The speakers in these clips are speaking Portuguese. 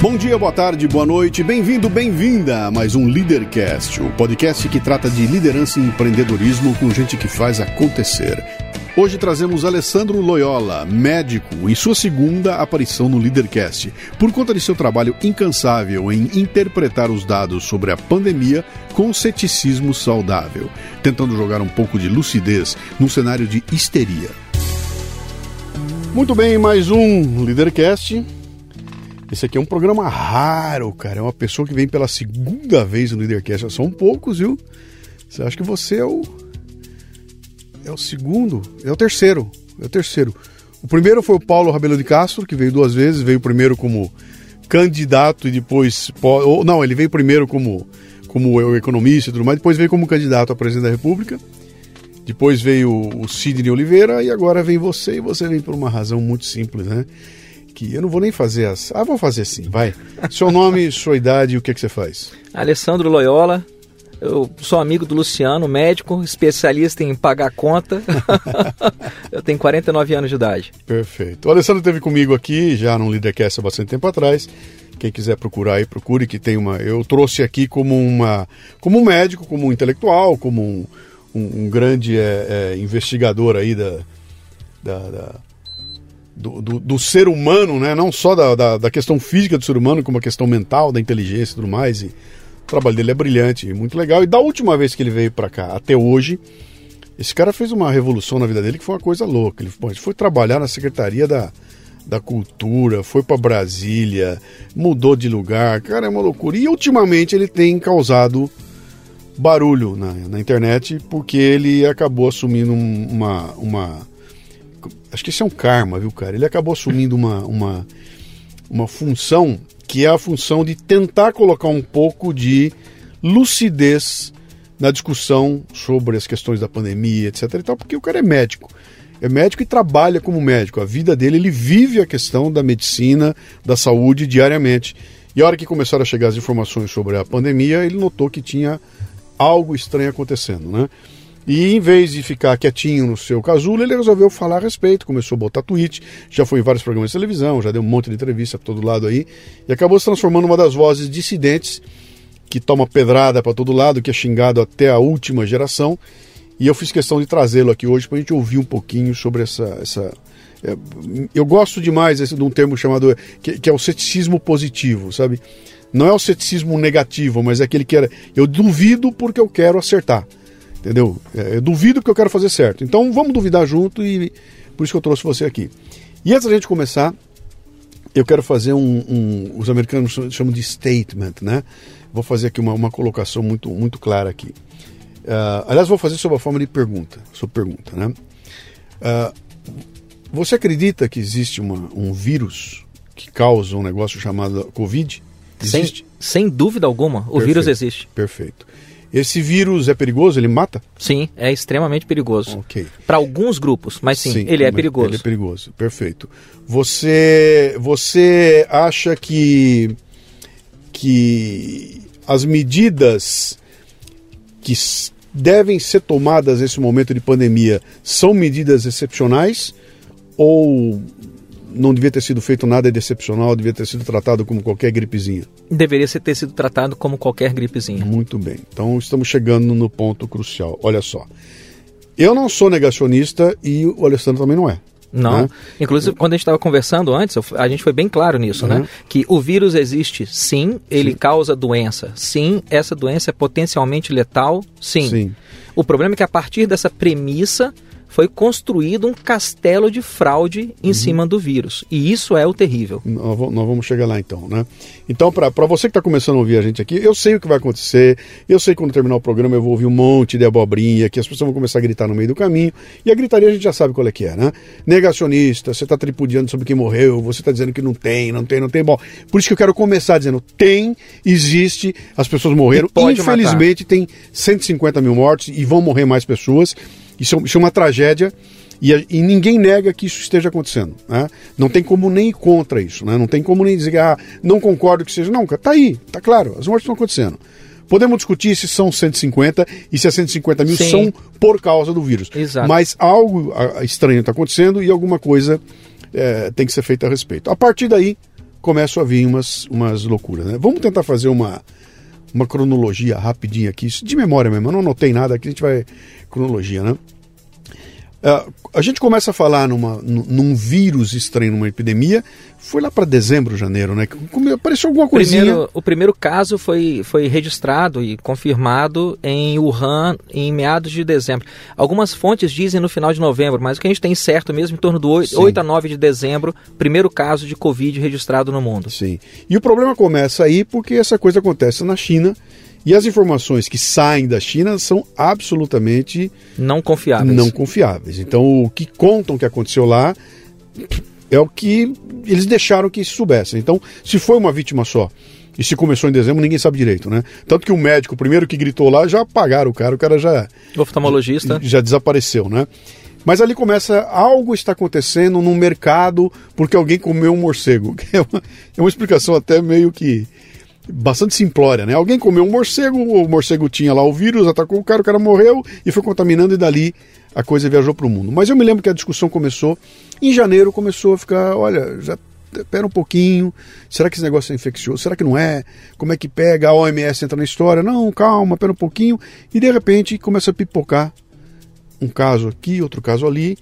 Bom dia, boa tarde, boa noite, bem-vindo, bem-vinda a mais um Leadercast, o podcast que trata de liderança e empreendedorismo com gente que faz acontecer. Hoje trazemos Alessandro Loyola, médico, em sua segunda aparição no Leadercast, por conta de seu trabalho incansável em interpretar os dados sobre a pandemia com ceticismo saudável, tentando jogar um pouco de lucidez num cenário de histeria. Muito bem, mais um Leadercast. Esse aqui é um programa raro, cara. É uma pessoa que vem pela segunda vez no Leadercast. São poucos, viu? Você acha que você é o. É o segundo? É o terceiro. É o terceiro. O primeiro foi o Paulo Rabelo de Castro, que veio duas vezes. Veio primeiro como candidato e depois. Não, ele veio primeiro como, como economista e tudo mais. Depois veio como candidato a presidente da República. Depois veio o Sidney Oliveira e agora vem você. E você vem por uma razão muito simples, né? Aqui. Eu não vou nem fazer as. Ah, vou fazer sim, vai. Seu nome, sua idade e o que, é que você faz? Alessandro Loyola. Eu sou amigo do Luciano, médico, especialista em pagar conta. eu tenho 49 anos de idade. Perfeito. O Alessandro esteve comigo aqui já no Leadercast há bastante tempo atrás. Quem quiser procurar aí, procure que tem uma. Eu trouxe aqui como uma, como um médico, como um intelectual, como um, um, um grande é, é, investigador aí da, da, da do, do, do, ser humano, né? não só da, da, da, questão física do ser humano, como a questão mental, da inteligência e tudo mais. E o trabalho dele é brilhante, muito legal. E da última vez que ele veio para cá, até hoje, esse cara fez uma revolução na vida dele que foi uma coisa louca. Ele, bom, ele foi trabalhar na Secretaria da, da Cultura, foi para Brasília, mudou de lugar, cara, é uma loucura. E ultimamente ele tem causado barulho na, na internet porque ele acabou assumindo uma, uma Acho que isso é um karma, viu, cara? Ele acabou assumindo uma, uma, uma função que é a função de tentar colocar um pouco de lucidez na discussão sobre as questões da pandemia, etc. E tal, porque o cara é médico. É médico e trabalha como médico. A vida dele, ele vive a questão da medicina, da saúde diariamente. E a hora que começaram a chegar as informações sobre a pandemia, ele notou que tinha algo estranho acontecendo, né? E em vez de ficar quietinho no seu casulo, ele resolveu falar a respeito, começou a botar tweet, já foi em vários programas de televisão, já deu um monte de entrevista para todo lado aí, e acabou se transformando numa das vozes dissidentes que toma pedrada para todo lado, que é xingado até a última geração. E eu fiz questão de trazê-lo aqui hoje para a gente ouvir um pouquinho sobre essa. essa é, eu gosto demais de um termo chamado. Que, que, é o ceticismo positivo, sabe? Não é o ceticismo negativo, mas é aquele que era. Eu duvido porque eu quero acertar. Entendeu? É, eu duvido porque eu quero fazer certo. Então vamos duvidar junto e por isso que eu trouxe você aqui. E antes da gente começar, eu quero fazer um, um os americanos chamam de statement, né? Vou fazer aqui uma, uma colocação muito, muito clara aqui. Uh, aliás, vou fazer sob a forma de pergunta, sob pergunta, né? Uh, você acredita que existe uma, um vírus que causa um negócio chamado Covid? Existe? Sem, sem dúvida alguma, o Perfeito. vírus existe. Perfeito. Esse vírus é perigoso? Ele mata? Sim, é extremamente perigoso. Ok. Para alguns grupos, mas sim, sim, ele é perigoso. Ele é perigoso, perfeito. Você, você acha que, que as medidas que devem ser tomadas nesse momento de pandemia são medidas excepcionais ou não devia ter sido feito nada excepcional, devia ter sido tratado como qualquer gripezinha. Deveria ter sido tratado como qualquer gripezinha. Muito bem. Então estamos chegando no ponto crucial. Olha só. Eu não sou negacionista e o Alessandro também não é. Não. Né? Inclusive, quando a gente estava conversando antes, a gente foi bem claro nisso, né? uhum. né? Que o vírus existe, sim, ele sim. causa doença. Sim, essa doença é potencialmente letal, sim. sim. O problema é que a partir dessa premissa foi construído um castelo de fraude em uhum. cima do vírus. E isso é o terrível. Nós vamos chegar lá então, né? Então, para você que está começando a ouvir a gente aqui, eu sei o que vai acontecer, eu sei que quando terminar o programa eu vou ouvir um monte de abobrinha, que as pessoas vão começar a gritar no meio do caminho, e a gritaria a gente já sabe qual é que é, né? Negacionista, você está tripudiando sobre quem morreu, você está dizendo que não tem, não tem, não tem. Bom, por isso que eu quero começar dizendo, tem, existe, as pessoas morreram, infelizmente matar. tem 150 mil mortes e vão morrer mais pessoas. Isso, é isso é uma tragédia e, e, ninguém nega que isso esteja acontecendo. Né? Não tem como nem ir contra isso. Né? Não tem como nem dizer, ah, não concordo que seja. Não, está aí, está claro, as mortes estão acontecendo. Podemos discutir se são 150 e se é 150 mil Sim. são por causa do vírus. Exato. Mas algo estranho está acontecendo e alguma coisa é, tem que ser feita a respeito. A partir daí, começam a vir umas, umas loucuras. Né? Vamos tentar fazer uma, uma cronologia rapidinha aqui, de memória mesmo, eu não anotei nada aqui, a gente vai. Cronologia, né? Uh, a gente começa a falar numa, num vírus estranho, numa epidemia, foi lá para dezembro, janeiro, né? Apareceu alguma coisinha. Primeiro, o primeiro caso foi, foi registrado e confirmado em Wuhan em meados de dezembro. Algumas fontes dizem no final de novembro, mas o que a gente tem certo mesmo em torno do 8, 8 a 9 de dezembro, primeiro caso de Covid registrado no mundo. Sim. E o problema começa aí porque essa coisa acontece na China e as informações que saem da China são absolutamente não confiáveis. Não confiáveis. Então, o que contam que aconteceu lá é o que eles deixaram que se soubessem. Então, se foi uma vítima só e se começou em dezembro, ninguém sabe direito, né? Tanto que o médico, o primeiro que gritou lá, já apagaram o cara, o cara já. O oftalmologista. Já, já desapareceu, né? Mas ali começa algo está acontecendo no mercado porque alguém comeu um morcego. É uma, é uma explicação até meio que bastante simplória, né? Alguém comeu um morcego, o morcego tinha lá o vírus, atacou o cara, o cara morreu e foi contaminando e dali a coisa viajou para o mundo. Mas eu me lembro que a discussão começou em janeiro, começou a ficar, olha, já espera um pouquinho, será que esse negócio é infeccioso? Será que não é? Como é que pega? A OMS entra na história? Não, calma, espera um pouquinho e de repente começa a pipocar um caso aqui, outro caso ali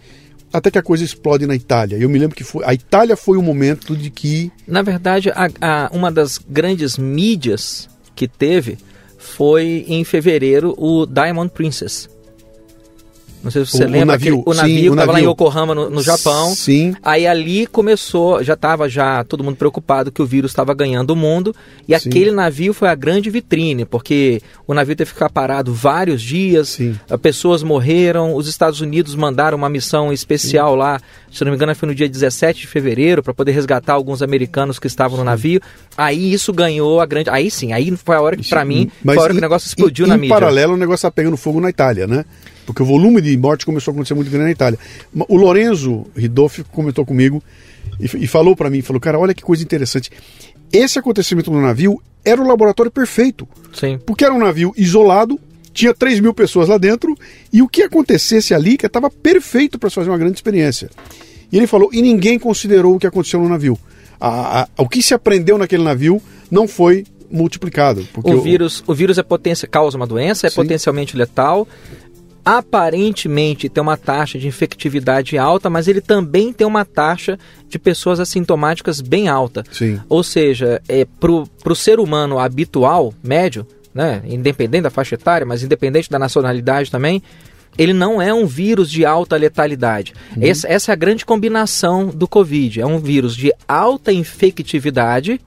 até que a coisa explode na Itália. Eu me lembro que foi, a Itália foi o momento de que. Na verdade, a, a, uma das grandes mídias que teve foi em fevereiro o Diamond Princess. Não sei se você o, lembra, o navio, aquele, o navio sim, lá em Yokohama, no, no, Japão. Sim. Aí ali começou, já estava já todo mundo preocupado que o vírus estava ganhando o mundo. E sim. aquele navio foi a grande vitrine, porque o navio teve que ficar parado vários dias, sim. pessoas morreram, os Estados Unidos mandaram uma missão especial sim. lá, se não me engano foi no dia 17 de fevereiro, para poder resgatar alguns americanos que estavam no navio. Aí isso ganhou a grande... Aí sim, aí foi a hora que, para mim, foi a hora que o negócio explodiu em, na em mídia. Em paralelo, o negócio está pegando fogo na Itália, né? Porque o volume de mortes começou a acontecer muito grande na Itália. O Lorenzo Ridolfi comentou comigo e, e falou para mim, falou, cara, olha que coisa interessante. Esse acontecimento no navio era o laboratório perfeito. Sim. Porque era um navio isolado, tinha 3 mil pessoas lá dentro, e o que acontecesse ali que estava perfeito para fazer uma grande experiência. E ele falou, e ninguém considerou o que aconteceu no navio. A, a, o que se aprendeu naquele navio não foi multiplicado. o, vírus, o... o vírus é potência, causa uma doença, é Sim. potencialmente letal aparentemente tem uma taxa de infectividade alta, mas ele também tem uma taxa de pessoas assintomáticas bem alta. Sim. Ou seja, é, para o ser humano habitual, médio, né, independente da faixa etária, mas independente da nacionalidade também, ele não é um vírus de alta letalidade. Uhum. Essa, essa é a grande combinação do Covid. É um vírus de alta infectividade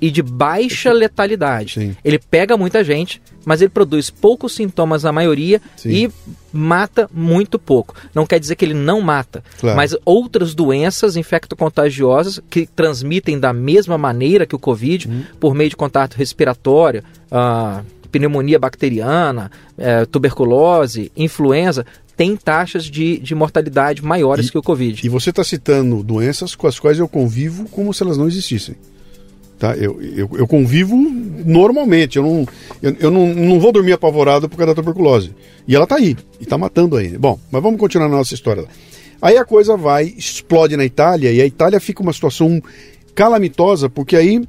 e de baixa letalidade. Sim. Ele pega muita gente, mas ele produz poucos sintomas na maioria Sim. e mata muito pouco. Não quer dizer que ele não mata, claro. mas outras doenças infectocontagiosas que transmitem da mesma maneira que o Covid, uhum. por meio de contato respiratório, uh, pneumonia bacteriana, uh, tuberculose, influenza, tem taxas de, de mortalidade maiores e, que o Covid. E você está citando doenças com as quais eu convivo como se elas não existissem. Tá? Eu, eu, eu convivo normalmente, eu, não, eu, eu não, não vou dormir apavorado por causa da tuberculose. E ela está aí, e está matando ainda. Bom, mas vamos continuar na nossa história. Aí a coisa vai, explode na Itália, e a Itália fica uma situação calamitosa, porque aí,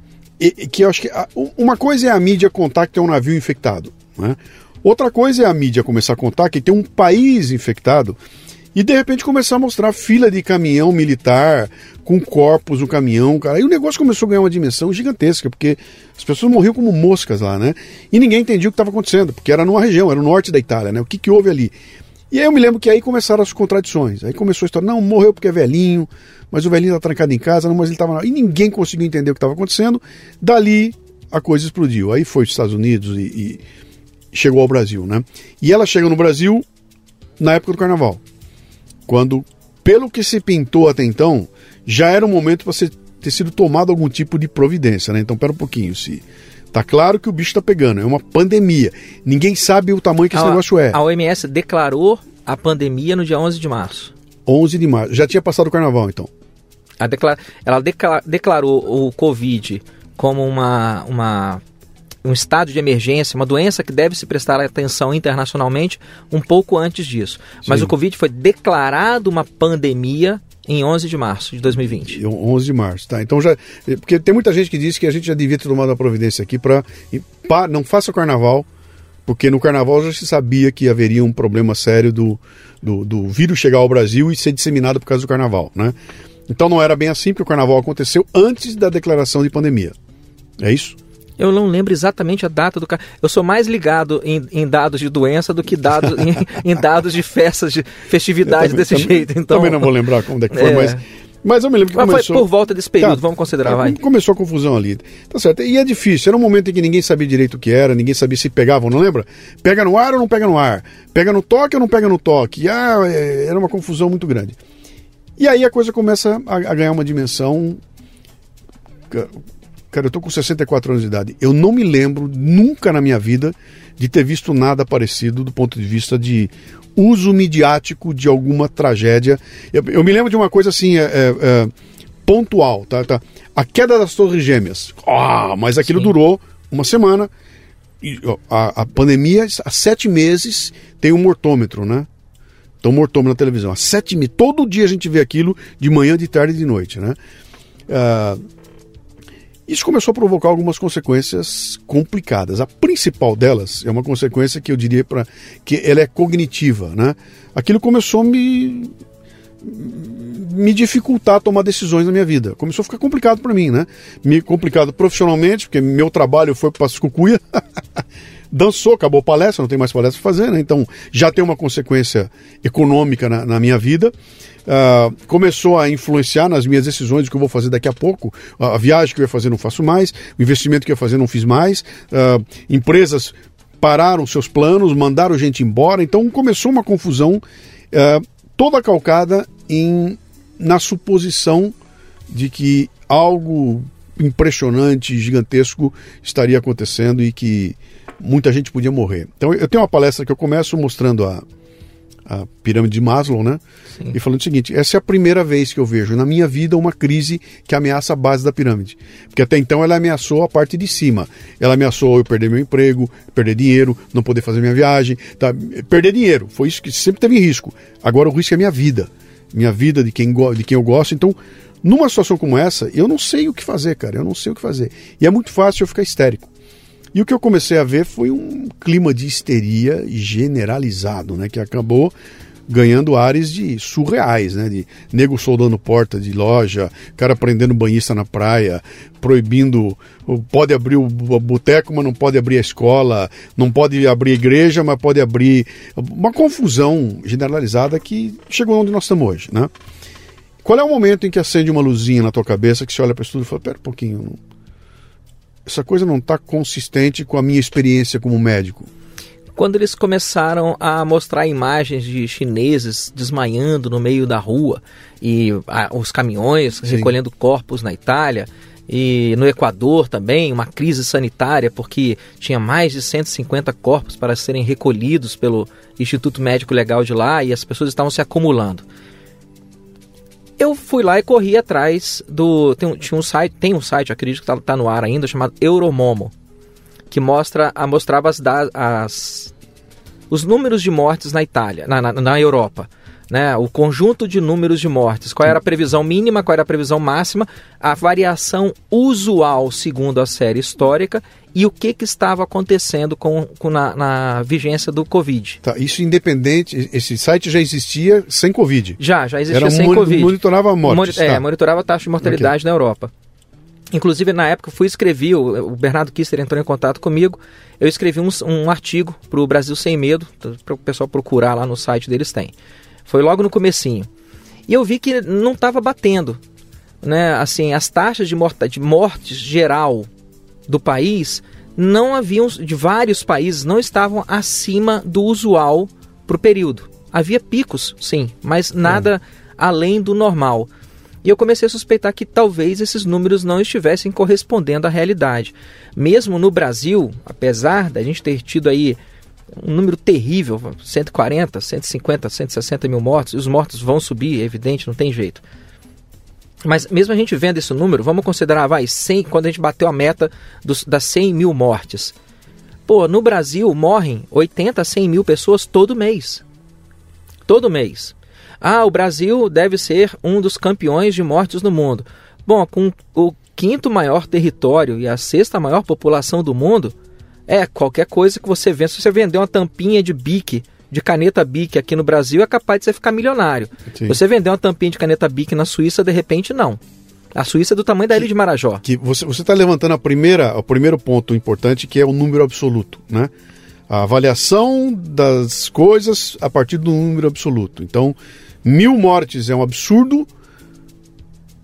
que eu acho que uma coisa é a mídia contar que tem um navio infectado, né? Outra coisa é a mídia começar a contar que tem um país infectado e de repente começar a mostrar fila de caminhão militar com corpos no caminhão, cara. E o negócio começou a ganhar uma dimensão gigantesca, porque as pessoas morriam como moscas lá, né? E ninguém entendia o que estava acontecendo, porque era numa região, era o norte da Itália, né? O que, que houve ali? E aí eu me lembro que aí começaram as contradições. Aí começou a história, não, morreu porque é velhinho, mas o velhinho tá trancado em casa, não, mas ele estava E ninguém conseguiu entender o que estava acontecendo. Dali a coisa explodiu. Aí foi os Estados Unidos e, e chegou ao Brasil, né? E ela chega no Brasil na época do carnaval quando, pelo que se pintou até então, já era o momento para você ter sido tomado algum tipo de providência, né? Então, pera um pouquinho, se Tá claro que o bicho tá pegando, é uma pandemia. Ninguém sabe o tamanho que esse negócio é. A OMS declarou a pandemia no dia 11 de março. 11 de março. Já tinha passado o carnaval, então. Declara... Ela declarou o Covid como uma, uma um estado de emergência, uma doença que deve se prestar atenção internacionalmente um pouco antes disso. Mas Sim. o Covid foi declarado uma pandemia Em 11 de março de 2020. 11 de março, tá. Então já. Porque tem muita gente que diz que a gente já devia ter tomado uma providência aqui para. Não faça o carnaval, porque no carnaval já se sabia que haveria um problema sério do, do, do vírus chegar ao Brasil e ser disseminado por causa do carnaval, né? Então não era bem assim, porque o carnaval aconteceu antes da declaração de pandemia. É isso? Eu não lembro exatamente a data do carnaval. Eu sou mais ligado em, em, dados de doença do que dados em, em, dados de festas, de festividades desse também, jeito. Então, também não vou lembrar como é que foi, é... mas. Mas eu me lembro que mas começou... foi por volta desse período, tá, vamos considerar, vai. Começou a confusão ali. Tá certo. E é difícil. Era um momento em que ninguém sabia direito o que era, ninguém sabia se pegavam, não lembra? Pega no ar ou não pega no ar? Pega no toque ou não pega no toque? Ah, é, era uma confusão muito grande. E aí a coisa começa a, a ganhar uma dimensão Cara, eu tô com 64 anos de idade. Eu não me lembro nunca na minha vida de ter visto nada parecido do ponto de vista de uso midiático de alguma tragédia. Eu, eu me lembro de uma coisa assim, é, é, é, pontual, tá, tá? A queda das Torres Gêmeas. Ah, mas aquilo Sim. durou uma semana. E, ó, a, a pandemia, há sete meses, tem um mortômetro, né? Então, mortômetro na televisão. Há sete meses. Todo dia a gente vê aquilo de manhã, de tarde e de noite, né? Uh, isso começou a provocar algumas consequências complicadas. A principal delas é uma consequência que eu diria para que ela é cognitiva, né? Aquilo começou a me me dificultar tomar decisões na minha vida. Começou a ficar complicado para mim, né? Me complicado profissionalmente, porque meu trabalho foi para Cucuia. Dançou, acabou a palestra, não tem mais palestra para fazer, né? Então já tem uma consequência econômica na, na minha vida uh, começou a influenciar nas minhas decisões do que eu vou fazer daqui a pouco. A, viagem que eu ia fazer não faço mais, o investimento que eu ia fazer não fiz mais. Uh, empresas pararam seus planos, mandaram gente embora. Então começou uma confusão uh, toda calcada em, na suposição de que algo impressionante, gigantesco estaria acontecendo e que muita gente podia morrer. Então eu tenho uma palestra que eu começo mostrando a, a pirâmide de Maslow, né? Sim. E falando o seguinte: essa é a primeira vez que eu vejo na minha vida uma crise que ameaça a base da pirâmide. Porque até então ela ameaçou a parte de cima. Ela ameaçou eu perder meu emprego, perder dinheiro, não poder fazer minha viagem, tá? perder dinheiro. Foi isso que sempre teve risco. Agora o risco é minha vida. Minha vida de quem, de quem eu gosto. Então, numa situação como essa, eu não sei o que fazer, cara. Eu não sei o que fazer. E é muito fácil eu ficar histérico. E o que eu comecei a ver foi um clima de histeria generalizado, né? Que acabou ganhando áreas de surreais, né? De nego soldando porta de loja, cara prendendo banhista na praia, proibindo, pode abrir o boteco, mas não pode abrir a escola, não pode abrir a igreja, mas pode abrir uma confusão generalizada que chegou onde nós estamos hoje, né? Qual é o momento em que acende uma luzinha na tua cabeça que você olha para isso tudo e fala, pera um pouquinho, essa coisa não está consistente com a minha experiência como médico. Quando eles começaram a mostrar imagens de chineses desmaiando no meio da rua e a, os caminhões Sim. recolhendo corpos na Itália, e no Equador também, uma crise sanitária, porque tinha mais de 150 corpos para serem recolhidos pelo Instituto Médico Legal de lá e as pessoas estavam se acumulando eu fui lá e corri atrás do. Tem, tinha um site, tem um site, acredito que está tá no ar ainda, chamado Euromomo, que mostra, mostrava as, as, os números de mortes na Itália, na, na, na Europa né, o conjunto de números de mortes, qual era a previsão mínima, qual era a previsão máxima, a variação usual segundo a série histórica e o que, que estava acontecendo com, com na, na, vigência do Covid. Tá, isso independente, esse site já existia sem Covid? Já, já existia era sem mon Covid. Monitorava mortes. Moni é, tá. monitorava a taxa de mortalidade okay. na Europa. Inclusive, na época, eu fui escrever, o, o Bernardo Kister entrou em contato comigo, eu escrevi um, um artigo para o Brasil Sem Medo, para o pessoal procurar lá no site deles tem. Foi logo no comecinho. E eu vi que não estava batendo. Né? Assim, as taxas de, morte, de morte geral do país não haviam, de vários países, não estavam acima do usual para o período. Havia picos, sim, mas nada além do normal. E eu comecei a suspeitar que talvez esses números não estivessem correspondendo à realidade. Mesmo no Brasil, apesar da gente ter tido aí um número terrível, 140, 150, 160 mil mortos, e os mortos vão subir, é evidente, não tem jeito. Mas mesmo a gente vendo esse número, vamos considerar, vai, 100, quando a gente bateu a meta dos, das 100 mil mortes. Pô, no Brasil morrem 80 a 100 mil pessoas todo mês. Todo mês. Ah, o Brasil deve ser um dos campeões de mortes no mundo. Bom, com o quinto maior território e a sexta maior população do mundo, é qualquer coisa que você vende. Se você vender uma tampinha de bique, de caneta bique aqui no Brasil, é capaz de você ficar milionário. Sim. Você vender uma tampinha de caneta bique na Suíça, de repente, não. A Suíça é do tamanho da ilha de Marajó. Que você está levantando a primeira, o primeiro ponto importante, que é o número absoluto, né? A avaliação das coisas a partir do número absoluto. Então, mil mortes é um absurdo.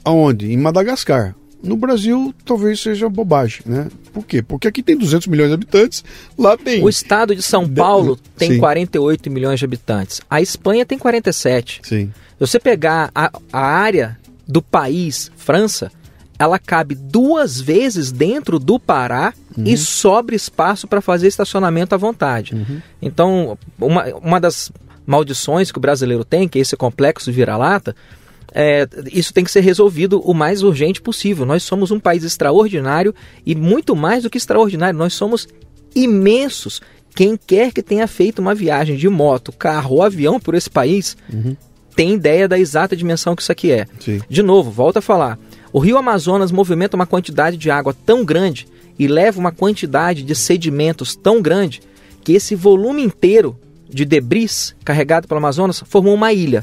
Aonde? Em Madagascar. No Brasil, talvez seja bobagem, né? Por quê? Porque aqui tem 200 milhões de habitantes, lá tem... O estado de São Paulo tem Sim. 48 milhões de habitantes. A Espanha tem 47. Sim. Se você pegar a, a área do país, França, ela cabe duas vezes dentro do Pará uhum. e sobra espaço para fazer estacionamento à vontade. Uhum. Então, uma, uma das maldições que o brasileiro tem, que é esse complexo vira-lata, é, isso tem que ser resolvido o mais urgente possível. Nós somos um país extraordinário e muito mais do que extraordinário, nós somos imensos. Quem quer que tenha feito uma viagem de moto, carro ou avião por esse país uhum tem ideia da exata dimensão que isso aqui é. Sim. De novo, volta a falar. O rio Amazonas movimenta uma quantidade de água tão grande e leva uma quantidade de sedimentos tão grande que esse volume inteiro de debris carregado pelo Amazonas formou uma ilha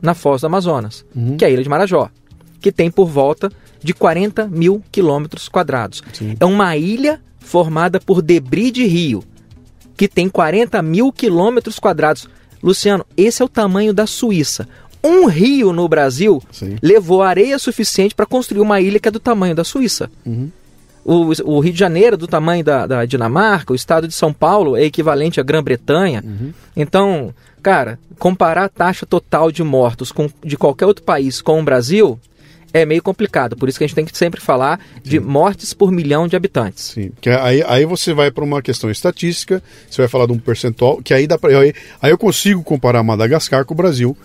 na foz do Amazonas, uhum. que é a ilha de Marajó, que tem por volta de 40 mil quilômetros quadrados. É uma ilha formada por debris de rio, que tem 40 mil quilômetros quadrados. Luciano, esse é o tamanho da Suíça. Um rio no Brasil Sim. levou areia suficiente para construir uma ilha que é do tamanho da Suíça. Uhum. O, o, Rio de Janeiro do tamanho da, da, Dinamarca, o estado de São Paulo é equivalente à Grã-Bretanha. Uhum. Então, cara, comparar a taxa total de mortos com, de qualquer outro país com o Brasil é meio complicado. Por isso que a gente tem que sempre falar Sim. de mortes por milhão de habitantes. Sim, que aí, aí você vai para uma questão estatística, você vai falar de um percentual, que aí dá pra, aí, aí eu consigo comparar Madagascar com o Brasil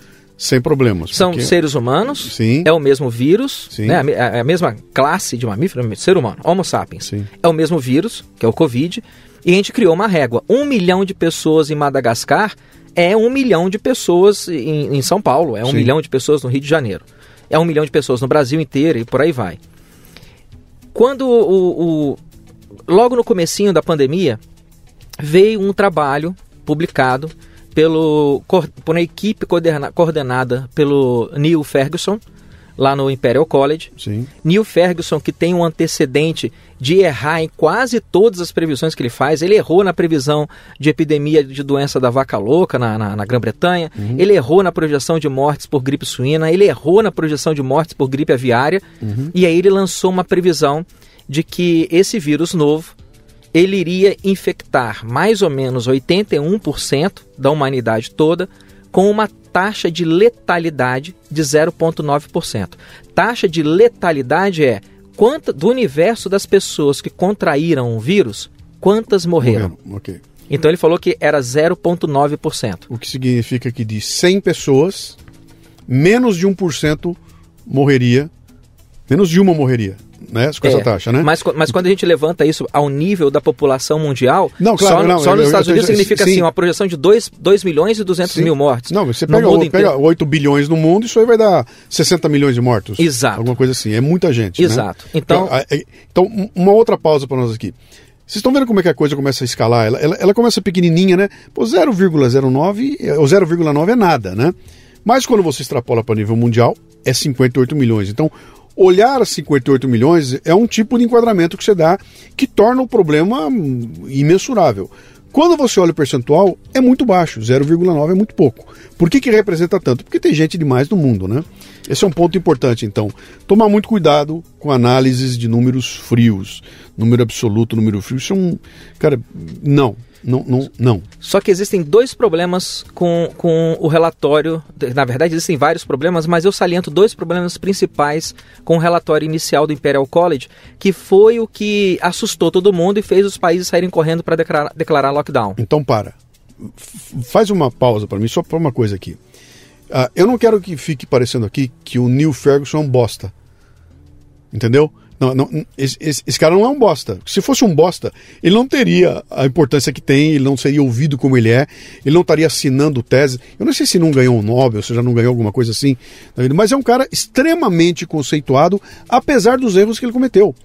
sem problemas. São porque... seres humanos, Sim. é o mesmo vírus, né? é a mesma classe de mamífero, ser humano, Homo sapiens. Sim. É o mesmo vírus, que é o Covid, e a gente criou uma régua. Um milhão de pessoas em Madagascar é um milhão de pessoas em, em São Paulo, é um Sim. milhão de pessoas no Rio de Janeiro é um milhão de pessoas no Brasil inteiro e por aí vai. Quando o, o logo no comecinho da pandemia veio um trabalho publicado pelo por uma equipe coordenada pelo Neil Ferguson lá no Imperial College. Sim. Neil Ferguson, que tem um antecedente de errar em quase todas as previsões que ele faz. Ele errou na previsão de epidemia de doença da vaca louca na, na, na Grã-Bretanha. Uhum. Ele errou na projeção de mortes por gripe suína. Ele errou na projeção de mortes por gripe aviária. Uhum. E aí ele lançou uma previsão de que esse vírus novo ele iria infectar mais ou menos 81% da humanidade toda com uma taxa de letalidade de 0,9%. Taxa de letalidade é quanto do universo das pessoas que contraíram o vírus, quantas morreram. morreram okay. Então ele falou que era 0,9%. O que significa que de 100 pessoas, menos de 1% morreria, menos de uma morreria né, com é, essa taxa, né? Mas, mas quando a gente levanta isso ao nível da população mundial, não, claro, só, não, só nos eu, Estados eu, Unidos eu, significa sim. assim, uma projeção de 2, 2 milhões e 200 sim. mil mortes. Não, você pega, o, pega 8 bilhões no mundo, isso aí vai dar 60 milhões de mortos. Exato. Alguma coisa assim, é muita gente. Né? Exato. Né? Então, então, então, uma outra pausa para nós aqui. Vocês estão vendo como é que a coisa começa a escalar? Ela, ela, ela começa pequenininha, né? Pô, 0,09 ou 0,9 é nada, né? Mas quando você extrapola para nível mundial, é 58 milhões. Então, olhar 58 milhões é um tipo de enquadramento que você dá que torna o problema imensurável. Quando você olha o percentual, é muito baixo, 0,9 é muito pouco. Por que, que representa tanto? Porque tem gente demais no mundo, né? Esse é um ponto importante, então. Tomar muito cuidado com análises de números frios. Número absoluto, número frio, isso é um. Cara, não. Não, não, não. Só que existem dois problemas com, com o relatório. Na verdade, existem vários problemas, mas eu saliento dois problemas principais com o relatório inicial do Imperial College, que foi o que assustou todo mundo e fez os países saírem correndo para declarar, declarar lockdown. Então, para. Faz uma pausa para mim, só para uma coisa aqui. Uh, eu não quero que fique parecendo aqui que o Neil Ferguson é um bosta. Entendeu? Não, não, esse, esse, cara não é um bosta. Se fosse um bosta, ele não teria a importância que tem, ele não seria ouvido como ele é, ele não estaria assinando tese. Eu não sei se não ganhou um Nobel, se já não ganhou alguma coisa assim, mas é um cara extremamente conceituado, apesar dos erros que ele cometeu.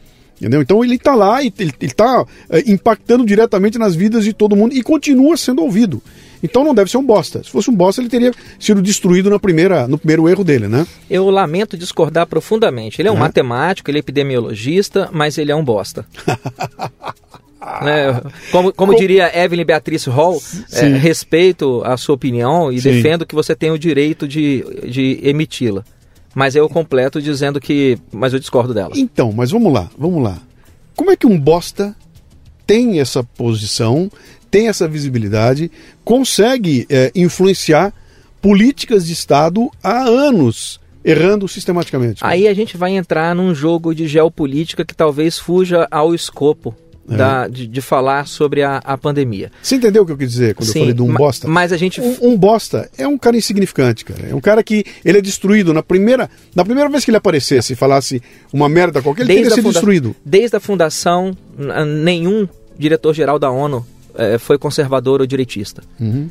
Entendeu? Então ele está lá e ele está é, impactando diretamente nas vidas de todo mundo e continua sendo ouvido. Então não deve ser um bosta. Se fosse um bosta, ele teria sido destruído na primeira, no primeiro erro dele, né? Eu lamento discordar profundamente. Ele é um é. matemático, ele é epidemiologista, mas ele é um bosta. né? Como, como diria Evelyn Beatriz Hall, é, respeito a sua opinião e Sim. defendo que você tem o direito de, de emiti-la mas eu completo dizendo que. Mas eu discordo dela. Então, mas vamos lá, vamos lá. Como é que um bosta tem essa posição, tem essa visibilidade, consegue é, influenciar políticas de Estado há anos? errando sistematicamente. Aí a gente vai entrar num jogo de geopolítica que talvez fuja ao escopo é. da, de, de, falar sobre a, a, pandemia. Você entendeu o que eu quis dizer quando Sim, eu falei de um bosta? Mas a gente. Um, um, bosta é um cara insignificante, cara. É um cara que ele é destruído na primeira, na primeira vez que ele aparecesse e falasse uma merda qualquer, ele desde teria sido funda... destruído. Desde a fundação, nenhum diretor-geral da ONU é, foi conservador ou direitista. Uhum.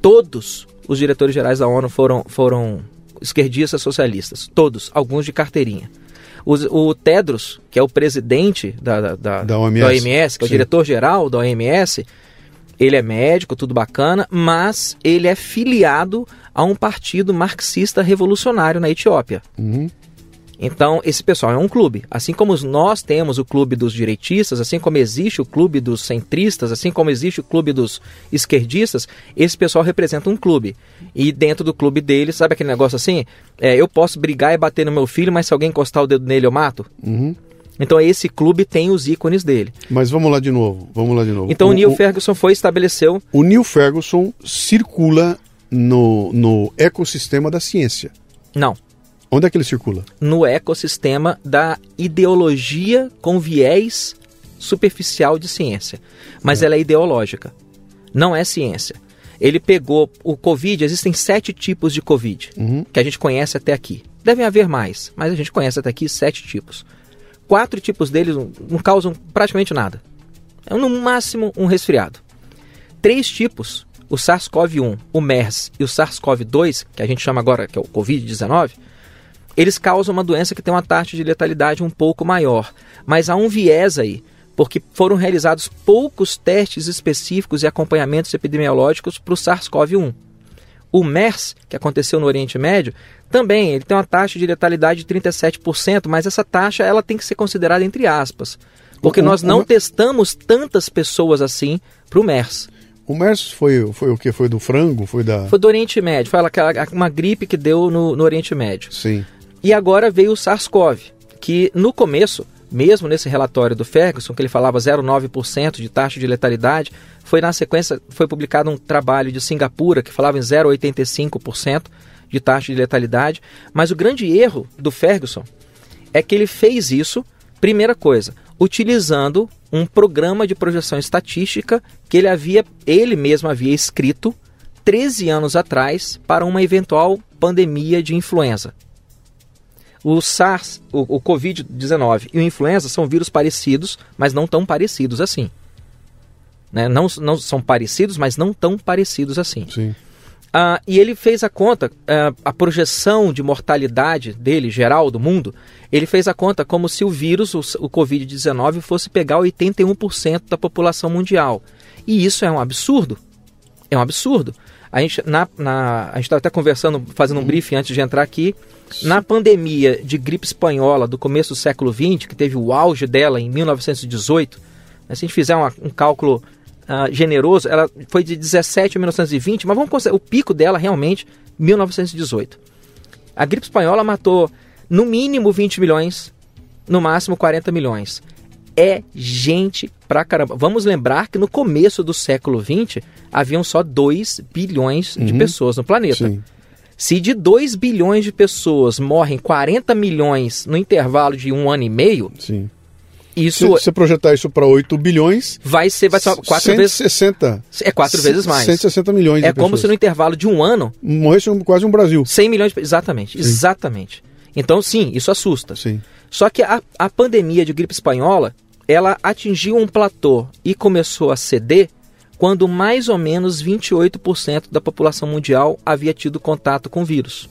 Todos os diretores gerais da ONU foram, foram esquerdistas socialistas. Todos, alguns de carteirinha. O, o Tedros, que é o presidente da, da, da, OMS. da OMS, que é o diretor-geral da OMS, ele é médico, tudo bacana, mas ele é filiado a um partido marxista revolucionário na Etiópia. Uhum. Então, esse pessoal é um clube. Assim como nós temos o clube dos direitistas, assim como existe o clube dos centristas, assim como existe o clube dos esquerdistas, esse pessoal representa um clube. E dentro do clube deles, sabe aquele negócio assim? É, eu posso brigar e bater no meu filho, mas se alguém encostar o dedo nele, eu mato? Uhum. Então esse clube tem os ícones dele. Mas vamos lá de novo, vamos lá de novo. Então o, o Neil Ferguson foi e estabeleceu... O Neil Ferguson circula no, no ecossistema da ciência. Não. Onde é que ele circula? No ecossistema da ideologia com viés superficial de ciência. Mas é. ela é ideológica. Não é ciência. Ele pegou o Covid, existem sete tipos de Covid uhum. que a gente conhece até aqui. Devem haver mais, mas a gente conhece até aqui sete tipos. Quatro tipos deles não causam praticamente nada. É no máximo um resfriado. Três tipos, o SARS-CoV-1, o MERS e o SARS-CoV-2, que a gente chama agora que é o Covid-19, eles causam uma doença que tem uma taxa de letalidade um pouco maior. Mas há um viés aí, porque foram realizados poucos testes específicos e acompanhamentos epidemiológicos para o SARS-CoV-1. O MERS, que aconteceu no Oriente Médio, também ele tem uma taxa de letalidade de 37%, mas essa taxa ela tem que ser considerada entre aspas, porque nós não testamos tantas pessoas assim para o MERS. O MERS foi, foi o que? Foi do frango? Foi da. Foi do Oriente Médio. Foi aquela, uma gripe que deu no, no Oriente Médio. Sim. E agora veio o SARS-CoV, que no começo, mesmo nesse relatório do Ferguson, que ele falava 0,9% de taxa de letalidade, foi na sequência, foi publicado um trabalho de Singapura que falava em 0,85% de taxa de letalidade. Mas o grande erro do Ferguson é que ele fez isso, primeira coisa, utilizando um programa de projeção estatística que ele havia, ele mesmo havia escrito 13 anos atrás para uma eventual pandemia de influenza. O SARS, o, o Covid-19 e o influenza são vírus parecidos, mas não tão parecidos assim. Né? Não, não são parecidos, mas não tão parecidos assim. Sim. Uh, e ele fez a conta, uh, a projeção de mortalidade dele, geral, do mundo, ele fez a conta como se o vírus, o, o Covid-19, fosse pegar 81% da população mundial. E isso é um absurdo. É um absurdo. A gente na, na a gente estava até conversando, fazendo um briefing antes de entrar aqui. Na pandemia de gripe espanhola do começo do século XX, que teve o auge dela em 1918, né, se a gente fizer uma, um cálculo uh, generoso, ela foi de 17 a 1920, mas vamos considerar o pico dela realmente 1918. A gripe espanhola matou no mínimo 20 milhões, no máximo 40 milhões é gente pra caramba. Vamos lembrar que no começo do século XX haviam só 2 bilhões de uhum. pessoas no planeta. Sim. Se de 2 bilhões de pessoas morrem 40 milhões no intervalo de um ano e meio, Sim. Isso, se você projetar isso para 8 bilhões, vai ser, vai ser quatro 160, vezes. É quatro vezes mais. 160 milhões. É como pessoas. se no intervalo de um ano morresse quase um Brasil. 100 milhões. Exatamente, Sim. exatamente. Então, sim, isso assusta. Sim. Só que a, a pandemia de gripe espanhola, ela atingiu um platô e começou a ceder quando mais ou menos 28% da população mundial havia tido contato com o vírus.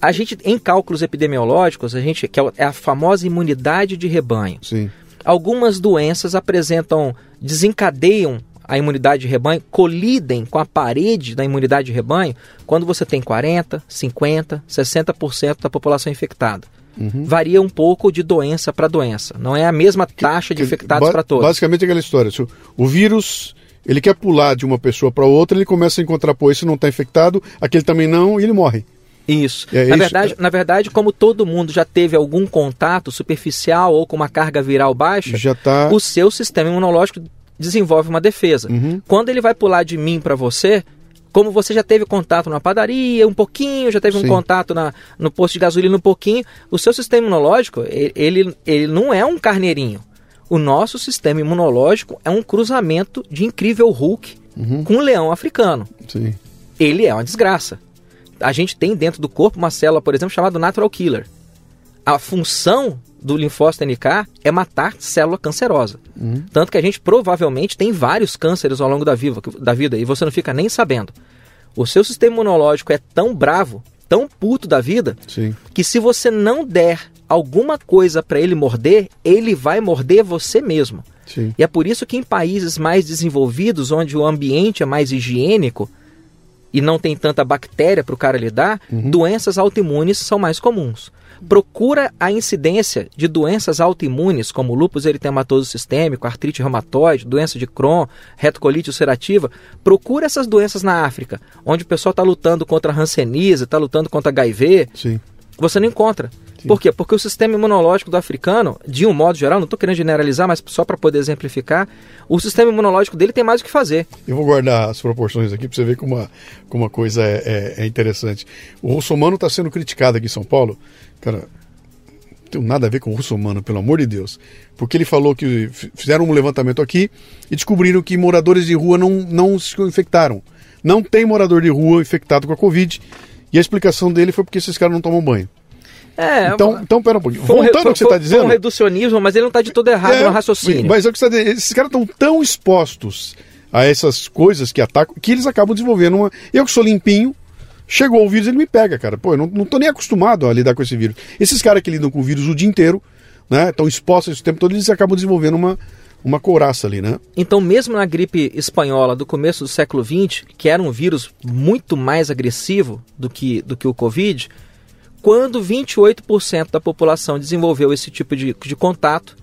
A gente, em cálculos epidemiológicos, a gente que é a famosa imunidade de rebanho. Sim. Algumas doenças apresentam, desencadeiam a imunidade de rebanho, colidem com a parede da imunidade de rebanho quando você tem 40, 50, 60% da população infectada. Uhum. Varia um pouco de doença para doença. Não é a mesma taxa de infectados para todos. Basicamente aquela história. O vírus ele quer pular de uma pessoa para outra, ele começa a encontrar, pô, esse não está infectado, aquele também não, e ele morre. Isso. É, na, isso. Verdade, na verdade, como todo mundo já teve algum contato superficial ou com uma carga viral baixa, já tá... o seu sistema imunológico desenvolve uma defesa. Uhum. Quando ele vai pular de mim para você, como você já teve contato na padaria um pouquinho, já teve Sim. um contato na, no posto de gasolina um pouquinho, o seu sistema imunológico, ele, ele não é um carneirinho. O nosso sistema imunológico é um cruzamento de incrível Hulk uhum. com um leão africano. Sim. Ele é uma desgraça. A gente tem dentro do corpo uma célula, por exemplo, chamada natural killer. A função do linfócito NK é matar célula cancerosa. Uhum. Tanto que a gente provavelmente tem vários cânceres ao longo da, viva, da vida e você não fica nem sabendo. O seu sistema imunológico é tão bravo, tão puto da vida, Sim. que se você não der alguma coisa para ele morder, ele vai morder você mesmo. Sim. E é por isso que em países mais desenvolvidos, onde o ambiente é mais higiênico e não tem tanta bactéria para o cara lidar, uhum. doenças autoimunes são mais comuns. Procura a incidência de doenças autoimunes, como lúpus eritematoso sistêmico, artrite reumatoide, doença de Crohn, retocolite ulcerativa. Procura essas doenças na África, onde o pessoal está lutando contra a hanseníase, está lutando contra HIV. Sim. Você não encontra. Sim. Por quê? Porque o sistema imunológico do africano, de um modo geral, não estou querendo generalizar, mas só para poder exemplificar, o sistema imunológico dele tem mais o que fazer. Eu vou guardar as proporções aqui para você ver como uma, como uma coisa é, é, é interessante. O russomano está sendo criticado aqui em São Paulo. Cara, não tem nada a ver com o russomano, pelo amor de Deus. Porque ele falou que fizeram um levantamento aqui e descobriram que moradores de rua não, não se infectaram. Não tem morador de rua infectado com a Covid. E a explicação dele foi porque esses caras não tomam banho. É, então, então, pera um pouquinho. Voltando ao que você está dizendo. um reducionismo, mas ele não está de todo errado é, no raciocínio. Mas é o que você está dizendo. Esses caras estão tão expostos a essas coisas que atacam que eles acabam desenvolvendo uma. Eu que sou limpinho, chegou o vírus, ele me pega, cara. Pô, eu não, não tô nem acostumado a lidar com esse vírus. Esses caras que lidam com o vírus o dia inteiro, né? Estão expostos esse tempo todo, eles acabam desenvolvendo uma, uma couraça ali, né? Então, mesmo na gripe espanhola do começo do século XX, que era um vírus muito mais agressivo do que, do que o Covid, quando 28% da população desenvolveu esse tipo de, de contato,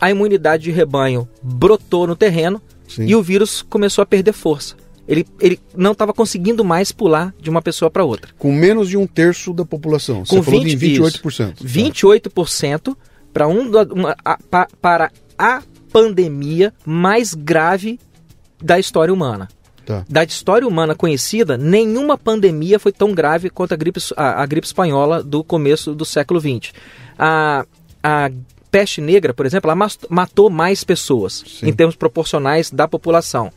a imunidade de rebanho brotou no terreno Sim. e o vírus começou a perder força. Ele, ele não estava conseguindo mais pular de uma pessoa para outra. Com menos de um terço da população. Você Com falou 20, de 28%. Isso, 28% para um, uma, a, pa, para a pandemia mais grave da história humana. Tá. Da história humana conhecida, nenhuma pandemia foi tão grave quanto a gripe, a, a gripe espanhola do começo do século XX. A, a peste negra, por exemplo, ela matou mais pessoas Sim. em termos proporcionais da população.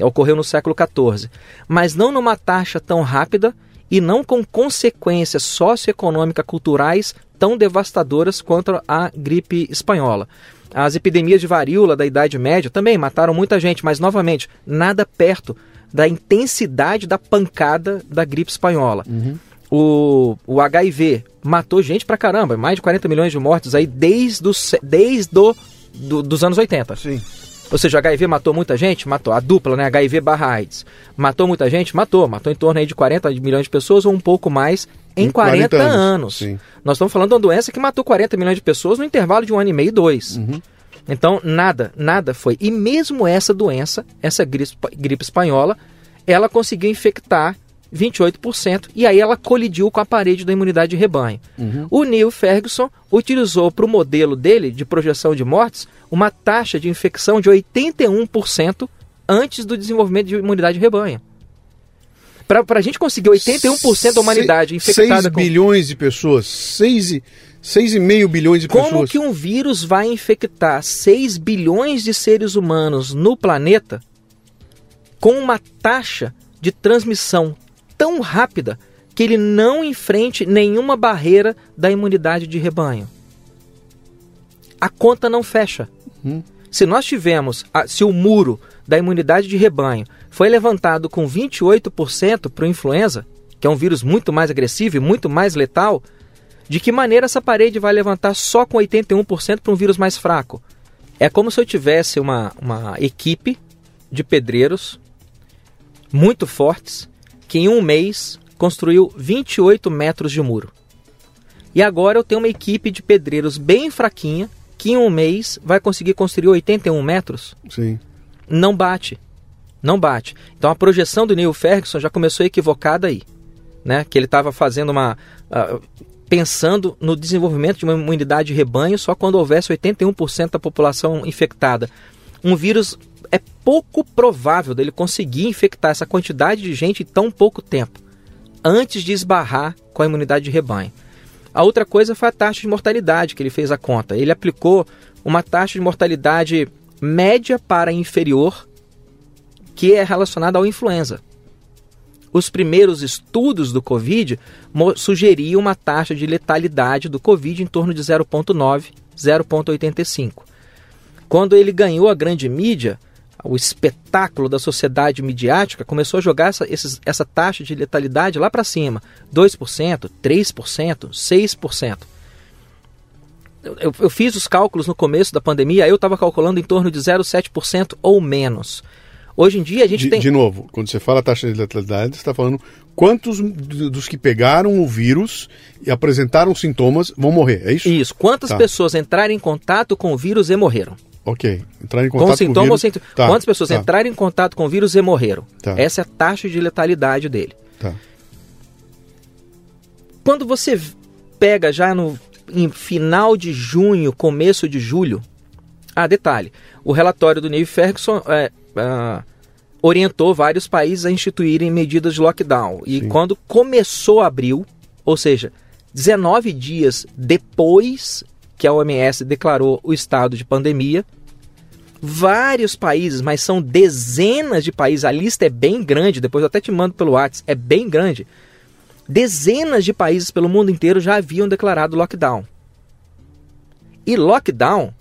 Ocorreu no século XIV. Mas não numa taxa tão rápida e não com consequências socioeconômicas culturais tão devastadoras quanto a gripe espanhola. As epidemias de varíola da Idade Média também mataram muita gente, mas novamente, nada perto da intensidade da pancada da gripe espanhola. Uhum. O, o HIV matou gente pra caramba, mais de 40 milhões de mortes aí desde, do, desde do, do, dos anos 80. Sim. Ou seja, o HIV matou muita gente? Matou. A dupla, né? HIV barra AIDS. Matou muita gente? Matou. Matou em torno aí de 40 milhões de pessoas ou um pouco mais em, em 40, 40, anos. anos. Nós estamos falando de uma doença que matou 40 milhões de pessoas no intervalo de um ano e meio, dois. Uhum. Então, nada, nada foi. E mesmo essa doença, essa gripe, gripe espanhola, ela conseguiu infectar 28%, e aí ela colidiu com a parede da imunidade de rebanho. Uhum. O Neil Ferguson utilizou para o modelo dele de projeção de mortes uma taxa de infecção de 81% antes do desenvolvimento de imunidade de rebanho. Para a gente conseguir 81% da humanidade infectada 6 bilhões de pessoas, 6,5 6,5 bilhões de Como pessoas. Como que um vírus vai infectar 6 bilhões de seres humanos no planeta com uma taxa de transmissão tão rápida que ele não enfrente nenhuma barreira da imunidade de rebanho. A conta não fecha. Hum. Se nós tivemos, se o muro da imunidade de rebanho foi levantado com 28% para o influenza, que é um vírus muito mais agressivo e muito mais letal, de que maneira essa parede vai levantar só com 81% para um vírus mais fraco? É como se eu tivesse uma, uma equipe de pedreiros muito fortes que em um mês construiu 28 metros de muro. E agora eu tenho uma equipe de pedreiros bem fraquinha que em um mês vai conseguir construir 81 metros. Sim. Não bate. Não bate. Então a projeção do Neil Ferguson já começou equivocada aí. Né? Que ele estava fazendo uma. Uh, pensando no desenvolvimento de uma imunidade de rebanho só quando houvesse 81% da população infectada. Um vírus é pouco provável dele conseguir infectar essa quantidade de gente em tão pouco tempo antes de esbarrar com a imunidade de rebanho. A outra coisa foi a taxa de mortalidade que ele fez a conta. Ele aplicou uma taxa de mortalidade média para inferior que é relacionada ao influenza. Os primeiros estudos do Covid sugeriam uma taxa de letalidade do Covid em torno de 0,9, 0,85. Quando ele ganhou a grande mídia, o espetáculo da sociedade midiática começou a jogar essa, esses, essa taxa de letalidade lá para cima: 2%, 3%, 6%. Eu, eu fiz os cálculos no começo da pandemia, eu estava calculando em torno de 0,7% ou menos. Hoje em dia a gente de, tem. De novo, quando você fala taxa de letalidade, você está falando quantos dos que pegaram o vírus e apresentaram sintomas vão morrer, é isso? Isso. Quantas tá. pessoas entraram em contato com o vírus e morreram? Ok. Entrar em contato com sintoma com vírus. Sem... Tá, Quantas pessoas tá. entraram em contato com o vírus e morreram? Tá. Essa é a taxa de letalidade dele. Tá. Quando você pega já no em final de junho, começo de julho. Ah, detalhe: o relatório do Neil Ferguson é, é, orientou vários países a instituírem medidas de lockdown. E Sim. quando começou abril, ou seja, 19 dias depois que a OMS declarou o estado de pandemia, vários países, mas são dezenas de países, a lista é bem grande, depois eu até te mando pelo WhatsApp, é bem grande. Dezenas de países pelo mundo inteiro já haviam declarado lockdown. E lockdown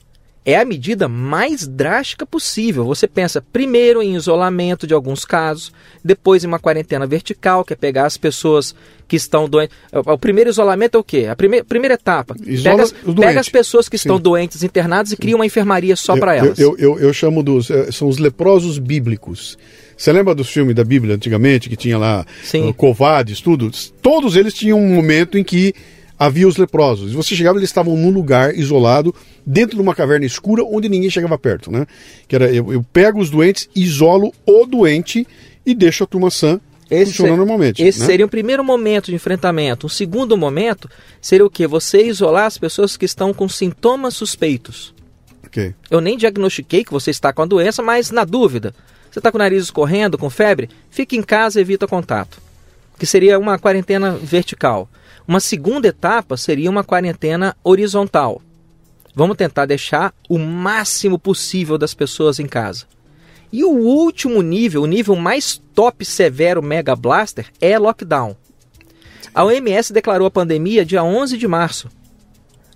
é a medida mais drástica possível. Você pensa primeiro em isolamento de alguns casos, depois em uma quarentena vertical, que é pegar as pessoas que estão doentes. O primeiro isolamento é o quê? A primeira, primeira etapa. Pega as, pega as, pessoas que Sim. estão doentes, internadas, e cria uma enfermaria só para elas. Eu, eu, eu, chamo dos. Eh, são os leprosos bíblicos. Você lembra dos filmes da Bíblia antigamente, que tinha lá Sim. Uh, covades, tudo? Todos eles tinham um momento em que havia os leprosos. E você chegava, eles estavam num lugar isolado, dentro de uma caverna escura, onde ninguém chegava perto, né? Que era, eu, eu pego os doentes, isolo o doente e deixo a turma sã esse funcionando normalmente. Esse né? seria o primeiro momento de enfrentamento. O segundo momento seria o quê? Você isolar as pessoas que estão com sintomas suspeitos. Okay. Eu nem diagnostiquei que você está com a doença, mas na dúvida, você está com o nariz escorrendo, com febre, fique em casa e evita contato. Que seria uma quarentena vertical. Uma segunda etapa seria uma quarentena horizontal. Vamos tentar deixar o máximo possível das pessoas em casa. E o último nível, o nível mais top severo Mega Blaster, é lockdown. A OMS declarou a pandemia dia 11 de março.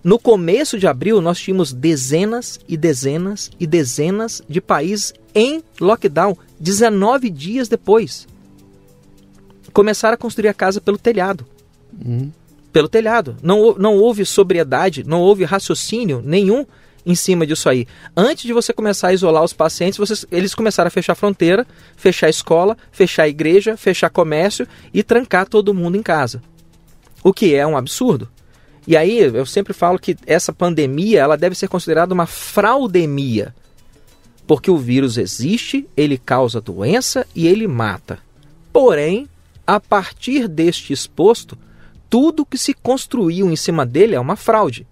No começo de abril, nós tínhamos dezenas e dezenas e dezenas de países em lockdown, 19 dias depois. Começaram a construir a casa pelo telhado. Uhum pelo telhado. Não, não houve sobriedade, não houve raciocínio nenhum em cima disso aí. Antes de você começar a isolar os pacientes, vocês, eles começaram a fechar a fronteira, fechar a escola, fechar a igreja, fechar comércio e trancar todo mundo em casa. O que é um absurdo. E aí eu sempre falo que essa pandemia ela deve ser considerada uma fraudemia. Porque o vírus existe, ele causa doença e ele mata. Porém, a partir deste exposto, tudo que se construiu em cima dele é uma fraude.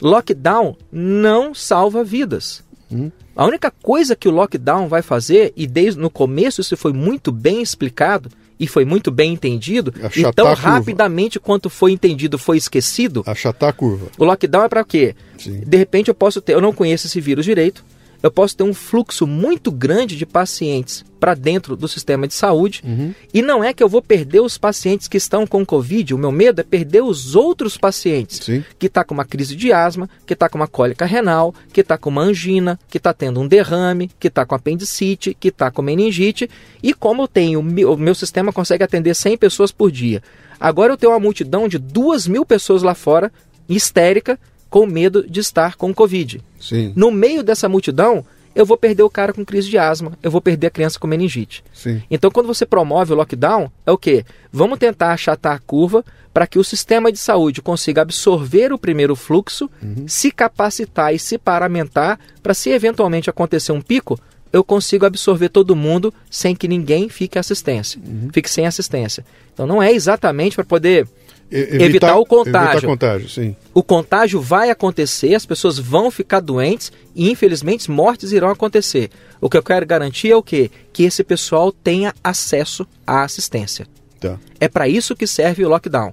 Lockdown não salva vidas. Hum. A única coisa que o lockdown vai fazer, e desde no começo isso foi muito bem explicado e foi muito bem entendido, Achatar e tão rapidamente quanto foi entendido foi esquecido. Achatar a curva. O lockdown é para quê? Sim. De repente eu posso ter, eu não conheço esse vírus direito, eu posso ter um fluxo muito grande de pacientes para dentro do sistema de saúde. Uhum. E não é que eu vou perder os pacientes que estão com Covid, o meu medo é perder os outros pacientes Sim. que está com uma crise de asma, que está com uma cólica renal, que está com uma angina, que está tendo um derrame, que está com apendicite, que está com meningite. E como eu tenho, o meu sistema consegue atender 100 pessoas por dia. Agora eu tenho uma multidão de 2 mil pessoas lá fora, histérica, com medo de estar com Covid. Sim. No meio dessa multidão, eu vou perder o cara com crise de asma, eu vou perder a criança com meningite. Sim. Então, quando você promove o lockdown, é o quê? Vamos tentar achatar a curva para que o sistema de saúde consiga absorver o primeiro fluxo, uhum. se capacitar e se paramentar para, se eventualmente acontecer um pico, eu consigo absorver todo mundo sem que ninguém fique assistência, uhum. fique sem assistência. Então, não é exatamente para poder Evitar, evitar, o contágio. Evitar contágio sim. O contágio vai acontecer, as pessoas vão ficar doentes e, infelizmente, mortes irão acontecer. O que eu quero garantir é o quê? Que esse pessoal tenha acesso à assistência. Tá. É para isso que serve o lockdown.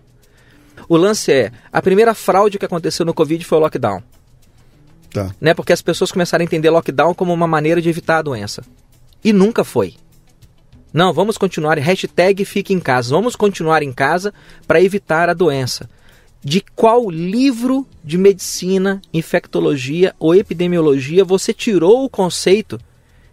O lance é, a primeira fraude que aconteceu no Covid foi o lockdown. Tá. Né? Porque as pessoas começaram a entender lockdown como uma maneira de evitar a doença. E nunca foi. Não, vamos continuar. Hashtag fique em casa. Vamos continuar em casa para evitar a doença. De qual livro de medicina, infectologia ou epidemiologia você tirou o conceito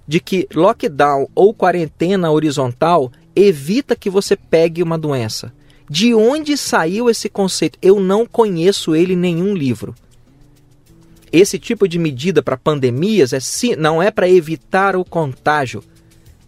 de que lockdown ou quarentena horizontal evita que você pegue uma doença? De onde saiu esse conceito? Eu não conheço ele em nenhum livro. Esse tipo de medida para pandemias é, não é para evitar o contágio,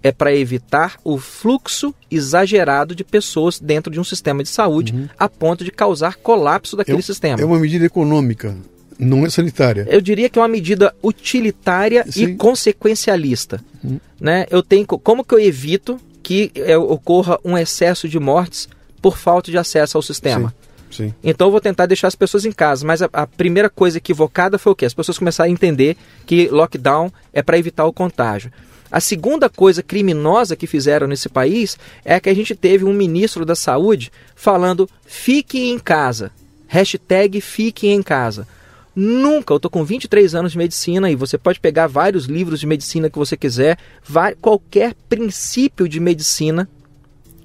é para evitar o fluxo exagerado de pessoas dentro de um sistema de saúde uhum. a ponto de causar colapso daquele é, sistema. É uma medida econômica, não é sanitária. Eu diria que é uma medida utilitária Sim. e consequencialista. Uhum. Né? Eu tenho como que eu evito que é, ocorra um excesso de mortes por falta de acesso ao sistema? Sim. Sim. Então eu vou tentar deixar as pessoas em casa, mas a, a, primeira coisa equivocada foi o quê? As pessoas começaram a entender que lockdown é para evitar o contágio. A segunda coisa criminosa que fizeram nesse país é que a gente teve um ministro da Saúde falando fique em casa. Hashtag fique em casa. Nunca, eu estou com 23 anos de medicina e você pode pegar vários livros de medicina que você quiser, vai, qualquer princípio de medicina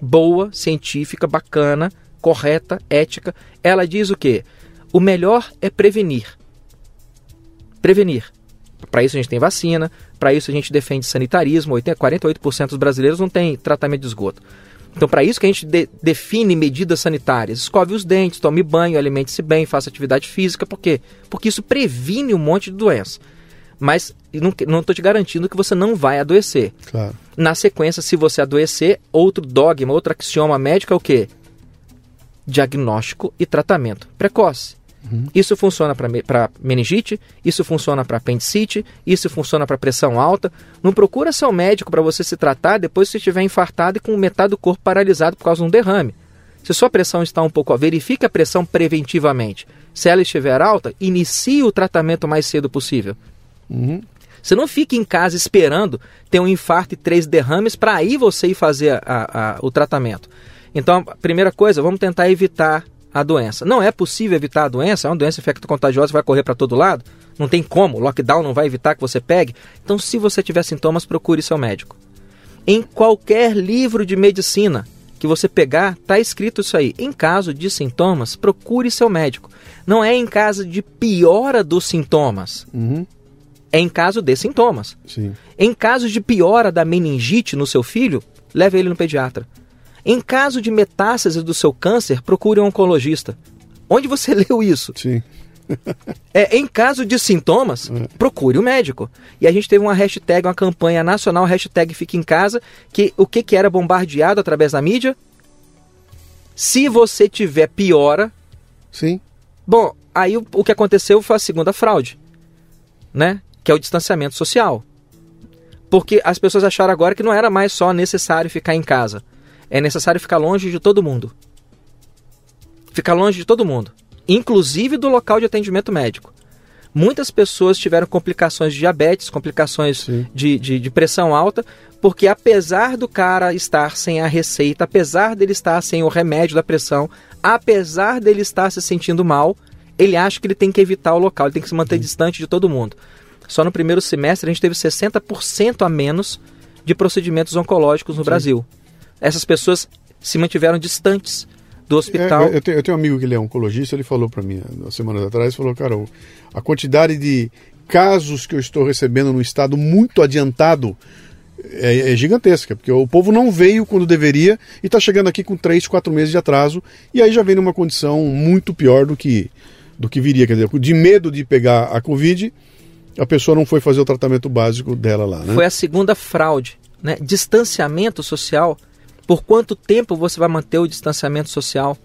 boa, científica, bacana, correta, ética, ela diz o quê? O melhor é prevenir. Prevenir. Para isso a gente tem vacina, para isso a gente defende sanitarismo, 48% dos brasileiros não tem tratamento de esgoto. Então, para isso que a gente de, define medidas sanitárias. Escove os dentes, tome banho, alimente-se bem, faça atividade física. Por quê? Porque isso previne um monte de doença. Mas não estou te garantindo que você não vai adoecer. Claro. Na sequência, se você adoecer, outro dogma, outro axioma médico é o quê? Diagnóstico e tratamento precoce. Uhum. Isso funciona para meningite, isso funciona para apendicite, isso funciona para pressão alta. Não procura ser um médico para você se tratar depois que você estiver infartado e com metade do corpo paralisado por causa de um derrame. Se sua pressão está um pouco, verifique a pressão preventivamente. Se ela estiver alta, inicie o tratamento o mais cedo possível. Uhum. Você não fique em casa esperando ter um infarto e três derrames para aí você ir fazer a, a, o tratamento. Então, a primeira coisa, vamos tentar evitar a doença. Não é possível evitar a doença, é uma doença infecto-contagiosa, vai correr para todo lado. Não tem como, lockdown não vai evitar que você pegue. Então, se você tiver sintomas, procure seu médico. Em qualquer livro de medicina que você pegar, está escrito isso aí. Em caso de sintomas, procure seu médico. Não é em caso de piora dos sintomas. Uhum. É em caso de sintomas. Sim. Em caso de piora da meningite no seu filho, leve ele no pediatra. Em caso de metástase do seu câncer, procure um oncologista. Onde você leu isso? Sim. é, em caso de sintomas, é. procure o um médico. E a gente teve uma hashtag, uma campanha nacional, hashtag Fique em Casa, que o que, que era bombardeado através da mídia? Se você tiver piora. Sim. Bom, aí o, o que aconteceu foi a segunda fraude, né? Que é o distanciamento social. Porque as pessoas acharam agora que não era mais só necessário ficar em casa é necessário ficar longe de todo mundo. Ficar longe de todo mundo, inclusive do local de atendimento médico. Muitas pessoas tiveram complicações de diabetes, complicações de, de, de, pressão alta, porque apesar do cara estar sem a receita, apesar dele estar sem o remédio da pressão, apesar dele estar se sentindo mal, ele acha que ele tem que evitar o local, ele tem que se manter Sim. distante de todo mundo. Só no primeiro semestre a gente teve 60% a menos de procedimentos oncológicos no Sim. Brasil. Essas pessoas se mantiveram distantes do hospital. É, eu, tenho, eu, tenho, um amigo que ele é oncologista, ele falou para mim, há semanas atrás, falou, cara, a quantidade de casos que eu estou recebendo no estado muito adiantado é, é, gigantesca, porque o povo não veio quando deveria e está chegando aqui com 3, 4 meses de atraso, e aí já vem numa condição muito pior do que, do que viria. Quer dizer, de medo de pegar a Covid, a pessoa não foi fazer o tratamento básico dela lá. Né? Foi a segunda fraude. Né? Distanciamento social. Por quanto tempo você vai manter o distanciamento social?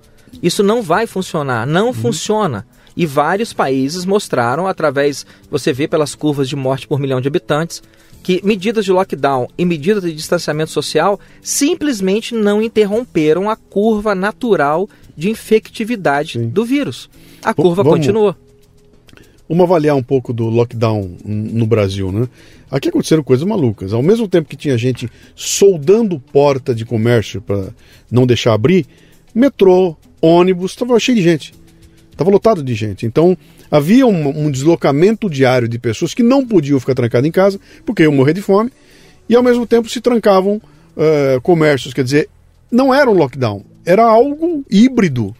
Isso não vai funcionar, não uhum. funciona. E vários países mostraram, através, você vê pelas curvas de morte por milhão de habitantes, que medidas de lockdown e medidas de distanciamento social simplesmente não interromperam a curva natural de infectividade Sim. do vírus. A curva vamos, continua. Vamos avaliar um pouco do lockdown no Brasil, né? Aqui aconteceram coisas malucas. Ao mesmo tempo que tinha gente soldando porta de comércio para não deixar abrir, metrô, ônibus, estava cheio de gente. Estava lotado de gente. Então, havia um, um, deslocamento diário de pessoas que não podiam ficar trancadas em casa, porque iam morrer de fome, e ao mesmo tempo se trancavam uh, comércios. Quer dizer, não era um lockdown, era algo híbrido.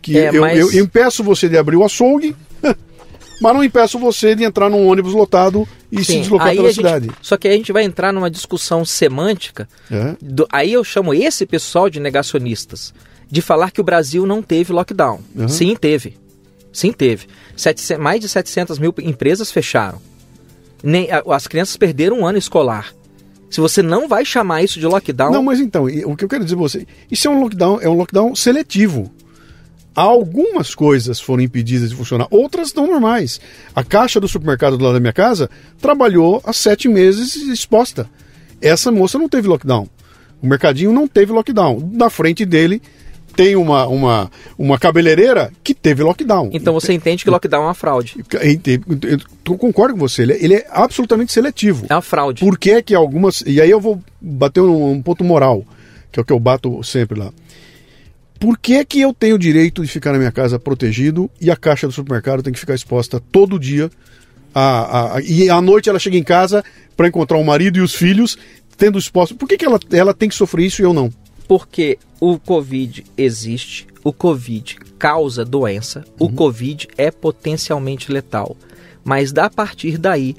Que é, eu, mas... eu, eu impeço você de abrir o açougue, mas não impeço você de entrar num ônibus lotado e Sim, se deslocar pela gente, cidade. Só que aí a gente vai entrar numa discussão semântica. É. Do, aí eu chamo esse pessoal de negacionistas de falar que o Brasil não teve lockdown. Uhum. Sim, teve. Sim, teve. Sete, mais de 700 mil empresas fecharam. Nem, as crianças perderam um ano escolar. Se você não vai chamar isso de lockdown. Não, mas então, o que eu quero dizer para você, isso é um lockdown, é um lockdown seletivo. Algumas coisas foram impedidas de funcionar, outras estão normais. A caixa do supermercado do lado da minha casa trabalhou há sete meses exposta. Essa moça não teve lockdown. O mercadinho não teve lockdown. Na frente dele tem uma, uma, uma cabeleireira que teve lockdown. Então você entende que lockdown é uma fraude. Eu concordo com você, ele é, ele é absolutamente seletivo. É uma fraude. Por que é que algumas. E aí eu vou bater um, um ponto moral, que é o que eu bato sempre lá. Por que que eu tenho o direito de ficar na minha casa protegido e a caixa do supermercado tem que ficar exposta todo dia? A, a, a e à noite ela chega em casa para encontrar o marido e os filhos tendo exposto. Por que, que ela, ela tem que sofrer isso e eu não? Porque o Covid existe, o Covid causa doença, uhum. o Covid é potencialmente letal. Mas a partir daí,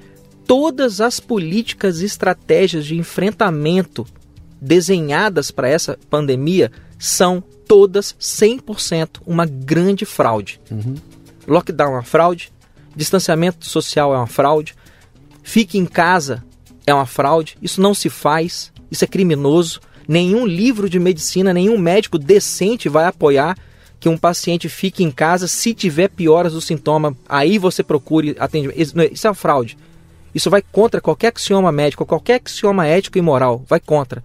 todas as políticas e estratégias de enfrentamento desenhadas para essa pandemia são todas 100% uma grande fraude. Uhum. Lockdown é uma fraude, distanciamento social é uma fraude, fique em casa é uma fraude, isso não se faz, isso é criminoso. Nenhum livro de medicina, nenhum médico decente vai apoiar que um paciente fique em casa se tiver pioras do sintoma. Aí você procure atendimento. Isso é uma fraude. Isso vai contra qualquer axioma médico, qualquer axioma ético e moral. Vai contra.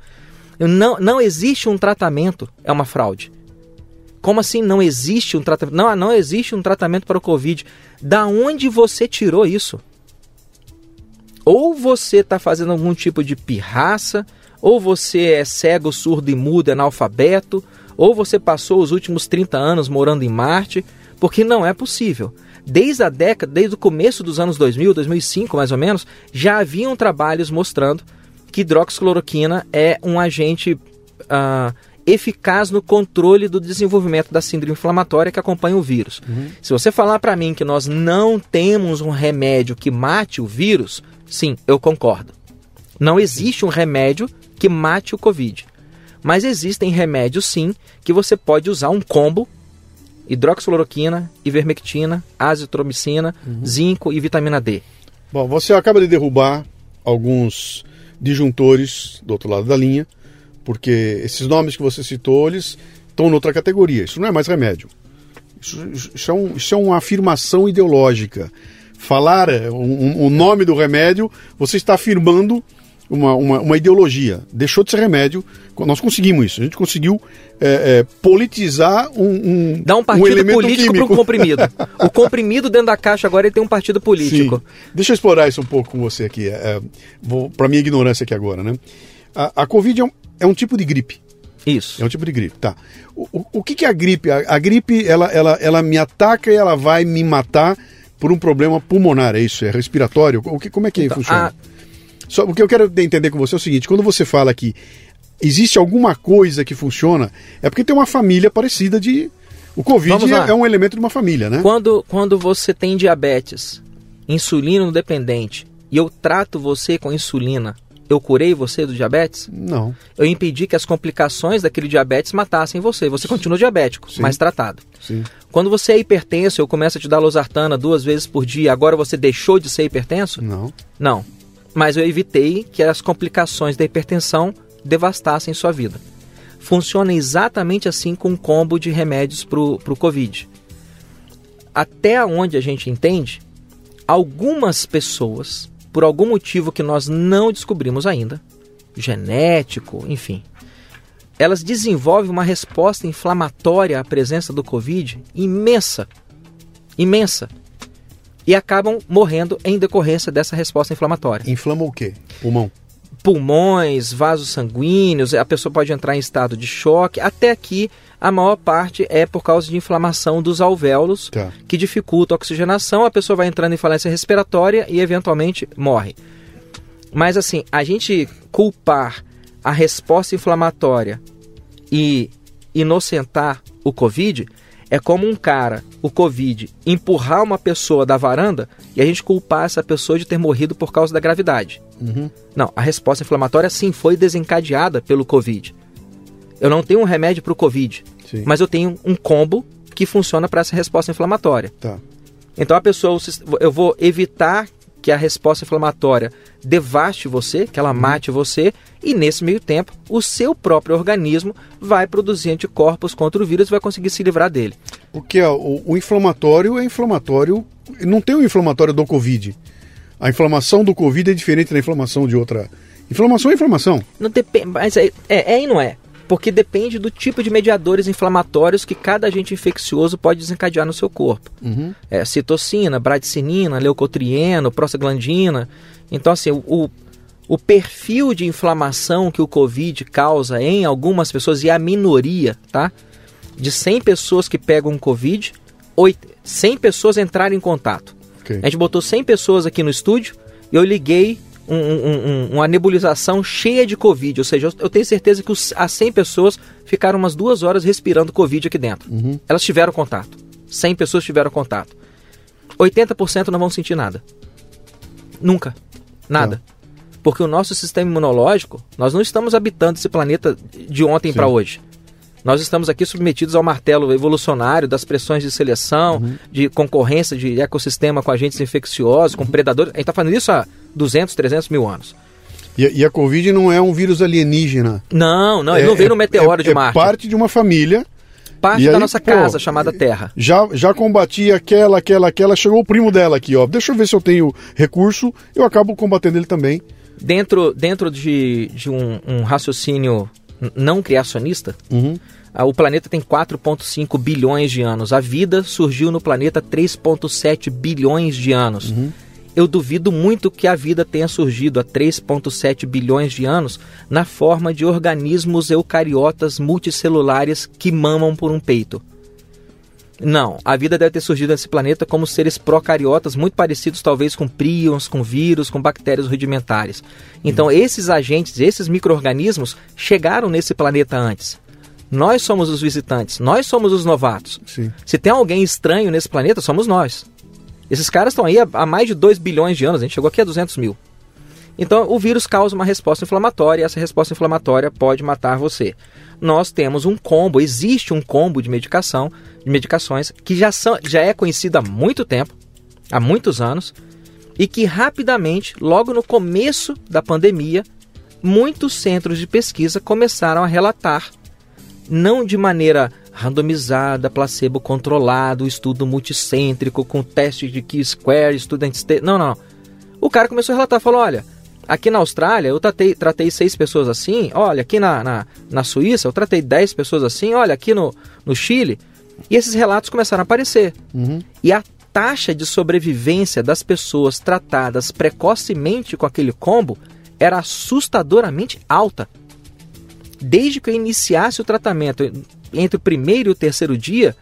Não, não existe um tratamento, é uma fraude. Como assim não existe um tratamento? Não, não existe um tratamento para o Covid. Da onde você tirou isso? Ou você está fazendo algum tipo de pirraça, ou você é cego, surdo e mudo, analfabeto, ou você passou os últimos 30 anos morando em Marte, porque não é possível. Desde a década, desde o começo dos anos 2000, 2005 mais ou menos, já haviam trabalhos mostrando que hidroxicloroquina é um agente uh, eficaz no controle do desenvolvimento da síndrome inflamatória que acompanha o vírus. Uhum. Se você falar para mim que nós não temos um remédio que mate o vírus, sim, eu concordo. Não existe um remédio que mate o Covid. Mas existem remédios, sim, que você pode usar um combo hidroxicloroquina, ivermectina, azitromicina, uhum. zinco e vitamina D. Bom, você acaba de derrubar alguns disjuntores do outro lado da linha, porque esses nomes que você citou, eles estão noutra categoria. Isso não é mais remédio. Isso, isso, é, um, isso é uma afirmação ideológica. Falar o um, um nome do remédio, você está afirmando uma, uma, uma, ideologia. Deixou de ser remédio. Nós conseguimos isso. A gente conseguiu é, é, politizar um, um Dar um partido um político para um comprimido. o comprimido dentro da caixa agora ele tem um partido político. Sim. Deixa eu explorar isso um pouco com você aqui. É, é para minha ignorância aqui agora, né? A, a Covid é um, é um, tipo de gripe. Isso. É um tipo de gripe, tá. O, o, o que, que é a gripe? A, a gripe, ela, ela, ela me ataca e ela vai me matar por um problema pulmonar, é isso? É respiratório? O que, como é que então, funciona? A... Só, o que eu quero entender com você é o seguinte: quando você fala que existe alguma coisa que funciona, é porque tem uma família parecida de. O Covid é, um elemento de uma família, né? Quando, quando você tem diabetes, insulino dependente, e eu trato você com insulina, eu curei você do diabetes? Não. Eu impedi que as complicações daquele diabetes matassem você. Você continua diabético, Sim. mas tratado. Sim. Quando você é hipertenso, eu começo a te dar losartana duas vezes por dia, agora você deixou de ser hipertenso? Não. Não. Mas eu evitei que as complicações da hipertensão devastassem sua vida. Funciona exatamente assim com um combo de remédios para o Covid. Até onde a gente entende, algumas pessoas, por algum motivo que nós não descobrimos ainda, genético, enfim, elas desenvolvem uma resposta inflamatória à presença do Covid imensa. Imensa. E acabam morrendo em decorrência dessa resposta inflamatória. Inflama o quê? Pulmão? Pulmões, vasos sanguíneos, a pessoa pode entrar em estado de choque. Até aqui, a maior parte é por causa de inflamação dos alvéolos, tá. que dificulta a oxigenação. A pessoa vai entrando em falência respiratória e eventualmente morre. Mas assim, a gente culpar a resposta inflamatória e inocentar o Covid é como um cara, o Covid, empurrar uma pessoa da varanda e a gente culpar essa pessoa de ter morrido por causa da gravidade. Uhum. Não, a resposta inflamatória sim foi desencadeada pelo Covid. Eu não tenho um remédio para o Covid, sim. mas eu tenho um combo que funciona para essa resposta inflamatória. Tá. Então a pessoa, eu vou evitar que a resposta inflamatória devaste você, que ela uhum. mate você, e nesse meio tempo o seu próprio organismo vai produzir anticorpos contra o vírus e vai conseguir se livrar dele. Porque o, o inflamatório é inflamatório, não tem o inflamatório do Covid. A inflamação do Covid é diferente da inflamação de outra. Inflamação é inflamação. Não depende, mas é, é, é e não é porque depende do tipo de mediadores inflamatórios que cada agente infeccioso pode desencadear no seu corpo. Uhum. É, citocina, bradicinina, leucotrieno, prostaglandina. Então, assim, o, o perfil de inflamação que o Covid causa em algumas pessoas, e a minoria, tá? De 100 pessoas que pegam o Covid, 8, 100 pessoas entraram em contato. Okay. A gente botou 100 pessoas aqui no estúdio e eu liguei um, um, uma nebulização cheia de Covid. Ou seja, eu tenho certeza que os, as 100 pessoas ficaram umas duas horas respirando Covid aqui dentro. Uhum. Elas tiveram contato. 100 pessoas tiveram contato. 80% não vão sentir nada. Nunca. Nada. Tá. Porque o nosso sistema imunológico, nós não estamos habitando esse planeta de ontem para hoje. Nós estamos aqui submetidos ao martelo evolucionário das pressões de seleção, uhum. de concorrência de ecossistema com agentes infecciosos, com predadores. A gente está fazendo isso há 200, 300 mil anos. E, e, a Covid não é um vírus alienígena. Não, não, ele é, não veio no meteoro é, de Marte. É parte de uma família. Parte da aí, nossa pô, casa, chamada Terra. Já, já combati aquela, aquela, aquela, chegou o primo dela aqui, ó. Deixa eu ver se eu tenho recurso, eu acabo combatendo ele também. Dentro, dentro de, de um, um raciocínio não criacionista, uhum. O planeta tem 4,5 bilhões de anos. A vida surgiu no planeta 3,7 bilhões de anos. Uhum. Eu duvido muito que a vida tenha surgido há 3,7 bilhões de anos na forma de organismos eucariotas multicelulares que mamam por um peito. Não, a vida deve ter surgido nesse planeta como seres procariotas muito parecidos talvez com prions, com vírus, com bactérias rudimentares. Então hum. esses agentes, esses micro-organismos chegaram nesse planeta antes. Nós somos os visitantes, nós somos os novatos. Sim. Se tem alguém estranho nesse planeta, somos nós. Esses caras estão aí há mais de 2 bilhões de anos, a gente chegou aqui a 200 mil. Então, o vírus causa uma resposta inflamatória e essa resposta inflamatória pode matar você. Nós temos um combo, existe um combo de medicação, de medicações que já, são, já é conhecido há muito tempo, há muitos anos, e que rapidamente, logo no começo da pandemia, muitos centros de pesquisa começaram a relatar, não de maneira randomizada, placebo controlado, estudo multicêntrico com teste de Q-square, student Não, não. O cara começou a relatar, falou, olha, Aqui na Austrália eu tratei, tratei seis pessoas assim, olha, aqui na, na, na Suíça eu tratei dez pessoas assim, olha, aqui no, no Chile. E esses relatos começaram a aparecer. Uhum. E a taxa de sobrevivência das pessoas tratadas precocemente com aquele combo era assustadoramente alta. Desde que eu iniciasse o tratamento entre o primeiro e o terceiro dia,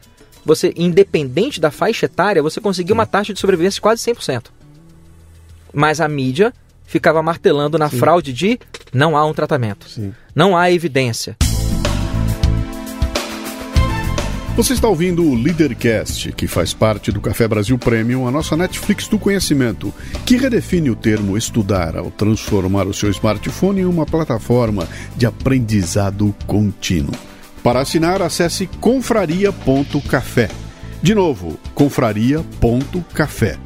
você, independente da faixa etária, você conseguia uma taxa de sobrevivência de quase 100%. Mas a mídia ficava martelando na Sim. fraude de não há um tratamento, Sim. não há evidência. Você está ouvindo o Leadercast, que faz parte do Café Brasil Premium, a nossa Netflix do conhecimento, que redefine o termo estudar ao transformar o seu smartphone em uma plataforma de aprendizado contínuo. Para assinar, acesse confraria.café. De novo, confraria.café.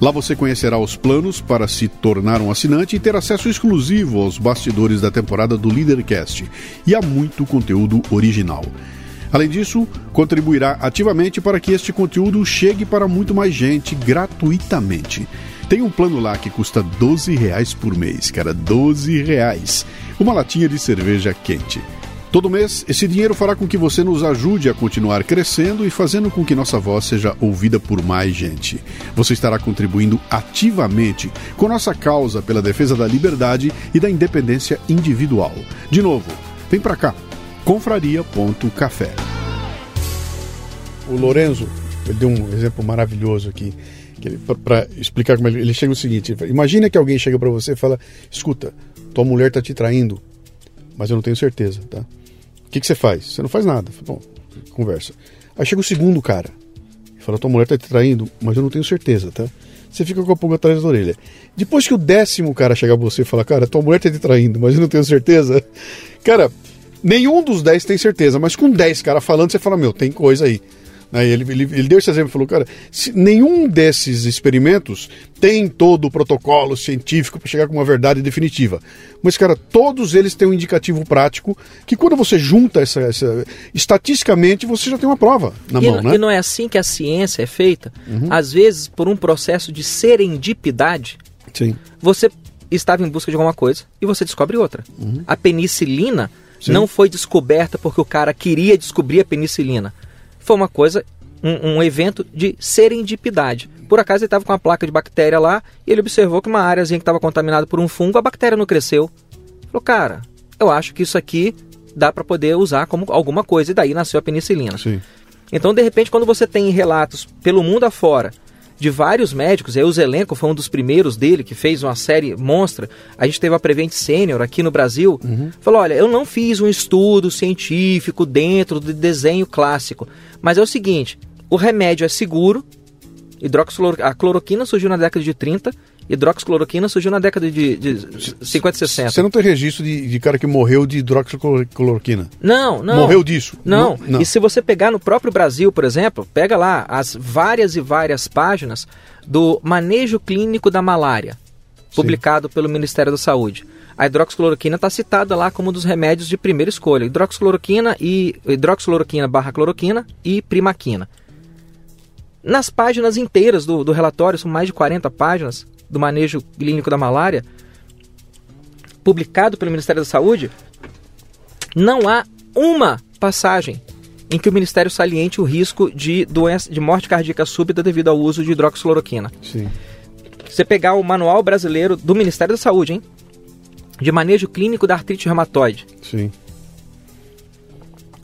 Lá você conhecerá os planos para se tornar um assinante e ter acesso exclusivo aos bastidores da temporada do Leadercast e a muito conteúdo original. Além disso, contribuirá ativamente para que este conteúdo chegue para muito mais gente gratuitamente. Tem um plano lá que custa 12 reais por mês, cara, 12 reais. Uma latinha de cerveja quente. Todo mês, esse dinheiro fará com que você nos ajude a continuar crescendo e fazendo com que nossa voz seja ouvida por mais gente. Você estará contribuindo ativamente com nossa causa pela defesa da liberdade e da independência individual. De novo, vem para cá confraria.café. O Lorenzo, ele deu um exemplo maravilhoso aqui, para explicar como ele, ele chega o seguinte: imagina que alguém chega para você e fala, escuta, tua mulher tá te traindo, mas eu não tenho certeza, tá? O que, que você faz? Você não faz nada. Bom, conversa. Aí chega o segundo cara e fala, tua mulher tá te traindo, mas eu não tenho certeza, tá? Você fica com a pulga atrás da orelha. Depois que o décimo cara chegar pra você e falar, cara, tua mulher tá te traindo, mas eu não tenho certeza. Cara, Nenhum dos 10 tem certeza, mas com 10 caras falando, você fala, meu, tem coisa aí. Né? Ele, ele, ele, deu esse exemplo e falou, cara, nenhum desses experimentos tem todo o protocolo científico para chegar com uma verdade definitiva. Mas, cara, todos eles têm um indicativo prático que quando você junta essa. essa estatisticamente, você já tem uma prova na e mão, né? E não é assim que a ciência é feita? Uhum. Às vezes, por um processo de serendipidade, Sim. você estava em busca de alguma coisa e você descobre outra. Uhum. A penicilina Sim. não foi descoberta porque o cara queria descobrir a penicilina. Foi uma coisa, um, um evento de serendipidade. Por acaso ele estava com uma placa de bactéria lá e ele observou que uma áreazinha que estava contaminada por um fungo, a bactéria não cresceu. Falou, cara, eu acho que isso aqui dá para poder usar como alguma coisa. E daí nasceu a penicilina. Sim. Então, de repente, quando você tem relatos pelo mundo afora de vários médicos, e aí o Zelenko foi um dos primeiros dele, que fez uma série monstra. A gente teve a Prevent Senior aqui no Brasil. Uhum. Falou: olha, eu não fiz um estudo científico dentro do desenho clássico, mas é o seguinte: o remédio é seguro, a cloroquina surgiu na década de 30 hidroxicloroquina surgiu na década de, de 50 e 60. Você não tem registro de, de cara que morreu de hidroxicloroquina? Não, não. Morreu disso? Não. não. não. E se você pegar no próprio Brasil, por exemplo, pega lá as várias e várias páginas do manejo clínico da malária, publicado Sim. pelo Ministério da Saúde. A hidroxicloroquina está citada lá como um dos remédios de primeira escolha. Hidroxicloroquina e hidroxicloroquina barra cloroquina e primaquina. Nas páginas inteiras do, do relatório, são mais de 40 páginas, do manejo clínico da malária, publicado pelo Ministério da Saúde, não há uma passagem em que o Ministério saliente o risco de doença de morte cardíaca súbita devido ao uso de hidroxicloroquina. Sim. Você pegar o manual brasileiro do Ministério da Saúde, hein? De manejo clínico da artrite reumatoide. Sim.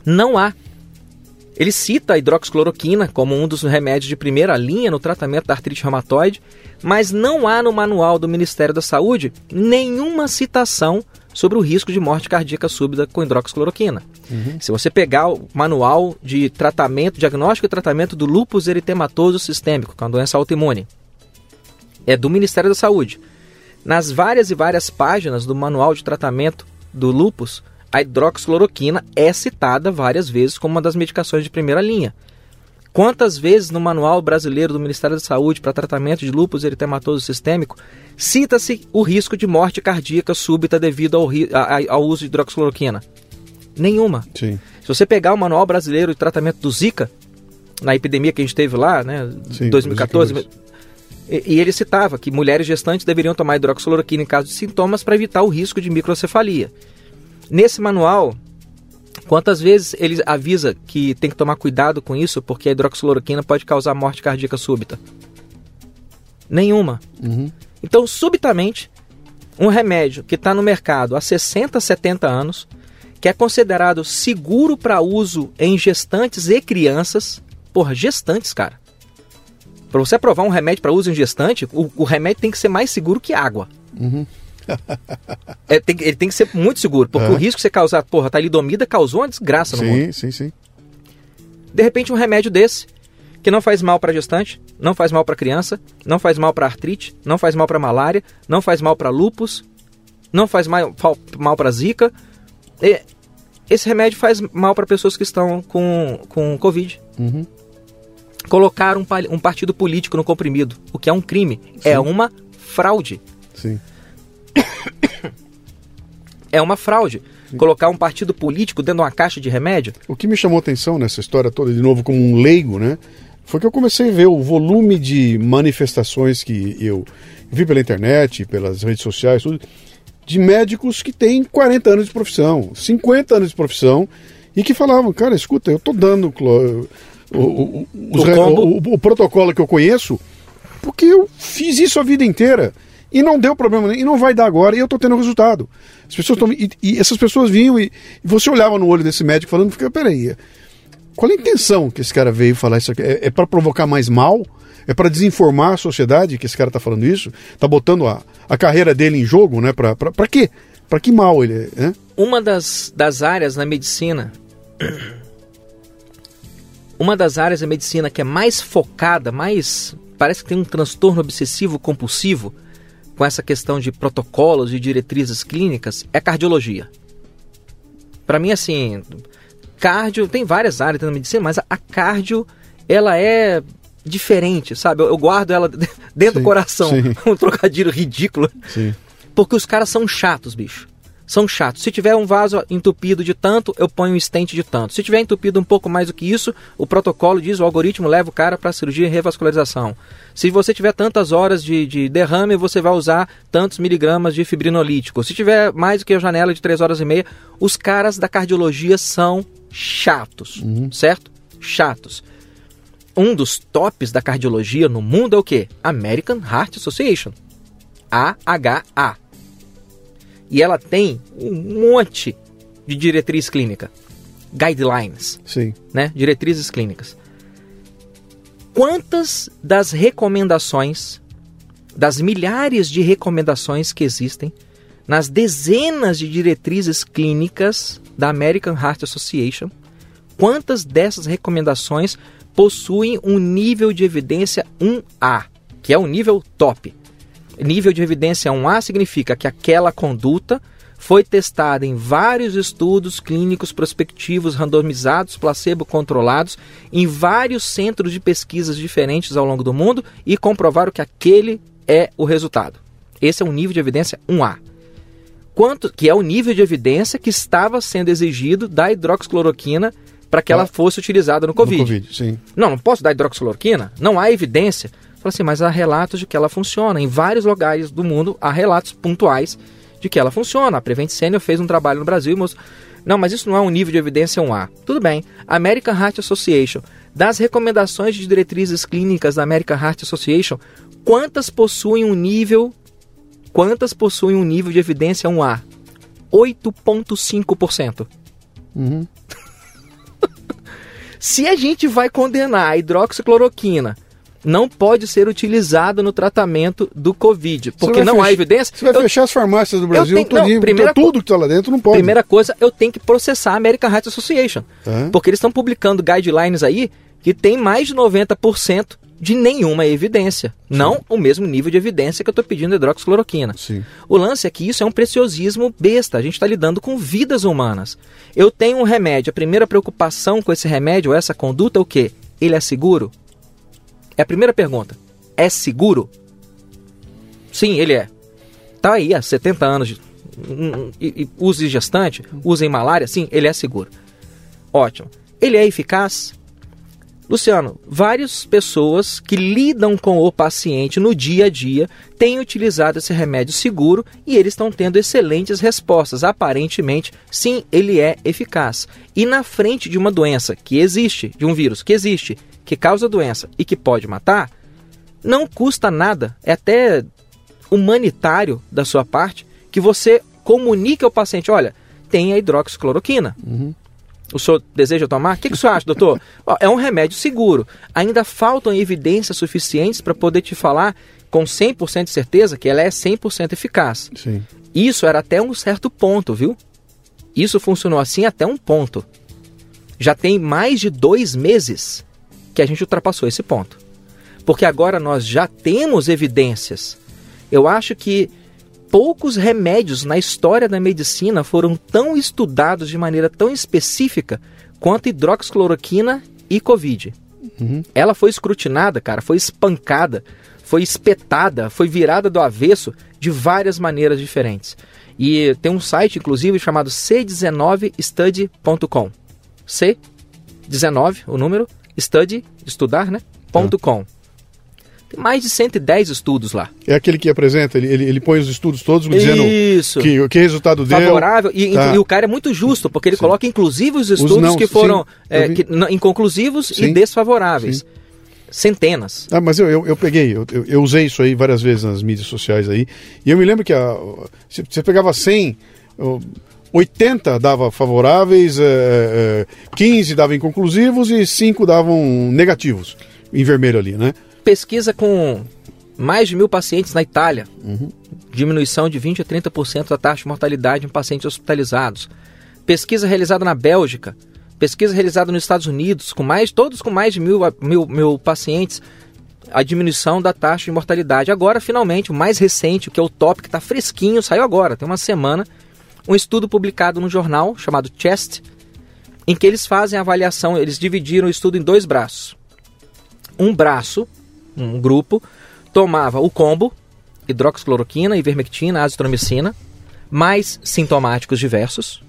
Não há. Ele cita a hidroxicloroquina como um dos remédios de primeira linha no tratamento da artrite reumatoide, mas não há no manual do Ministério da Saúde nenhuma citação sobre o risco de morte cardíaca súbita com hidroxicloroquina. Uhum. Se você pegar o manual de tratamento, diagnóstico e tratamento do lúpus eritematoso sistêmico, que é uma doença autoimune, é do Ministério da Saúde. Nas várias e várias páginas do manual de tratamento do lúpus, a hidroxicloroquina é citada várias vezes como uma das medicações de primeira linha. Quantas vezes no Manual Brasileiro do Ministério da Saúde para tratamento de lúpus eritematoso sistêmico cita-se o risco de morte cardíaca súbita devido ao, ao uso de hidroxicloroquina? Nenhuma. Sim. Se você pegar o Manual Brasileiro de Tratamento do Zika, na epidemia que a gente teve lá, né, Sim, 2014, e, e ele citava que mulheres gestantes deveriam tomar hidroxicloroquina em caso de sintomas para evitar o risco de microcefalia. Nesse manual, Quantas vezes ele avisa que tem que tomar cuidado com isso porque a hidroxicloroquina pode causar morte cardíaca súbita? Nenhuma. Uhum. Então, subitamente, um remédio que está no mercado há 60, 70 anos, que é considerado seguro para uso em gestantes e crianças, porra, gestantes, cara. Para você aprovar um remédio para uso em gestante, o, o, remédio tem que ser mais seguro que água. Uhum. É, tem, ele tem que ser muito seguro, porque o risco de você causar, porra, talidomida causou uma desgraça no sim, mundo. Sim, sim, sim. De repente, um remédio desse, que não faz mal para gestante, não faz mal para criança, não faz mal para artrite, não faz mal para malária, não faz mal para lupus, não faz mal, mal para zika. E esse remédio faz mal para pessoas que estão com, com Covid. Uhum. Colocar um, um, partido político no comprimido, o que é um crime, é Sim. é uma fraude. Sim. É uma fraude. Sim. Colocar um partido político dentro de uma caixa de remédio. O que me chamou atenção nessa história toda, de novo, como um leigo, né? Foi que eu comecei a ver o volume de manifestações que eu vi pela internet, pelas redes sociais, tudo, de médicos que têm 40 anos de profissão, 50 anos de profissão, e que falavam, cara, escuta, eu tô dando o, o, o, o, protocolo que eu conheço, porque eu fiz isso a vida inteira. E não deu problema, e não vai dar agora, e eu tô tendo resultado. As pessoas estão. E, e, essas pessoas vinham e, e, você olhava no olho desse médico falando, fica, peraí, qual é a intenção que esse cara veio falar isso aqui? É, é para provocar mais mal? É para desinformar a sociedade que esse cara está falando isso? Está botando a, a carreira dele em jogo, né? Para quê? Para que mal ele é? Uma das, das áreas na medicina. Uma das áreas da medicina que é mais focada, mais. Parece que tem um transtorno obsessivo compulsivo com essa questão de protocolos e diretrizes clínicas é cardiologia. Para mim, assim, cardio, tem várias áreas na medicina, mas a, a cardio, ela é diferente, sabe? Eu, eu guardo ela dentro sim, do coração. Sim. um trocadilho ridículo. Sim. Porque os caras são chatos, bicho. São chatos. Se tiver um vaso entupido de tanto, eu ponho um stent de tanto. Se tiver entupido um pouco mais do que isso, o protocolo diz, o algoritmo leva o cara para cirurgia e revascularização. Se você tiver tantas horas de, de, derrame, você vai usar tantos miligramas de fibrinolítico. Se tiver mais do que a janela de 3 horas e meia, os caras da cardiologia são chatos, uhum. certo? Chatos um dos tops da cardiologia no mundo é o que? American Heart Association. AHA. E ela tem um monte de diretriz clínica. Guidelines. Sim. Né? Diretrizes clínicas. Quantas das recomendações, das milhares de recomendações que existem, nas dezenas de diretrizes clínicas da American Heart Association, quantas dessas recomendações possuem um nível de evidência 1A, que é o nível top. Nível de evidência 1A significa que aquela conduta foi testada em vários estudos clínicos prospectivos randomizados, placebo-controlados, em vários centros de pesquisas diferentes ao longo do mundo e comprovaram que aquele é o resultado. Esse é um nível de evidência 1A. Quanto, que é o nível de evidência que estava sendo exigido da hidroxicloroquina para que ela fosse utilizada no COVID. no COVID. sim. Não, não posso dar hidroxicloroquina? Não há evidência. Fala assim, mas há relatos de que ela funciona. Em vários lugares do mundo há relatos pontuais de que ela funciona. A Prevent Senior fez um trabalho no Brasil e mostrou... Não, mas isso não é um nível de evidência 1A. Tudo bem. American Heart Association. Das recomendações de diretrizes clínicas da American Heart Association, quantas possuem um nível quantas possuem um nível de evidência 1A? 8,5%. Uhum. Se a gente vai condenar a hidroxicloroquina não pode ser utilizada no tratamento do Covid, porque não fechar, há evidência. Você vai eu, fechar as farmácias do Brasil, tenho, não, primeira, tudo que está lá dentro não pode. Primeira coisa, eu tenho que processar a American Heart Association, porque eles estão publicando guidelines aí que tem mais de 90% de nenhuma evidência. Sim. Não o mesmo nível de evidência que eu estou pedindo hidroxicloroquina. Sim. O lance é que isso é um preciosismo besta. A gente está lidando com vidas humanas. Eu tenho um remédio. A primeira preocupação com esse remédio, essa conduta, é o quê? Ele é seguro? É a primeira pergunta. É seguro? Sim, ele é. Tá aí há 70 anos. De, e, e, use gestante, use em malária, sim, ele é seguro. Ótimo. Ele é eficaz? Luciano, várias pessoas que lidam com o paciente no dia a dia têm utilizado esse remédio seguro e eles estão tendo excelentes respostas. Aparentemente, sim, ele é eficaz. E na frente de uma doença que existe, de um vírus que existe, que causa doença e que pode matar, não custa nada, é até humanitário da sua parte, que você comunique ao paciente: olha, tem a hidroxicloroquina. Uhum O senhor deseja tomar? O que, que o senhor acha, doutor? é um remédio seguro. Ainda faltam evidências suficientes para poder te falar com 100% de certeza que ela é 100% eficaz. Sim. Isso era até um certo ponto, viu? Isso funcionou assim até um ponto. Já tem mais de dois meses que a gente ultrapassou esse ponto. Porque agora nós já temos evidências. Eu acho que poucos remédios na história da medicina foram tão estudados de maneira tão específica quanto hidroxicloroquina e Covid. Uhum. Ela foi escrutinada, cara, foi espancada, foi espetada, foi virada do avesso de várias maneiras diferentes. E tem um site, inclusive, chamado c19study.com. C19, o número, study, estudar, né? Ponto .com. Tem mais de 110 estudos lá. É aquele que apresenta, ele, ele, ele põe os estudos todos dizendo Isso. Que, que resultado deu. Favorável. E, tá. e, o cara é muito justo, porque ele sim. coloca inclusive os estudos os não, que foram sim, é, que, inconclusivos sim. e desfavoráveis. Centenas. Ah, mas eu, eu, eu peguei, eu, eu, eu, usei isso aí várias vezes nas mídias sociais aí. E eu me lembro que a, você pegava 100. 80 dava favoráveis, é, é, 15 dava inconclusivos e 5 davam negativos, em vermelho ali, né? pesquisa com mais de mil pacientes na Itália, uhum. diminuição de 20 a 30% da taxa de mortalidade em pacientes hospitalizados. Pesquisa realizada na Bélgica, pesquisa realizada nos Estados Unidos, com mais, todos com mais de mil, mil, mil pacientes, a diminuição da taxa de mortalidade. Agora, finalmente, o mais recente, que é o top, que está fresquinho, saiu agora, tem uma semana, um estudo publicado no jornal chamado Chest, em que eles fazem a avaliação, eles dividiram o estudo em dois braços. Um braço um grupo, tomava o combo, hidroxicloroquina, ivermectina, azitromicina, mais sintomáticos diversos,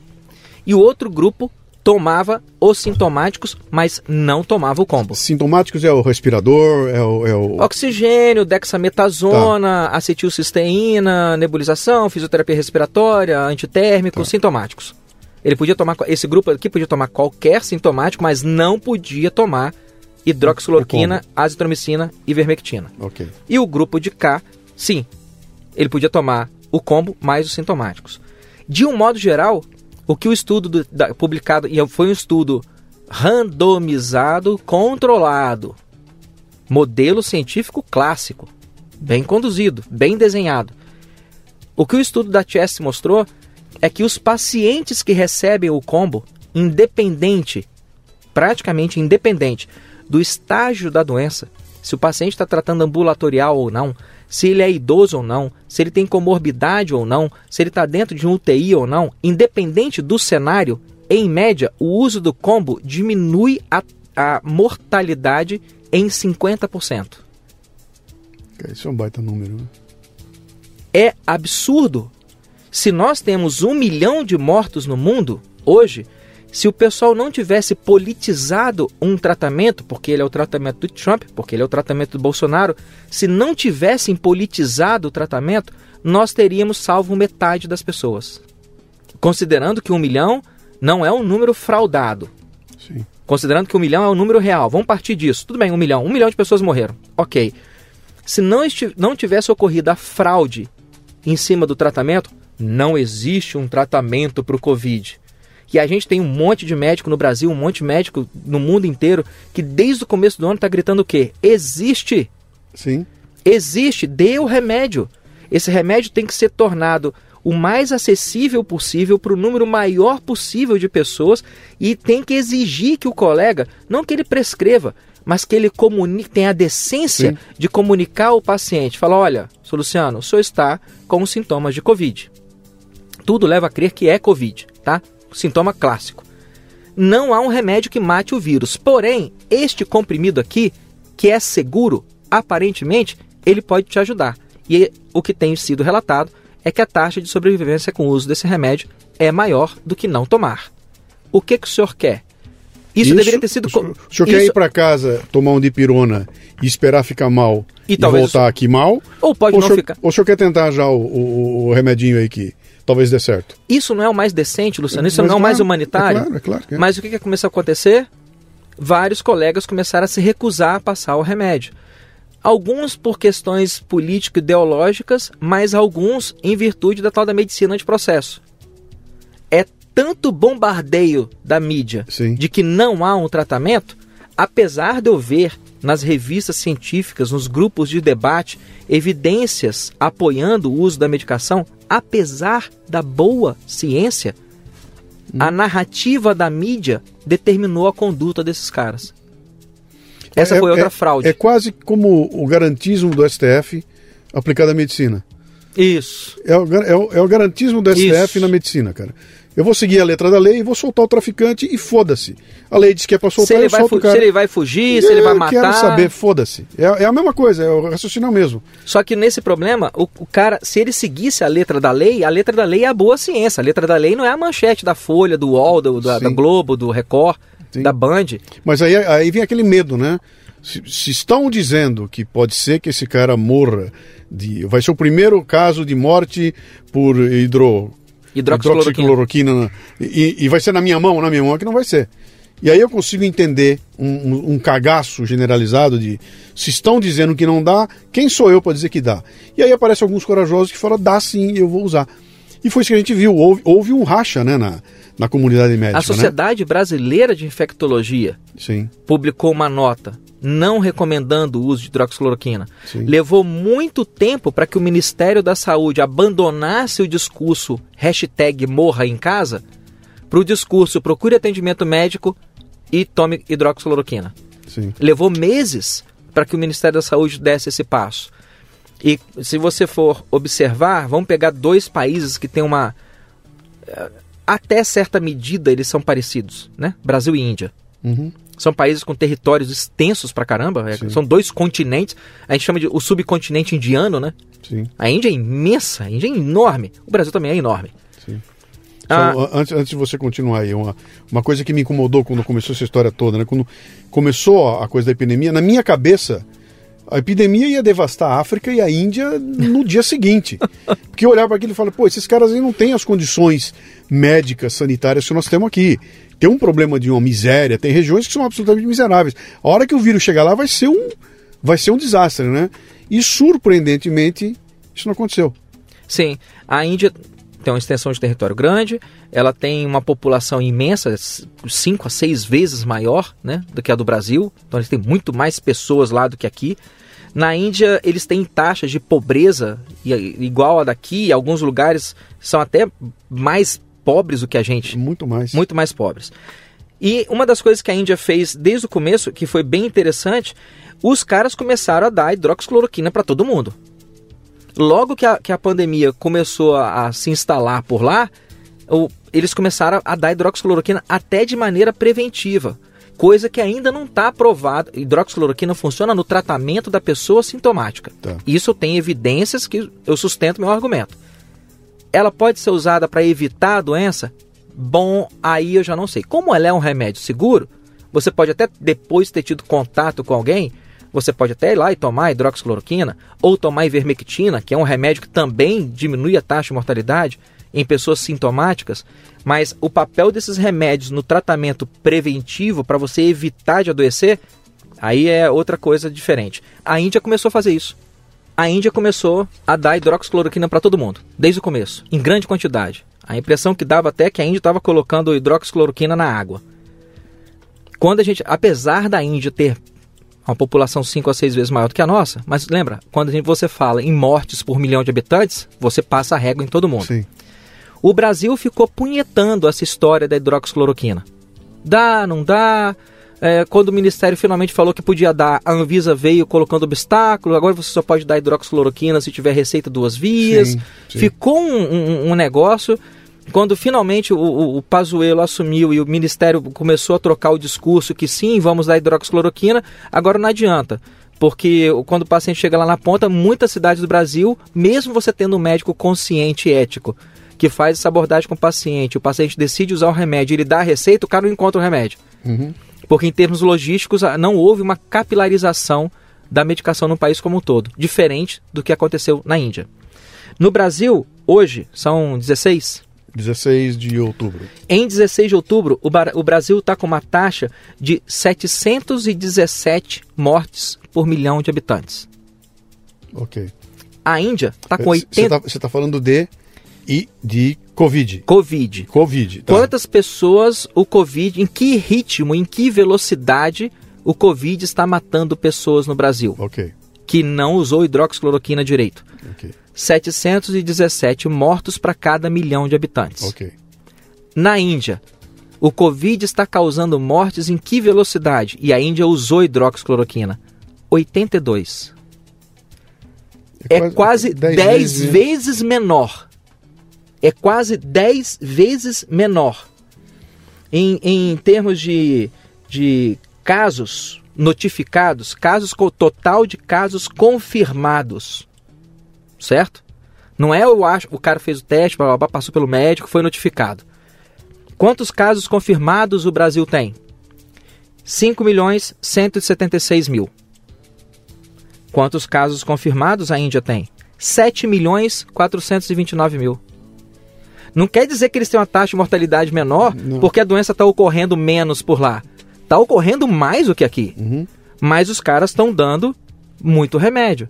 e o outro grupo tomava os sintomáticos, mas não tomava o combo. Sintomáticos é o respirador, é o... É o... Oxigênio, dexametasona, tá. acetilcisteína, nebulização, fisioterapia respiratória, antitérmico, tá. sintomáticos. Ele podia tomar, esse grupo aqui podia tomar qualquer sintomático, mas não podia tomar hidroxicloroquina, azitromicina e ivermectina. Okay. E o grupo de K, sim, ele podia tomar o combo mais os sintomáticos. De um modo geral, o que o estudo do, da, publicado, e foi um estudo randomizado, controlado, modelo científico clássico, bem conduzido, bem desenhado. O que o estudo da Chest mostrou é que os pacientes que recebem o combo, independente, praticamente independente do estágio da doença, se o paciente está tratando ambulatorial ou não, se ele é idoso ou não, se ele tem comorbidade ou não, se ele está dentro de um UTI ou não, independente do cenário, em média, o uso do combo diminui a, a mortalidade em 50%. Isso é um baita número. Né? É absurdo. Se nós temos um milhão de mortos no mundo hoje, se o pessoal não tivesse politizado um tratamento, porque ele é o tratamento do Trump, porque ele é o tratamento do Bolsonaro, se não tivessem politizado o tratamento, nós teríamos salvo metade das pessoas. Considerando que um milhão não é um número fraudado. Sim. Considerando que um milhão é um número real. Vamos partir disso. Tudo bem, um milhão. Um milhão de pessoas morreram. Ok. Se não, não tivesse ocorrido a fraude em cima do tratamento, não existe um tratamento para o Covid que a gente tem um monte de médico no Brasil, um monte de médico no mundo inteiro, que desde o começo do ano está gritando o quê? Existe! Sim. Existe, dê o remédio. Esse remédio tem que ser tornado o mais acessível possível para o número maior possível de pessoas e tem que exigir que o colega, não que ele prescreva, mas que ele comunique, tenha a decência Sim. de comunicar ao paciente. Fala, olha, Luciano, o senhor está com sintomas de Covid. Tudo leva a crer que é Covid, tá? Sintoma clássico. Não há um remédio que mate o vírus, porém, este comprimido aqui, que é seguro, aparentemente, ele pode te ajudar. E o que tem sido relatado é que a taxa de sobrevivência com o uso desse remédio é maior do que não tomar. O que, que o senhor quer? Isso, Isso deveria ter sido. O senhor, o senhor quer ir para casa tomar um dipirona e esperar ficar mal e, e voltar aqui mal? Ou pode ou não senhor, ficar. Ou o senhor quer tentar já o, o, o remedinho aí que talvez dê certo. Isso não é o mais decente, Luciano? Isso mas, não é o mais humanitário? É claro, é claro. É. Mas o que, que começou a acontecer? Vários colegas começaram a se recusar a passar o remédio. Alguns por questões político-ideológicas, mas alguns em virtude da tal da medicina de processo. É tanto bombardeio da mídia Sim. de que não há um tratamento, apesar de eu ver nas revistas científicas, nos grupos de debate, evidências apoiando o uso da medicação, apesar da boa ciência, a narrativa da mídia determinou a conduta desses caras. Essa É- foi outra é- fraude. É quase como o garantismo do STF aplicado à medicina. Isso. É o, é o, é o garantismo do STF Isso. na medicina, cara. Eu vou seguir a letra da lei e vou soltar o traficante e foda-se. A lei diz que é pra Se soltar, ele, eu solto o cara. se ele vai fugir, se ele vai Eu matar. quero saber, foda-se. É, é a mesma coisa, é o raciocínio mesmo. Só que nesse problema, o, o cara, se ele seguisse a letra da lei, a letra da lei é a boa ciência. A letra da lei não é a manchete da Folha, do UOL, do, da, da. Globo, do Record, Sim. da Band. Mas aí, aí vem aquele medo, né? Se, se estão dizendo que pode ser que esse cara morra, de, vai ser o primeiro caso de morte por hidro, Hidroxicloroquina. hidroxicloroquina na- e, e vai ser na minha mão, na minha mão é que não vai ser. E aí eu consigo entender um, um, um cagaço generalizado de se estão dizendo que não dá, quem sou eu para dizer que dá? E aí aparecem alguns corajosos que falam, dá sim, eu vou usar. E foi isso que a gente viu, houve, houve um racha né, na, na comunidade médica. A Sociedade Brasileira de Infectologia Né? Sim, publicou uma nota não recomendando o uso de hidroxicloroquina. Sim. Levou muito tempo para que o Ministério da Saúde abandonasse o discurso hashtag morra em casa para o discurso procure atendimento médico e tome hidroxicloroquina. sim. Levou meses para que o Ministério da Saúde desse esse passo. E se você for observar, vamos pegar dois países que têm uma. eh, Até certa medida eles são parecidos, né? Brasil e Índia. Uhum. São países com territórios extensos pra caramba. é, Sim. são dois continentes. A gente chama de o subcontinente indiano, né? Sim, A Índia é imensa, a Índia é enorme. O Brasil também é enorme. sim. Ah. Só, antes, antes de você continuar aí, uma, uma coisa que me incomodou quando começou essa história toda, né? Quando começou a coisa da epidemia, na minha cabeça, a epidemia ia devastar a África e a Índia no dia seguinte. Porque eu olhava para aquilo e falava, pô, esses caras aí não têm as condições médicas, sanitárias que nós temos aqui. Tem um problema de uma miséria, tem regiões que são absolutamente miseráveis. A hora que o vírus chegar lá vai ser um, vai ser um desastre, né? E surpreendentemente, isso não aconteceu. Sim, a Índia tem uma extensão de território grande, ela tem uma população imensa, 5 a 6 vezes maior né, do que a do Brasil, então eles têm muito mais pessoas lá do que aqui. Na Índia, eles têm taxas de pobreza igual a daqui, alguns lugares são até mais pobres do que a gente. Muito mais. muito mais pobres. E uma das coisas que a Índia fez desde o começo, que foi bem interessante, os caras começaram a dar hidroxicloroquina para todo mundo. Logo que a, que a pandemia começou a, a se instalar por lá, o- eles começaram a dar hidroxicloroquina até de maneira preventiva. Coisa que ainda não está aprovada. Hidroxicloroquina funciona no tratamento da pessoa sintomática. Tá. Isso tem evidências que eu sustento meu argumento. Ela pode ser usada para evitar a doença? Bom, aí eu já não sei. Como ela é um remédio seguro, você pode até depois de ter tido contato com alguém, você pode até ir lá e tomar hidroxicloroquina ou tomar ivermectina, que é um remédio que também diminui a taxa de mortalidade em pessoas sintomáticas, mas o papel desses remédios no tratamento preventivo para você evitar de adoecer, aí é outra coisa diferente. A Índia começou a fazer isso a Índia começou a dar hidroxicloroquina para todo mundo, desde o começo, em grande quantidade. A impressão que dava até que a Índia estava colocando hidroxicloroquina na água. Quando a gente, apesar da Índia ter uma população 5 a 6 vezes maior do que a nossa, mas lembra, quando você fala em mortes por milhão de habitantes, você passa a régua em todo mundo. Sim. O Brasil ficou punhetando essa história da hidroxicloroquina. Dá, não dá. É, quando o Ministério finalmente falou que podia dar, a Anvisa veio colocando obstáculo. Agora você só pode dar hidroxicloroquina se tiver receita duas vias. Sim, sim. Ficou um, um- um negócio. Quando finalmente o, o, o Pazuello assumiu e o Ministério começou a trocar o discurso que sim, vamos dar hidroxicloroquina, agora não adianta. Porque quando o paciente chega lá na ponta, muitas cidades do Brasil, mesmo você tendo um médico consciente e ético, que faz essa abordagem com o paciente, o paciente decide usar o remédio, ele dá a receita, o cara não encontra o remédio. Uhum. Porque em termos logísticos ah, não houve uma capilarização da medicação no país como um todo, diferente do que aconteceu na Índia. No Brasil, hoje, são 16. 16 de outubro. Em 16 de outubro, o, o Brasil está com uma taxa de 717 mortes por milhão de habitantes. Ok. A Índia está com Você 80. está falando de E de Covid. Covid. Covid. Tá. Quantas pessoas o Covid, em que ritmo, em que velocidade o Covid está matando pessoas no Brasil? Ok. Que não usou hidroxicloroquina direito. Ok. 717 mortos para cada milhão de habitantes. Ok. Na Índia, o Covid está causando mortes em que velocidade? E a Índia usou hidroxicloroquina. 82. É, é quase 10, 10 vezes, vezes menor. É quase 10 vezes menor. Em, em termos de, de casos notificados, casos com total de casos confirmados. Certo? Não é eu acho, o cara fez o teste, passou pelo médico, foi notificado. Quantos casos confirmados o Brasil tem? 5 milhões 176 mil. Quantos casos confirmados a Índia tem? 7 milhões 429 mil. Não quer dizer que eles têm uma taxa de mortalidade menor Não. porque a doença está ocorrendo menos por lá. Está ocorrendo mais do que aqui. Uhum. Mas os caras estão dando muito remédio.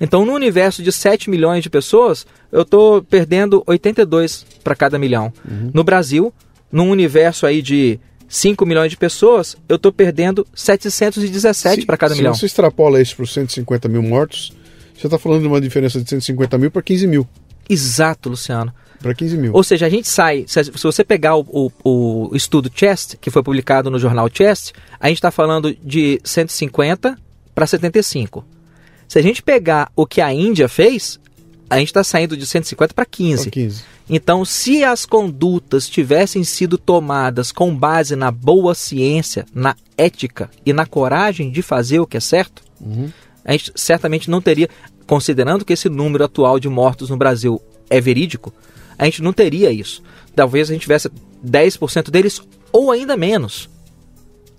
Então, no universo de 7 milhões de pessoas, eu estou perdendo 82 para cada milhão. Uhum. No Brasil, num universo aí de 5 milhões de pessoas, eu estou perdendo 717 para cada se milhão. Se você extrapola isso para os 150 mil mortos, você está falando de uma diferença de 150 mil para 15 mil. Exato, Luciano. Para 15 mil. Ou seja, a gente sai. Se, você pegar o, o, o, estudo Chest, que foi publicado no jornal Chest, a gente está falando de 150 para 75. Se a gente pegar o que a Índia fez, a gente está saindo de 150 para 15. 15. Então, se as condutas tivessem sido tomadas com base na boa ciência, na ética e na coragem de fazer o que é certo, uhum. a gente certamente não teria, considerando que esse número atual de mortos no Brasil é verídico, a gente não teria isso. Talvez a gente tivesse 10% deles ou ainda menos.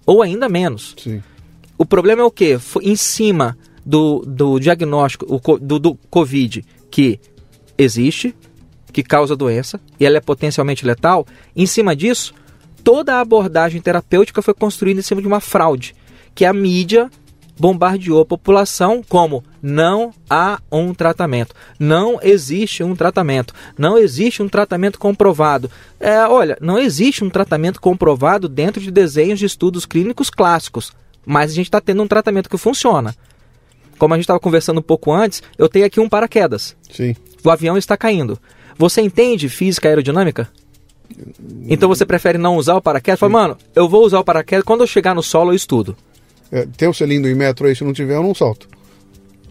Ou ainda menos. Sim. O problema é o quê? Em cima do, do diagnóstico do, do Covid, que existe, que causa doença e ela é potencialmente letal, em cima disso, toda a abordagem terapêutica foi construída em cima de uma fraude, que a mídia bombardeou a população como não há um tratamento, não existe um tratamento, não existe um tratamento comprovado. É, olha, não existe um tratamento comprovado dentro de desenhos de estudos clínicos clássicos, mas a gente está tendo um tratamento que funciona. Como a gente estava conversando um pouco antes, eu tenho aqui um paraquedas. Sim. O avião está caindo. Você entende física aerodinâmica? Então você prefere não usar o paraquedas? Fala, mano, eu vou usar o paraquedas, quando eu chegar no solo eu estudo. É, tem o cilindro em metro aí, se não tiver eu não salto.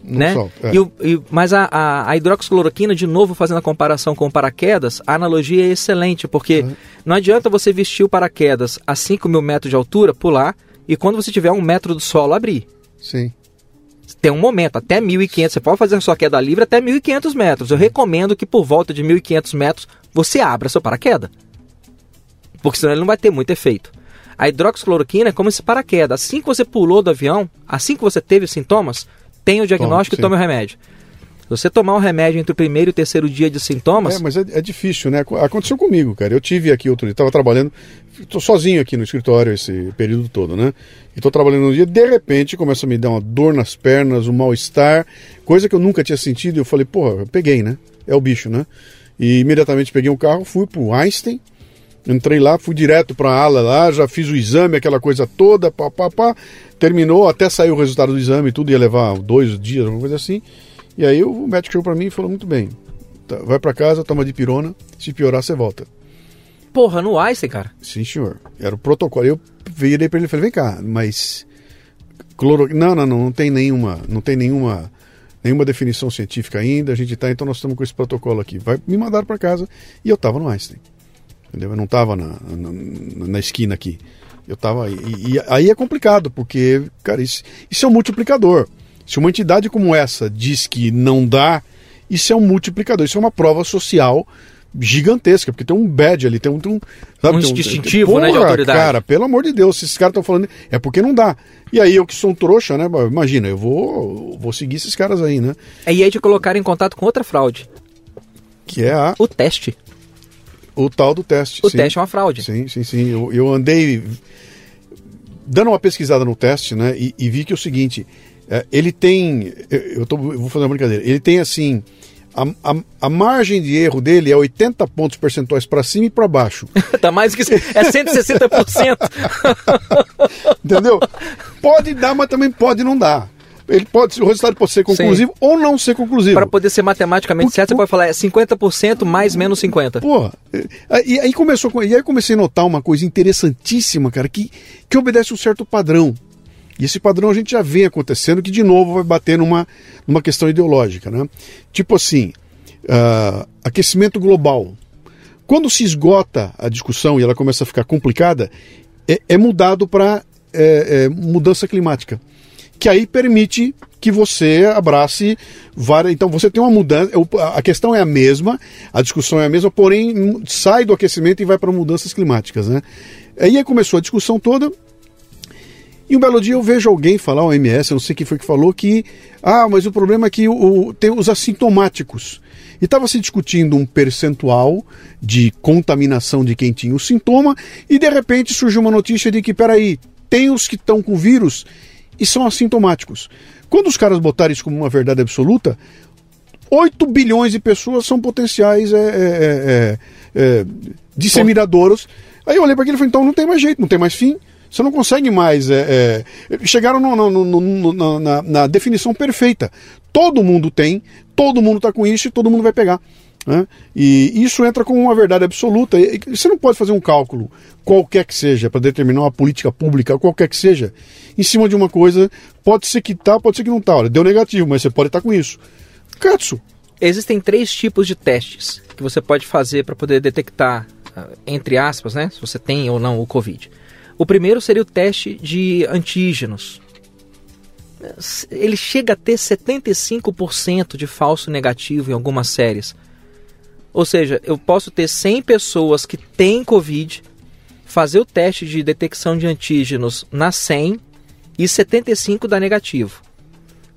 Não né? Salto, é. e, e, mas a, a, a, hidroxicloroquina, de novo, fazendo a comparação com o paraquedas, a analogia é excelente, porque uhum. não adianta você vestir o paraquedas a 5 mil metros de altura, pular, e quando você tiver um metro do solo, abrir. Sim tem um momento, até 1.500, você pode fazer a sua queda livre até 1.500 metros. Eu recomendo que por volta de 1.500 metros você abra seu paraquedas. Porque senão ele não vai ter muito efeito. A hidroxicloroquina é como esse paraquedas. Assim que você pulou do avião, assim que você teve sintomas, tem o diagnóstico Toma, e tome o remédio. Você tomar um remédio entre o primeiro e o terceiro dia de sintomas. É, mas é, é difícil, né? Aconteceu comigo, cara. Eu tive aqui outro dia, estava trabalhando, estou sozinho aqui no escritório esse período todo, né? E estou trabalhando um dia, de repente começa a me dar uma dor nas pernas, um mal-estar, coisa que eu nunca tinha sentido. E eu falei, porra, eu peguei, né? É o bicho, né? E imediatamente peguei um carro, fui pro Einstein, entrei lá, fui direto para a ala lá, já fiz o exame, aquela coisa toda, pá, pá, pá. Terminou, até saiu o resultado do exame, tudo ia levar dois dias, alguma coisa assim. E aí o médico chegou para mim e falou: muito bem, tá, vai para casa, toma de pirona, se piorar você volta. Porra, no Einstein, cara? Sim, senhor. Era o protocolo. Eu virei para ele e falei: vem cá, mas. Cloro... Não, não, não, não tem nenhuma. Não tem nenhuma nenhuma definição científica ainda, a gente tá, então nós estamos com esse protocolo aqui. Vai me mandar para casa e eu estava no Einstein. Entendeu? Eu não estava na, na, na, esquina aqui. Eu estava e, e, aí é complicado, porque, cara, isso, isso é um multiplicador. Se uma entidade como essa diz que não dá, isso é um multiplicador, isso é uma prova social gigantesca, porque tem um badge ali, tem um. Tem um, sabe, um um, distintivo, né, de autoridade. Cara, pelo amor de Deus, se esses caras estão falando, é porque não dá. E aí eu que sou um trouxa, né? Imagina, eu vou, vou seguir esses caras aí, né? É, e aí te colocaram em contato com outra fraude. Que é a. O teste. O tal do teste. O sim. teste é uma fraude. Sim, sim, sim. Eu, eu andei dando uma pesquisada no teste, né? E, e vi que é o seguinte: é, ele tem. Eu, tô, eu vou fazer uma brincadeira. Ele tem assim. a, a, a, margem de erro dele é 80 pontos percentuais para cima e para baixo. tá mais que é 160%. Entendeu? Pode dar, mas também pode não dar. Ele pode, o resultado pode ser conclusivo Sim. ou não ser conclusivo. Para poder ser matematicamente certo, você pode falar é 50% mais menos 50. Porra. E aí começou, e aí comecei a notar uma coisa interessantíssima, cara, que, que obedece um certo padrão. E esse padrão a gente já vem acontecendo, que de novo vai bater numa, numa questão ideológica. Né? Tipo assim, uh, aquecimento global. Quando se esgota a discussão e ela começa a ficar complicada, é, é mudado para é, é, mudança climática. Que aí permite que você abrace várias. Então você tem uma mudança. A questão é a mesma, a discussão é a mesma, porém sai do aquecimento e vai para mudanças climáticas. Né? Aí começou a discussão toda, e um belo dia eu vejo alguém falar, o MS, eu não sei quem foi que falou, que ah, mas o problema é que o, o tem os assintomáticos. E estava se discutindo um percentual de contaminação de quem tinha o sintoma, e de repente surgiu uma notícia de que, peraí, tem os que estão com vírus e são assintomáticos. Quando os caras botaram isso como uma verdade absoluta, 8 bilhões de pessoas são potenciais é, é, é, é disseminadores. Aí eu olhei para aquilo e falei, então não tem mais jeito, não tem mais fim. Você não consegue mais. É, é, chegaram no, no, no, na, na, definição perfeita. Todo mundo tem, todo mundo está com isso e todo mundo vai pegar. Né? E isso entra como uma verdade absoluta. Você não pode fazer um cálculo, qualquer que seja, para determinar uma política pública, qualquer que seja, em cima de uma coisa. Pode ser que tá, pode ser que não tá. Olha, deu negativo, mas você pode estar tá com isso. Katsu. Existem três tipos de testes que você pode fazer para poder detectar, ah, entre aspas, né, se você tem ou não o Covid. O primeiro seria o teste de antígenos. Ele chega a ter 75% de falso negativo em algumas séries. Ou seja, eu posso ter 100 pessoas que têm Covid, fazer o teste de detecção de antígenos na 100 e 75 dá negativo.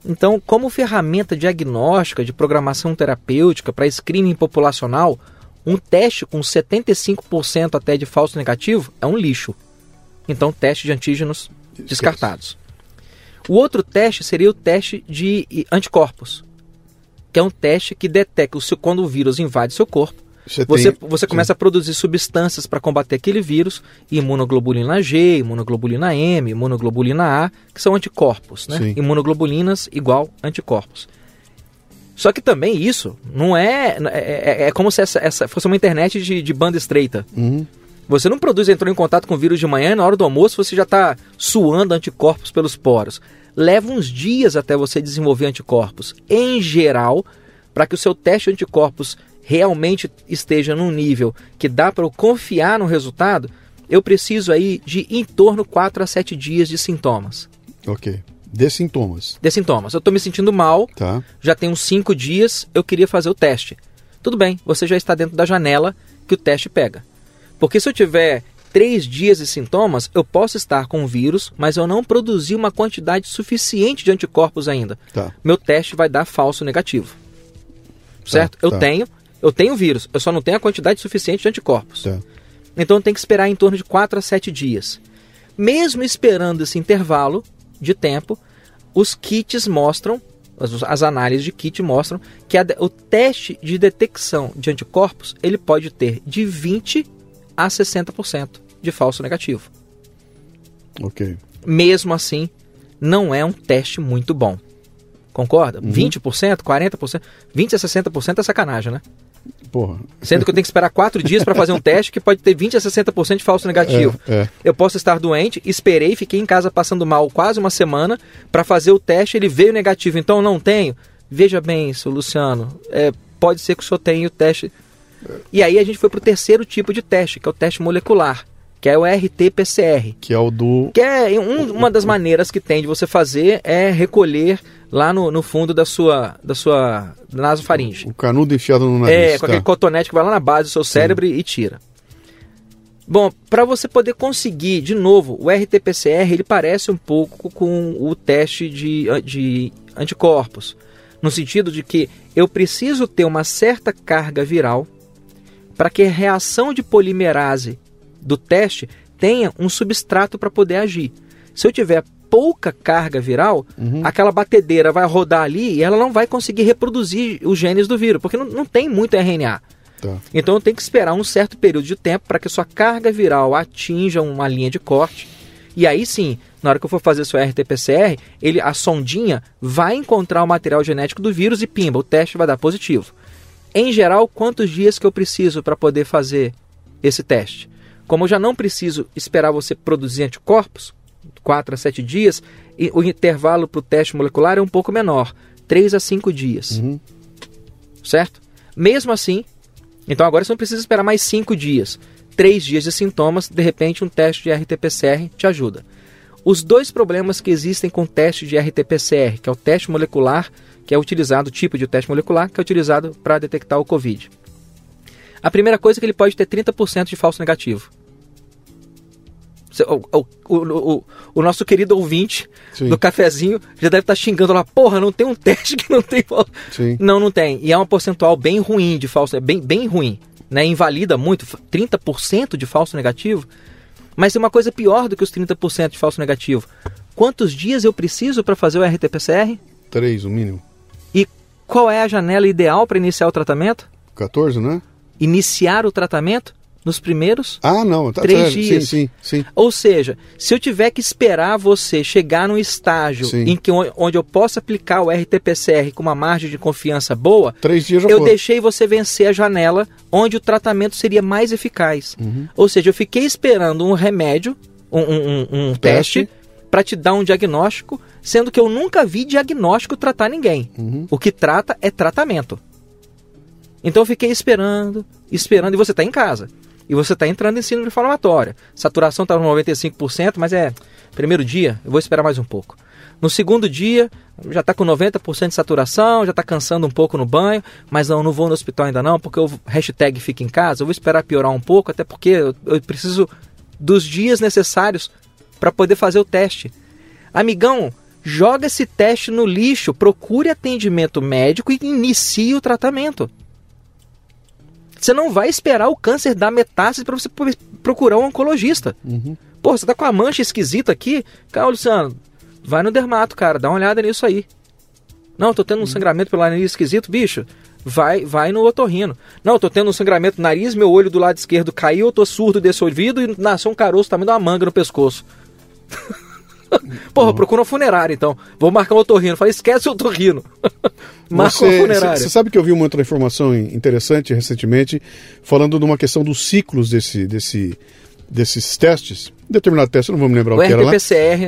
Então, como ferramenta diagnóstica de programação terapêutica para screening populacional, um teste com 75% até de falso negativo é um lixo. Então, teste de antígenos descartados. O outro teste seria o teste de anticorpos, que é um teste que detecta quando o vírus invade seu corpo. Você, você, tem... você começa Sim. a produzir substâncias para combater aquele vírus, imunoglobulina G, imunoglobulina M, imunoglobulina A, que são anticorpos, né? Sim. Imunoglobulinas igual anticorpos. Só que também isso não é. É, é, é como se essa, essa, fosse uma internet de, de banda estreita. Uhum. Você não produz, entrou em contato com o vírus de manhã, na hora do almoço você já está suando anticorpos pelos poros. Leva uns dias até você desenvolver anticorpos. Em geral, para que o seu teste de anticorpos realmente esteja num nível que dá para eu confiar no resultado, eu preciso aí de em torno 4 a 7 dias de sintomas. Ok. De sintomas. De sintomas. Eu estou me sentindo mal, tá. já tem uns 5 dias, eu queria fazer o teste. Tudo bem, você já está dentro da janela que o teste pega. Porque se eu tiver três dias de sintomas, eu posso estar com o vírus, mas eu não produzi uma quantidade suficiente de anticorpos ainda. Tá. Meu teste vai dar falso negativo. Certo? Tá, eu tá. tenho, eu tenho vírus, eu só não tenho a quantidade suficiente de anticorpos. Tá. Então eu tenho que esperar em torno de 4 a 7 dias. Mesmo esperando esse intervalo de tempo, os kits mostram, as, as análises de kit mostram que a, o teste de detecção de anticorpos ele pode ter de 20 a 60% de falso negativo. Ok. Mesmo assim, não é um teste muito bom. Concorda? Uhum. 20%, 40%, 20% a 60% é sacanagem, né? Porra. Sendo que eu tenho que esperar quatro dias para fazer um teste que pode ter 20 a 60% de falso negativo. É, é. Eu posso estar doente, esperei, fiquei em casa passando mal quase uma semana para fazer o teste, ele veio negativo, então eu não tenho. Veja bem, seu Luciano, é, pode ser que o senhor tenha o teste e aí a gente foi para o terceiro tipo de teste, que é o teste molecular, que é o RT-PCR. Que é o do. Que é um, uma das maneiras que tem de você fazer é recolher lá no, no fundo da sua, da sua nasofaringe. O canudo enfiado no nariz. É, com tá. aquele cotonete que vai lá na base do seu cérebro Sim. e tira. Bom, para você poder conseguir, de novo, o RT-PCR ele parece um pouco com o teste de, de anticorpos, no sentido de que eu preciso ter uma certa carga viral para que a reação de polimerase do teste tenha um substrato para poder agir. Se eu tiver pouca carga viral, uhum. aquela batedeira vai rodar ali e ela não vai conseguir reproduzir os genes do vírus, porque não, não tem muito RNA. Tá. Então tem que esperar um certo período de tempo para que sua carga viral atinja uma linha de corte. E aí sim, na hora que eu for fazer seu RT-PCR, ele, a sondinha vai encontrar o material genético do vírus e pimba, o teste vai dar positivo. Em geral, quantos dias que eu preciso para poder fazer esse teste? Como eu já não preciso esperar você produzir anticorpos, 4 a 7 dias, e o intervalo para o teste molecular é um pouco menor, 3 a 5 dias. Uhum. Certo? Mesmo assim, então agora você não precisa esperar mais 5 dias. 3 dias de sintomas, de repente um teste de RT-PCR te ajuda. Os dois problemas que existem com o teste de RT-PCR, que é o teste molecular, que é utilizado, o tipo de teste molecular, que é utilizado para detectar o Covid. A primeira coisa é que ele pode ter 30% de falso negativo. O, o, o, o, nosso querido ouvinte Sim. do cafezinho já deve estar tá xingando lá, porra, não tem um teste que não tem falso. Sim. Não, não tem. E é um percentual bem ruim de falso, bem, bem ruim. Né? Invalida muito, 30% de falso negativo. Mas tem uma coisa pior do que os 30% de falso negativo. Quantos dias eu preciso para fazer o RT-PCR? Três, o mínimo. Qual é a janela ideal para iniciar o tratamento? 14, né? Iniciar o tratamento nos primeiros ah, não, tá, três dias. Sim, sim, sim. Ou seja, se eu tiver que esperar você chegar num estágio sim. em que onde eu possa aplicar o RT-PCR com uma margem de confiança boa, três dias eu deixei você vencer a janela onde o tratamento seria mais eficaz. Uhum. Ou seja, eu fiquei esperando um remédio, um, um, um teste, teste para te dar um diagnóstico, sendo que eu nunca vi diagnóstico tratar ninguém. Uhum. O que trata é tratamento. Então eu fiquei esperando, esperando, e você está em casa e você está entrando em síndrome inflamatória. Saturação está no 95%, mas é primeiro dia, eu vou esperar mais um pouco. No segundo dia, já está com 90% de saturação, já está cansando um pouco no banho, mas não, não vou no hospital ainda não, porque o hashtag fica em casa, eu vou esperar piorar um pouco, até porque eu, eu preciso dos dias necessários para poder fazer o teste. Amigão, joga esse teste no lixo, procure atendimento médico e inicie o tratamento. Você não vai esperar o câncer dar metástase para você procurar um oncologista. Uhum. Pô, você tá com a mancha esquisita aqui? Cara, Luciano, vai no dermato, cara, dá uma olhada nisso aí. Não, tô tendo um uhum. sangramento pelo nariz esquisito, bicho. Vai, vai no otorrino. Não, tô tendo um sangramento no nariz, meu olho do lado esquerdo caiu, eu tô surdo desse ouvido e nasceu um caroço também de uma manga no pescoço. Porra, procura uma funerária então. Vou marcar um otorrino. Falei, esquece o otorrino. Marca você, uma funerária. Você sabe que eu vi uma outra informação interessante recentemente, falando de uma questão dos ciclos desse, desse, desses testes. Determinado teste, não vou me lembrar o, o que era lá.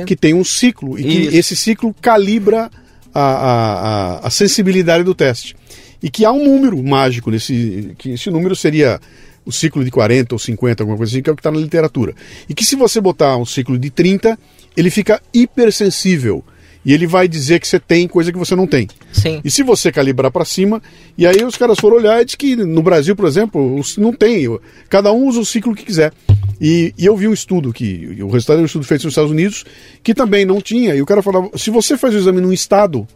Que tem um ciclo e Isso. que esse ciclo calibra a, a, a, a sensibilidade do teste. E que há um número mágico nesse. que esse número seria o ciclo de 40 ou 50, alguma coisa assim, que é o que está na literatura. E que se você botar um ciclo de 30, ele fica hipersensível. E ele vai dizer que você tem coisa que você não tem. Sim. E se você calibrar para cima, e aí os caras foram olhar e diz que no Brasil, por exemplo, não tem. Cada um usa o ciclo que quiser. E, e eu vi um estudo que o resultado é um estudo feito nos Estados Unidos que também não tinha. E o cara falava: se você faz o exame num estado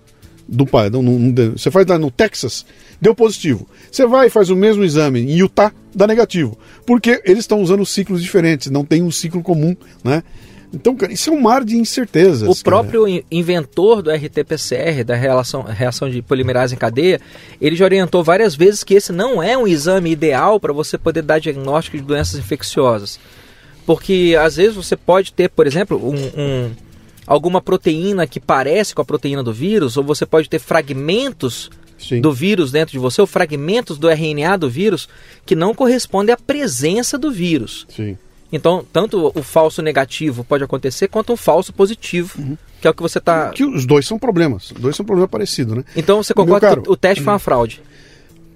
do você faz no Texas, deu positivo. Você vai e faz o mesmo exame em Utah, dá negativo. Porque eles estão usando ciclos diferentes, não tem um ciclo comum, né? Então, cara, isso é um mar de incertezas. O próprio inventor do RT-PCR, da relação, reação de polimerase em cadeia, ele já orientou várias vezes que esse não é um exame ideal para você poder dar diagnóstico de doenças infecciosas. Porque às vezes você pode ter, por exemplo, um, um, alguma proteína que parece com a proteína do vírus, ou você pode ter fragmentos Sim. do vírus dentro de você, ou fragmentos do RNA do vírus que não correspondem à presença do vírus. Sim. Então, tanto o falso negativo pode acontecer, quanto o falso positivo, uhum. que é o que você está. Que os dois são problemas. Os dois são problemas parecidos, né? Então você concorda caro, que o teste foi uma fraude?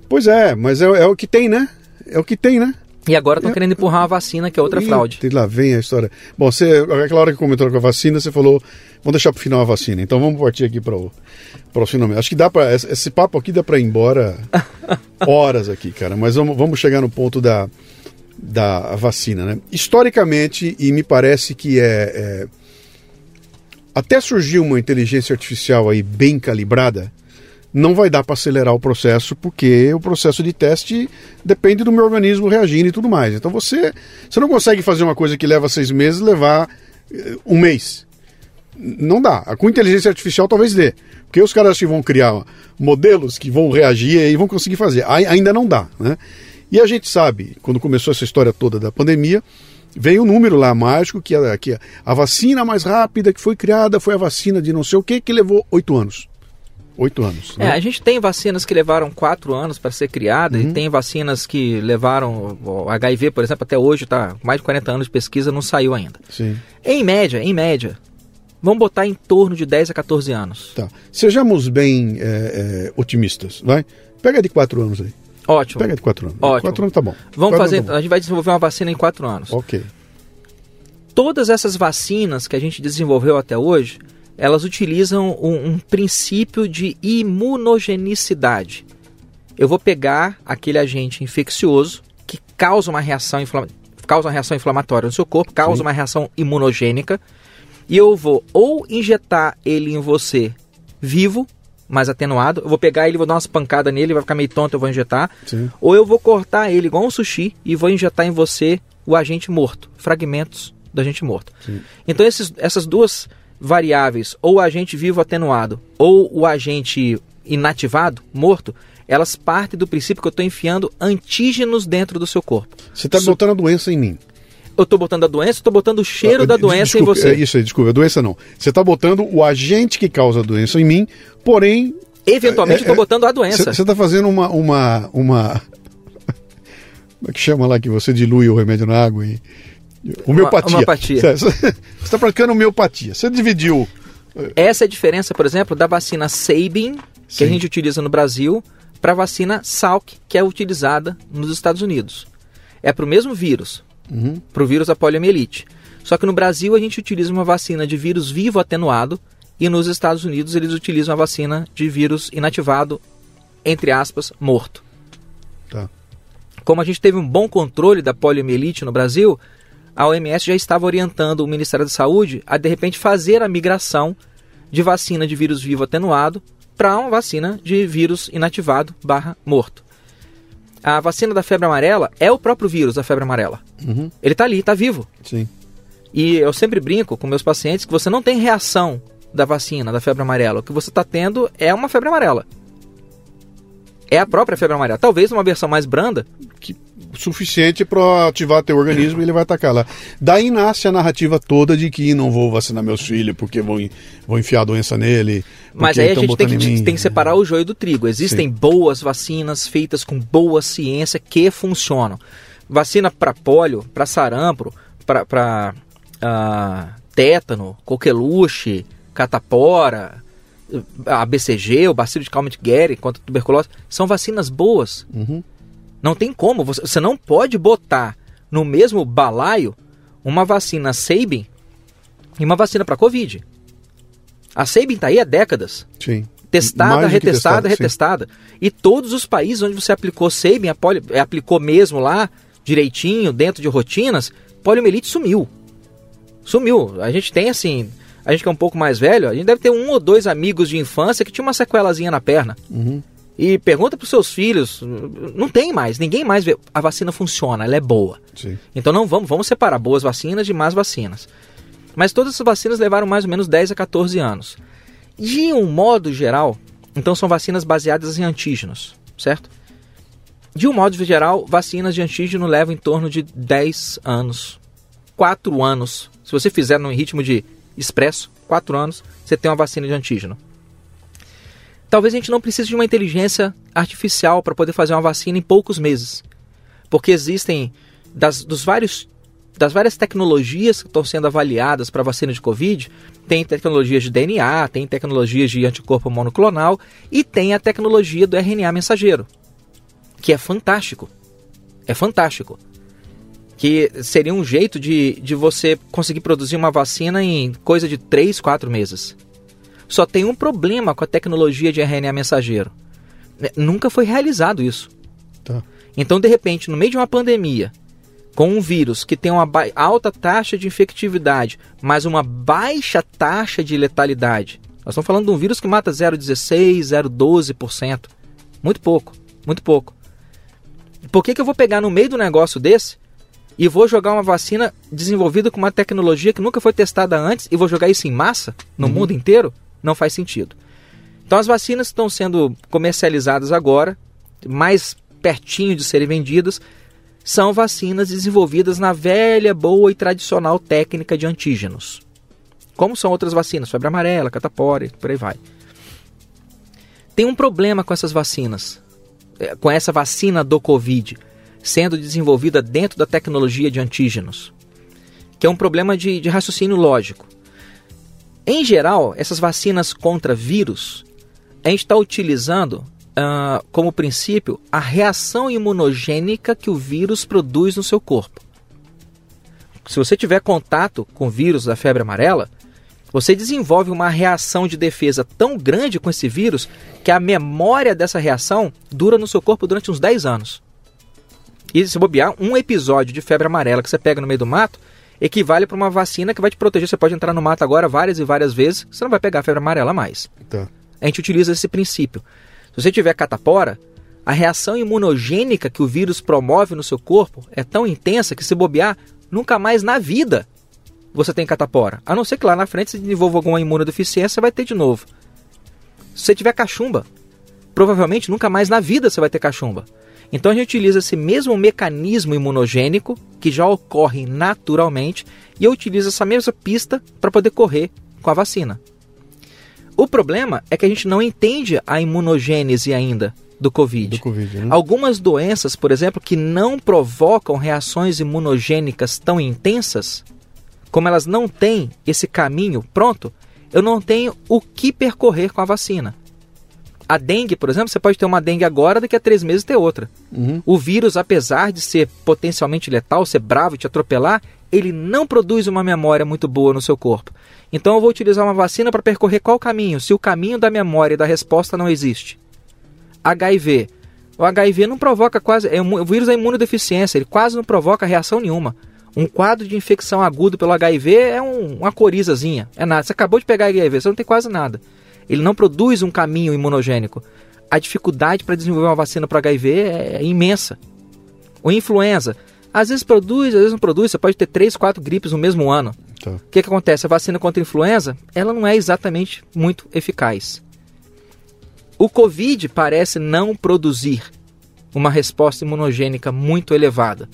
Pois é, mas é, é, o que tem, né? É o que tem, né? E agora estão é. querendo empurrar a vacina, que é outra fraude. E lá vem a história. Bom, você, aquela hora que comentou com a vacina, você falou, vamos deixar para o final a vacina. Então vamos partir aqui para o próximo Acho que dá para esse papo aqui dá para ir embora horas aqui, cara. Mas vamos, vamos chegar no ponto da da vacina. Né? Historicamente, e me parece que é, é, Até surgiu uma inteligência artificial aí bem calibrada, não vai dar para acelerar o processo, porque o processo de teste depende do meu organismo reagindo e tudo mais. Então você, você não consegue fazer uma coisa que leva seis meses levar uh, um mês. Não dá. Com inteligência artificial talvez dê. Porque os caras que vão criar modelos que vão reagir e vão conseguir fazer. Ainda não dá, né? E a gente sabe, quando começou essa história toda da pandemia, veio um número lá mágico que a, que a vacina mais rápida que foi criada foi a vacina de não sei o que, que levou oito anos. Oito anos. Né? É, a gente tem vacinas que levaram quatro anos para ser criada uhum. e tem vacinas que levaram. O HIV, por exemplo, até hoje está mais de 40 anos de pesquisa, não saiu ainda. Sim. Em média, em média, vamos botar em torno de 10 a 14 anos. Tá. Sejamos bem é, é, otimistas, vai? Pega de quatro anos aí. Ótimo. Pega de quatro anos. Ótimo. Quatro anos tá bom. Vamos quatro fazer. Tá a gente vai desenvolver uma vacina em quatro anos. Ok. Todas essas vacinas que a gente desenvolveu até hoje, elas utilizam um, um princípio de imunogenicidade. Eu vou pegar aquele agente infeccioso que causa uma reação, inflama causa uma reação inflamatória no seu corpo, causa Sim. uma reação imunogênica, e eu vou ou injetar ele em você vivo, mais atenuado, eu vou pegar ele, vou dar umas pancadas nele, vai ficar meio tonto, eu vou injetar, Sim. ou eu vou cortar ele igual um sushi e vou injetar em você o agente morto, fragmentos do agente morto. Sim. Então esses, essas duas variáveis, ou o agente vivo atenuado, ou o agente inativado, morto, elas partem do princípio que eu estou enfiando antígenos dentro do seu corpo. Você está botando a doença em mim. Eu estou botando a doença, estou botando o cheiro ah, da doença desculpa, em você. É isso aí, desculpa, a doença não. Você está botando o agente que causa a doença em mim, porém. Eventualmente estou é, é, botando a doença. Você está fazendo uma, uma, uma. Como é que chama lá que você dilui o remédio na água e Homeopatia. Homeopatia. Você está praticando homeopatia. Você dividiu. Eh, Essa é a diferença, por exemplo, da vacina Sabin, que Sim. a gente utiliza no Brasil, para a vacina Salk, que é utilizada nos Estados Unidos. É para o mesmo vírus, uhum. para o vírus da poliomielite. Só que no Brasil a gente utiliza uma vacina de vírus vivo atenuado e nos Estados Unidos eles utilizam a vacina de vírus inativado, entre aspas, morto. Tá. Como a gente teve um bom controle da poliomielite no Brasil, a OMS já estava orientando o Ministério da Saúde a de repente fazer a migração de vacina de vírus vivo atenuado para uma vacina de vírus inativado barra morto. A vacina da febre amarela é o próprio vírus da febre amarela. Uhum. Ele está ali, está vivo. Sim. E eu sempre brinco com meus pacientes que você não tem reação da vacina da febre amarela. O que você está tendo é uma febre amarela. É a própria febre amarela. Talvez uma versão mais branda. Que suficiente para ativar teu organismo e ele vai atacar lá. Daí nasce a narrativa toda de que não vou vacinar meus filhos porque vou, vou enfiar a doença nele. Mas aí a gente tem que, tem que, separar o joio do trigo. Existem Sim. boas vacinas feitas com boa ciência que funcionam. Vacina para polio, para sarampo, para uh, tétano, coqueluche, catapora, a BCG, o bacilo de Calmette-Guerin contra a tuberculose, são vacinas boas. Uhum. Não tem como. Você, você não pode botar no mesmo balaio uma vacina Sabin e uma vacina para Covid. A Sabin está aí há décadas. Sim. Testada, retestada, retestada. E todos os países onde você aplicou Sabin, é, aplicou mesmo lá, direitinho, dentro de rotinas, poliomielite sumiu. Sumiu. A gente tem assim, a gente que é um pouco mais velho, a gente deve ter um ou dois amigos de infância que tinha uma sequelazinha na perna. Uhum. E pergunta para os seus filhos, não tem mais, ninguém mais vê. A vacina funciona, ela é boa. Sim. Então não vamos, vamos separar boas vacinas de más vacinas. Mas todas essas vacinas levaram mais ou menos 10 a 14 anos. De um modo geral, então são vacinas baseadas em antígenos, certo? De um modo geral, vacinas de antígeno levam em torno de 10 anos, 4 anos. Se você fizer no ritmo de expresso, 4 anos, você tem uma vacina de antígeno. Talvez a gente não precise de uma inteligência artificial para poder fazer uma vacina em poucos meses. Porque existem das, dos vários, das várias tecnologias que estão sendo avaliadas para vacina de Covid, tem tecnologias de DNA, tem tecnologias de anticorpo monoclonal e tem a tecnologia do RNA mensageiro, que é fantástico. É fantástico. Que seria um jeito de, de você conseguir produzir uma vacina em coisa de 3, 4 meses. Só tem um problema com a tecnologia de RNA mensageiro. Né, nunca foi realizado isso. Tá. Então, de repente, no meio de uma pandemia, com um vírus que tem uma alta taxa de infectividade, mas uma baixa taxa de letalidade. Nós estamos falando de um vírus que mata 0,16, 0,12%. Muito pouco, muito pouco. Por que, que eu vou pegar no meio do negócio desse e vou jogar uma vacina desenvolvida com uma tecnologia que nunca foi testada antes e vou jogar isso em massa no uhum. mundo inteiro, não faz sentido. Então as vacinas estão sendo comercializadas agora, mais pertinho de serem vendidas, são vacinas desenvolvidas na velha, boa e tradicional técnica de antígenos. Como são outras vacinas, febre amarela, catapora, por aí vai. Tem um problema com essas vacinas, é, com essa vacina do Covid sendo desenvolvida dentro da tecnologia de antígenos, que é um problema de, de raciocínio lógico. Em geral, essas vacinas contra vírus, a gente está utilizando uh, como princípio a reação imunogênica que o vírus produz no seu corpo. Se você tiver contato com o vírus da febre amarela, você desenvolve uma reação de defesa tão grande com esse vírus que a memória dessa reação dura no seu corpo durante uns 10 anos. E se bobear, um episódio de febre amarela que você pega no meio do mato equivale para uma vacina que vai te proteger. Você pode entrar no mato agora várias e várias vezes, você não vai pegar febre amarela mais. Tá. A gente utiliza esse princípio. Se você tiver catapora, a reação imunogênica que o vírus promove no seu corpo é tão intensa que se bobear, nunca mais na vida você tem catapora. A não ser que lá na frente você desenvolva alguma imunodeficiência, você vai ter de novo. Se você tiver cachumba, provavelmente nunca mais na vida você vai ter cachumba. Então a gente utiliza esse mesmo mecanismo imunogênico que já ocorre naturalmente e eu utilizo essa mesma pista para poder correr com a vacina. O problema é que a gente não entende a imunogênese ainda do COVID. Do COVID né? Algumas doenças, por exemplo, que não provocam reações imunogênicas tão intensas, como elas não têm esse caminho pronto, eu não tenho o que percorrer com a vacina. A dengue, por exemplo, você pode ter uma dengue agora, daqui a três meses ter outra. Uhum. O vírus, apesar de ser potencialmente letal, ser bravo e te atropelar, ele não produz uma memória muito boa no seu corpo. Então eu vou utilizar uma vacina para percorrer qual caminho, se o caminho da memória e da resposta não existe. HIV. O HIV não provoca quase. É, o vírus é imunodeficiência, ele quase não provoca reação nenhuma. Um quadro de infecção agudo pelo HIV é um, uma corizazinha, é nada. Você acabou de pegar HIV, você não tem quase nada ele não produz um caminho imunogênico. A dificuldade para desenvolver uma vacina para HIV é, é imensa. O influenza, às vezes produz, às vezes não produz, você pode ter três, quatro gripes no mesmo ano. Tá. O que, que acontece? A vacina contra a influenza, ela não é exatamente muito eficaz. O Covid parece não produzir uma resposta imunogênica muito elevada.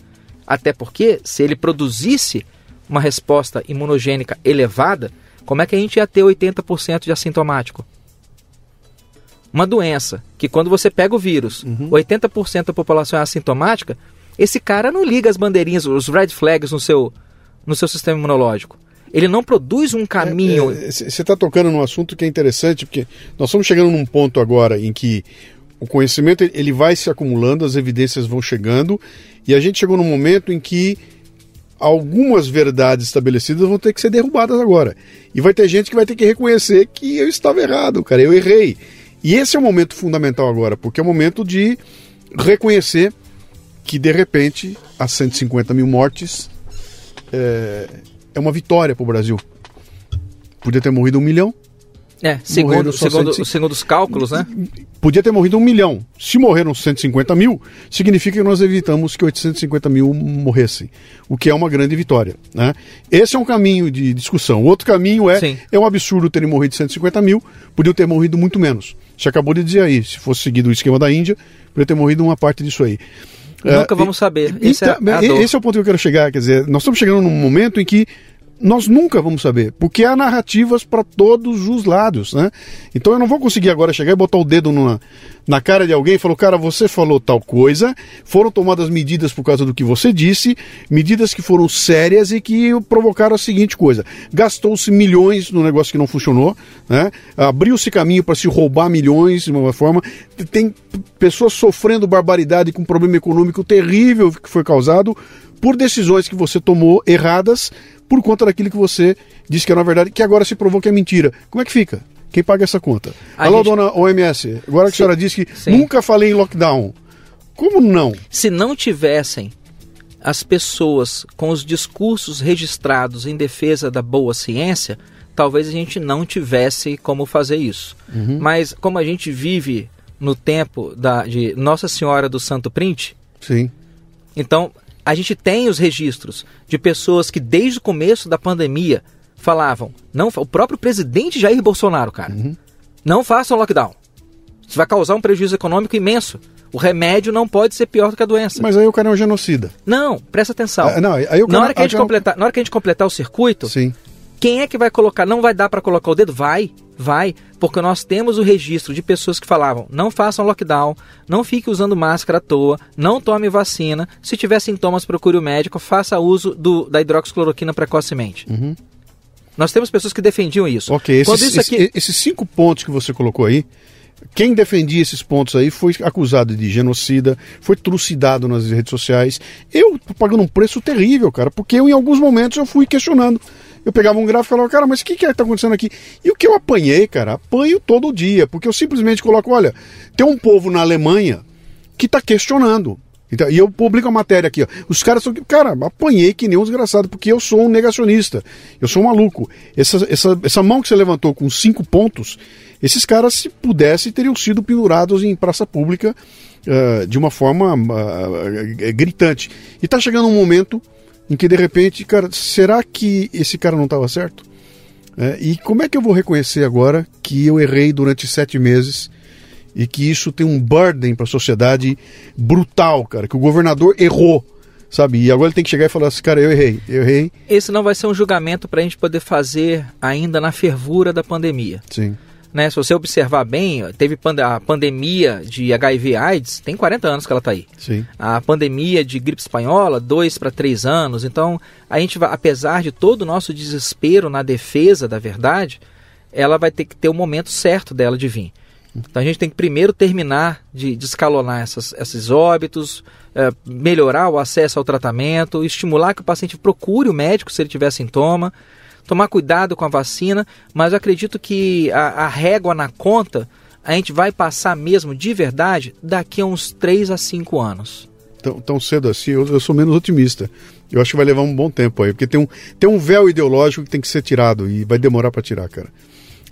Até porque, se ele produzisse uma resposta imunogênica elevada, como é que a gente ia ter 80% de assintomático? Uma doença que quando você pega o vírus, uhum. 80% da população é assintomática, esse cara não liga as bandeirinhas, os red flags no seu, no seu sistema imunológico. Ele não produz um caminho. Você é, é, está tocando num assunto que é interessante, porque nós estamos chegando num ponto agora em que o conhecimento ele vai se acumulando, as evidências vão chegando, e a gente chegou num momento em que algumas verdades estabelecidas vão ter que ser derrubadas agora. E vai ter gente que vai ter que reconhecer que eu estava errado, cara, eu errei. E esse é o momento fundamental agora, porque é o momento de reconhecer que de repente as 150 mil mortes é, é uma vitória para o Brasil. Podia ter morrido um milhão, é, segundo, segundo, segundo os cálculos, né? Podia ter morrido um milhão. Se morreram 150 mil, significa que nós evitamos que 850 mil morressem, o que é uma grande vitória. Né? Esse é um caminho de discussão. O outro caminho é, é um absurdo terem morrido 150 mil, podiam ter morrido muito menos. Você acabou de dizer aí, se fosse seguido o esquema da Índia, poderia ter morrido uma parte disso aí. Nunca uh, vamos saber. Esse, é então, é esse é o ponto que eu quero chegar. Quer dizer, nós estamos chegando num momento em que nós nunca vamos saber, porque há narrativas para todos os lados, né? Então eu não vou conseguir agora chegar e botar o dedo numa, na cara de alguém e falar, cara, você falou tal coisa, foram tomadas medidas por causa do que você disse, medidas que foram sérias e que provocaram a seguinte coisa: gastou-se milhões no negócio que não funcionou, né? Abriu-se caminho para se roubar milhões de uma forma, tem pessoas sofrendo barbaridade com um problema econômico terrível que foi causado por decisões que você tomou erradas por conta daquilo que você disse que era verdade, que agora se provou que é mentira. Como é que fica? Quem paga essa conta? A Alô, gente... dona OMS, agora que Sim. a senhora disse que Sim. nunca falei em lockdown. Como não? Se não tivessem as pessoas com os discursos registrados em defesa da boa ciência, talvez a gente não tivesse como fazer isso. Uhum. Mas como a gente vive no tempo da, de Nossa Senhora do Santo Print, Sim. então A gente tem os registros de pessoas que desde o começo da pandemia falavam, não, o próprio presidente Jair Bolsonaro, cara, uhum. não façam lockdown. Isso vai causar um prejuízo econômico imenso. O remédio não pode ser pior do que a doença. Mas aí o cara é um genocida. Não, presta atenção. Ah, não, aí o cara, na, hora que a gente completar, na hora que a gente completar o circuito, Sim. Quem é que vai colocar? Não vai dar para colocar o dedo? Vai, vai. Porque nós temos o registro de pessoas que falavam: não façam lockdown, não fique usando máscara à toa, não tome vacina. Se tiver sintomas, procure o médico, faça uso do, da hidroxicloroquina precocemente. Uhum. Nós temos pessoas que defendiam isso. Ok, esses, aqui... esses cinco pontos que você colocou aí, quem defendia esses pontos aí foi acusado de genocida, foi trucidado nas redes sociais. Eu tô pagando um preço terrível, cara, porque eu em alguns momentos eu fui questionando. Eu pegava um gráfico e falava, cara, mas o que que está acontecendo aqui? E o que eu apanhei, cara, apanho todo dia, porque eu simplesmente coloco, olha, tem um povo na Alemanha que está questionando. Então, e eu publico a matéria aqui, ó. Os caras são. Cara, apanhei que nem um desgraçado, porque eu sou um negacionista. Eu sou um maluco. Essa, essa, essa mão que você levantou com cinco pontos, esses caras, se pudessem, teriam sido pendurados em praça pública uh, de uma forma uh, gritante. E tá chegando um momento em que, de repente, cara, será que esse cara não estava certo? É, e como é que eu vou reconhecer agora que eu errei durante sete meses e que isso tem um burden para a sociedade brutal, cara? Que o governador errou sabe? E agora ele tem que chegar e falar assim, cara, eu errei, eu errei. Esse não vai ser um julgamento para a gente poder fazer ainda na fervura da pandemia. Sim. Né? Se você observar bem, teve a pandemia de HIV AIDS, tem 40 anos que ela está aí. Sim. A pandemia de gripe espanhola, 2 para 3 anos. Então, a gente vai, apesar de todo o nosso desespero na defesa da verdade, ela vai ter que ter o momento certo dela de vir. Então a gente tem que primeiro terminar de descalonar essas, esses óbitos, é, melhorar o acesso ao tratamento, estimular que o paciente procure o médico se ele tiver sintoma tomar cuidado com a vacina, mas eu acredito que a, a régua na conta a gente vai passar mesmo de verdade daqui a uns 3 a 5 anos. Tão, tão cedo assim, eu, eu, sou menos otimista. Eu acho que vai levar um bom tempo aí, porque tem um, tem um véu ideológico que tem que ser tirado e vai demorar para tirar, cara.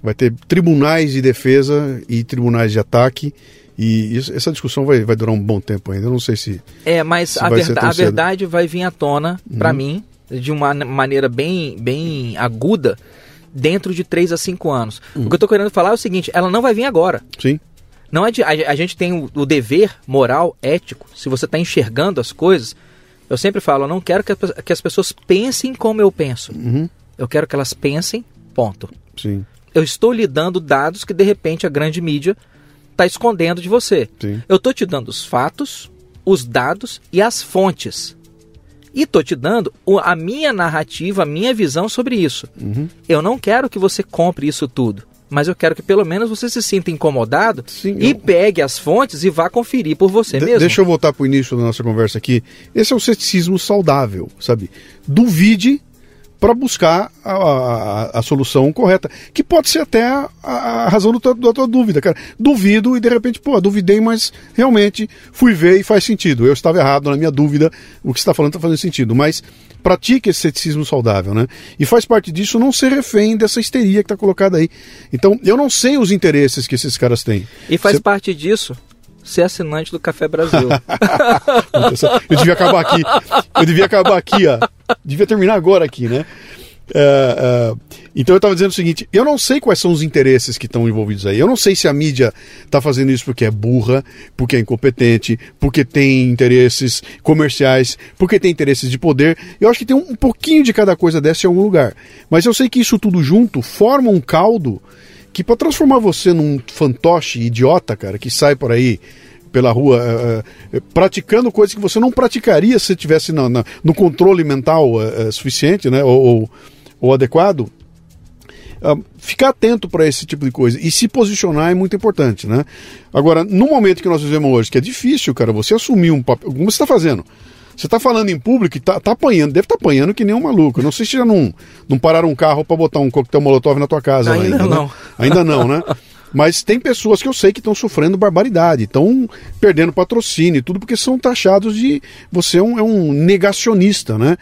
Vai ter tribunais de defesa e tribunais de ataque. E isso, essa discussão vai, vai durar um bom tempo ainda. Eu não sei se. É, mas se a, verda a verdade vai vir à tona, uhum. para mim, de uma maneira bem, bem aguda dentro de 3 a 5 anos. Uhum. O que eu estou querendo falar é o seguinte, ela não vai vir agora. Sim. Não é de, a, a, gente tem o, o, dever moral, ético, se você está enxergando as coisas, eu sempre falo, eu não quero que, a, que as pessoas pensem como eu penso. Uhum. Eu quero que elas pensem, ponto. Sim. Eu estou lhe dando dados que de repente a grande mídia está escondendo de você. Sim. Eu estou te dando os fatos, os dados e as fontes. E tô te dando a minha narrativa, a minha visão sobre isso. Uhum. Eu não quero que você compre isso tudo. Mas eu quero que pelo menos você se sinta incomodado Sim, e eu... pegue as fontes e vá conferir por você de mesmo. Deixa eu voltar para o início da nossa conversa aqui. Esse é o ceticismo saudável, sabe? Duvide para buscar a, a, a, solução correta, que pode ser até a, a razão do, da tua dúvida, cara. Duvido e de repente, pô, duvidei, mas realmente fui ver e faz sentido. Eu estava errado na minha dúvida, o que você está falando está fazendo sentido, mas pratique esse ceticismo saudável, né? E faz parte disso não ser refém dessa histeria que está colocada aí. Então, eu não sei os interesses que esses caras têm. E faz Você... parte disso ser assinante do Café Brasil. eu devia acabar aqui. Eu devia acabar aqui, ó. Devia terminar agora aqui, né? Uh, uh, então eu estava dizendo o seguinte: eu não sei quais são os interesses que estão envolvidos aí. Eu não sei se a mídia está fazendo isso porque é burra, porque é incompetente, porque tem interesses comerciais, porque tem interesses de poder. Eu acho que tem um, pouquinho de cada coisa dessa em algum lugar. Mas eu sei que isso tudo junto forma um caldo que para transformar você num fantoche idiota, cara, que sai por aí pela rua uh, uh, praticando coisas que você não praticaria se estivesse no, no, controle mental uh, suficiente, né, ou, ou, ou adequado, ficar atento para esse tipo de coisa e se posicionar é muito importante, né? Agora, no momento que nós vivemos hoje, que é difícil, cara, você assumir um papel, como você está fazendo, você está falando em público e tá, tá apanhando, deve estar tá apanhando que nem um maluco. não sei se já não, não pararam um carro para botar um coquetel molotov na tua casa. Ainda, ainda não. Né? Ainda não, né? Mas tem pessoas que eu sei que estão sofrendo barbaridade, estão perdendo patrocínio e tudo, porque são taxados de. Você é um, é um, negacionista, né?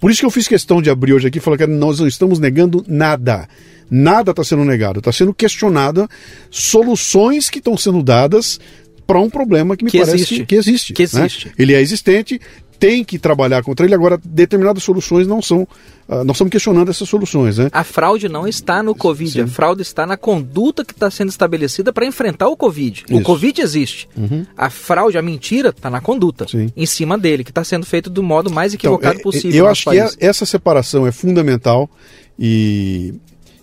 Por isso que eu fiz questão de abrir hoje aqui e falar que nós não estamos negando nada. Nada está sendo negado, está sendo questionada soluções que estão sendo dadas para um problema que me que parece existe. que existe. Que existe. Né? Ele é existente, tem que trabalhar contra ele. Agora, determinadas soluções não são. Uh, nós estamos questionando essas soluções. Né? A fraude não está no Covid, Sim. a fraude está na conduta que está sendo estabelecida para enfrentar o Covid. Isso. O Covid existe. Uhum. A fraude, a mentira, está na conduta, Sim. em cima dele, que está sendo feito do modo mais então, equivocado então, possível. Eu acho país. que essa separação é fundamental e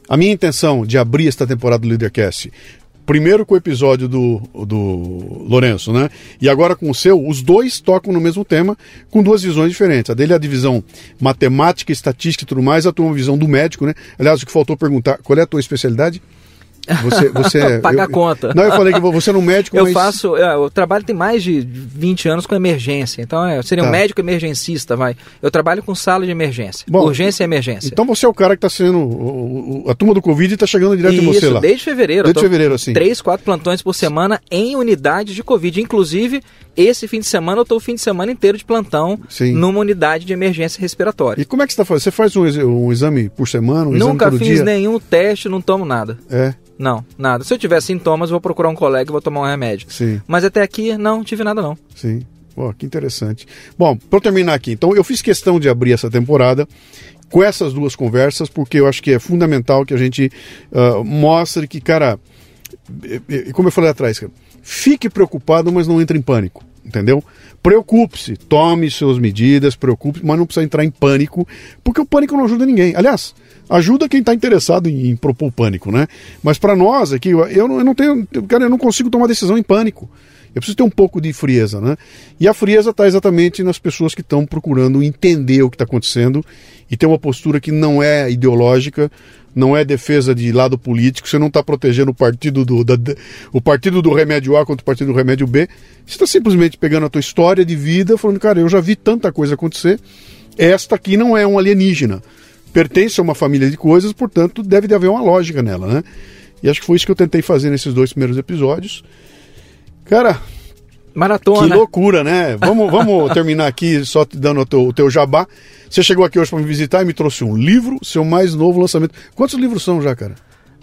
a minha intenção de abrir esta temporada do Leadercast primeiro com o episódio do, do Lourenço, né? E agora com o seu, os dois tocam no mesmo tema, com duas visões diferentes. A dele é a divisão matemática, estatística e tudo mais, a tua visão do médico, né? Aliás, o que faltou perguntar, qual é a tua especialidade? Você, você paga a conta. Não, eu falei que você é um médico, Eu mas... faço, eu, eu trabalho tem mais de 20 anos com emergência. Então, é, eu seria tá. um médico emergencista, vai. Eu trabalho com sala de emergência. Bom, urgência e emergência. Então você é o cara que está sendo o, o, a turma do Covid está chegando direto Isso, em você lá. desde fevereiro. Desde fevereiro, assim. Três, quatro plantões por semana em unidade de Covid. Inclusive, esse fim de semana eu estou o fim de semana inteiro de plantão Sim. numa unidade de emergência respiratória. E como é que você está fazendo? Você faz um, um, exame por semana? Um Nunca fiz dia? nenhum teste, não tomo nada. É. Não, nada. Se eu tiver sintomas, vou procurar um colega e vou tomar um remédio. Sim. Mas até aqui, não tive nada não. Sim. Pô, que interessante. Bom, para terminar aqui, então eu fiz questão de abrir essa temporada com essas duas conversas, porque eu acho que é fundamental que a gente uh, mostre que, cara, como eu falei atrás, cara, fique preocupado, mas não entre em pânico, entendeu? Preocupe-se, tome suas medidas, preocupe, mas não precisa entrar em pânico, porque o pânico não ajuda ninguém. Aliás, ajuda quem está interessado em, em, propor pânico, né? Mas para nós aqui, eu, não, eu não tenho, cara, eu não consigo tomar decisão em pânico. Eu preciso ter um pouco de frieza, né? E a frieza está exatamente nas pessoas que estão procurando entender o que está acontecendo e ter uma postura que não é ideológica, não é defesa de lado político, você não está protegendo o partido do, da, o partido do remédio A contra o partido do remédio B. Você está simplesmente pegando a tua história de vida, falando, cara, eu já vi tanta coisa acontecer, esta aqui não é um alienígena pertence a uma família de coisas, portanto, deve haver uma lógica nela, né? E acho que foi isso que eu tentei fazer nesses dois primeiros episódios. Cara, Maratona. Que loucura, né? Vamos, vamos terminar aqui só te dando o teu, o teu jabá. Você chegou aqui hoje para me visitar e me trouxe um livro, seu mais novo lançamento. Quantos livros são já, cara?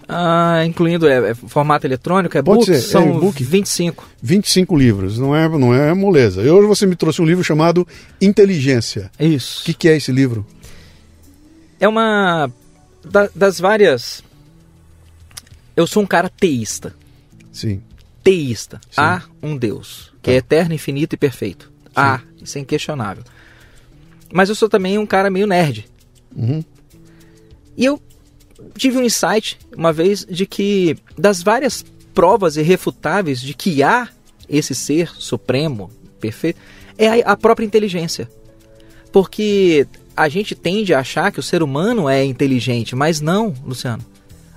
Ah, incluindo é, é formato eletrônico, é Pode book, ser, são é e-book? 25. 25 livros, não é, não é moleza. E hoje você me trouxe um livro chamado Inteligência. Isso. O que, que é esse livro? é uma da, das várias. Eu sou um cara teísta. Sim. Teísta. Sim. Há um Deus que tá. é eterno, infinito e perfeito. Sim. Há, isso é inquestionável. Mas eu sou também um cara meio nerd. Uhum. E eu tive um insight uma vez de que das várias provas irrefutáveis de que há esse ser supremo, perfeito, é a, a própria inteligência. Porque a gente tende a achar que o ser humano é inteligente, mas não, Luciano.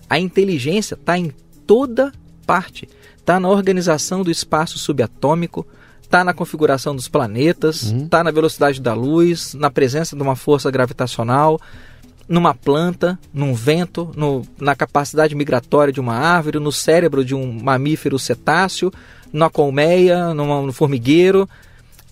A inteligência está em toda parte. Está na organização do espaço subatômico, está na configuração dos planetas, está uhum. Tá na velocidade da luz, na presença de uma força gravitacional, numa planta, num vento, no, na capacidade migratória de uma árvore, no cérebro de um mamífero cetáceo, na colmeia, no formigueiro.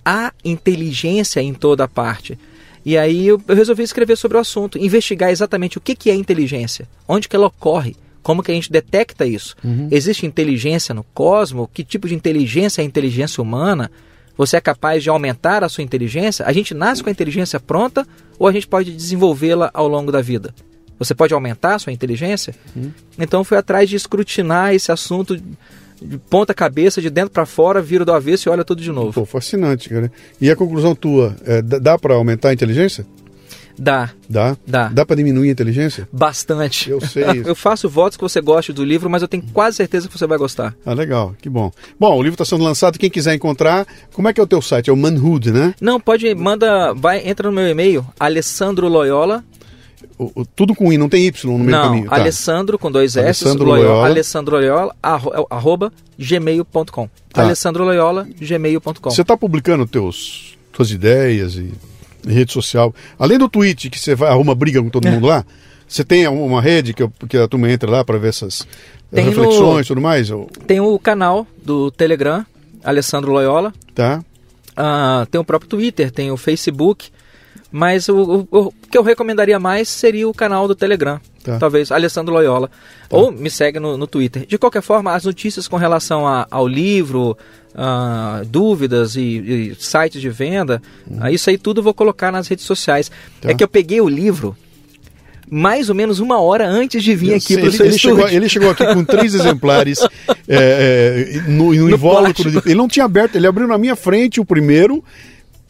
Há inteligência em toda parte. E aí eu, resolvi escrever sobre o assunto, investigar exatamente o que, que é inteligência, onde que ela ocorre, como que a gente detecta isso. Uhum. Existe inteligência no cosmos? Que tipo de inteligência é a inteligência humana? Você é capaz de aumentar a sua inteligência? A gente nasce com a inteligência pronta ou a gente pode desenvolvê-la ao longo da vida? Você pode aumentar a sua inteligência? Uhum. Então fui atrás de escrutinar esse assunto de ponta cabeça, de dentro para fora, vira do avesso e olha tudo de novo. Pô, fascinante, cara. E a conclusão tua, é, dá para aumentar a inteligência? Dá. Dá? Dá. Dá para diminuir a inteligência? Bastante. Eu sei. eu faço votos que você goste do livro, mas eu tenho quase certeza que você vai gostar. Ah, legal. Que bom. Bom, o livro está sendo lançado. Quem quiser encontrar, como é que é o teu site? É o Manhood, né? Não, pode, manda, vai, entra no meu e-mail, Alessandro Loyola, o, o, tudo com I, não tem Y no meio não, do caminho. Tá. Alessandro com dois S, Alessandro Loyola, Loyola. Alessandro Loyola, arro, arroba gmail.com. Tá. Alessandro Loyola, gmail.com. Você está publicando teus, tuas ideias e rede social. Além do tweet, que você vai arruma briga com todo mundo lá, você tem uma rede que, que a turma entra lá para ver essas tem reflexões e tudo mais? Ou... Tem o canal do Telegram, Alessandro Loyola. Tá. Uh, tem o próprio Twitter, tem o Facebook. Mas o, o, o, que eu recomendaria mais seria o canal do Telegram. Tá. Talvez Alessandro Loyola. Tá. Ou me segue no, no Twitter. De qualquer forma, as notícias com relação a, ao livro, uh, dúvidas e, e, sites de venda, uh, isso aí tudo eu vou colocar nas redes sociais. Tá. É que eu peguei o livro mais ou menos uma hora antes de vir eu aqui para o seu ele chegou, ele chegou aqui com três exemplares é, é, no, no, no invólucro. De, ele não tinha aberto, ele abriu na minha frente o primeiro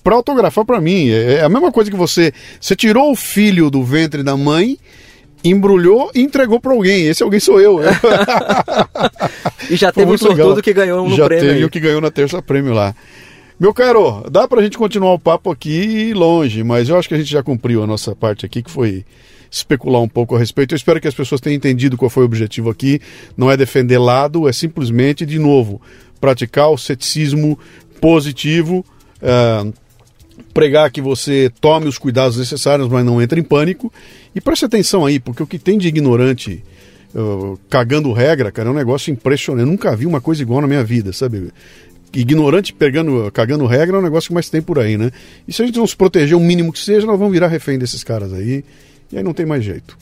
para autografar para mim. É, é a mesma coisa que você, você tirou o filho do ventre da mãe embrulhou e entregou para alguém. Esse alguém sou eu. e já teve um sortudo que ganhou no já prêmio. Já teve o que ganhou na terça prêmio lá. Meu caro, dá para a gente continuar o papo aqui longe, mas eu acho que a gente já cumpriu a nossa parte aqui, que foi especular um pouco a respeito. Eu espero que as pessoas tenham entendido qual foi o objetivo aqui. Não é defender lado, é simplesmente, de novo, praticar o ceticismo positivo, uh, pregar que você tome os cuidados necessários, mas não entre em pânico. E preste atenção aí, porque o que tem de ignorante uh, cagando regra, cara, é um negócio impressionante. Eu nunca vi uma coisa igual na minha vida, sabe? Ignorante pegando, cagando regra é um negócio que mais tem por aí, né? E se a gente não se proteger o mínimo que seja, nós vamos virar refém desses caras aí. E aí não tem mais jeito.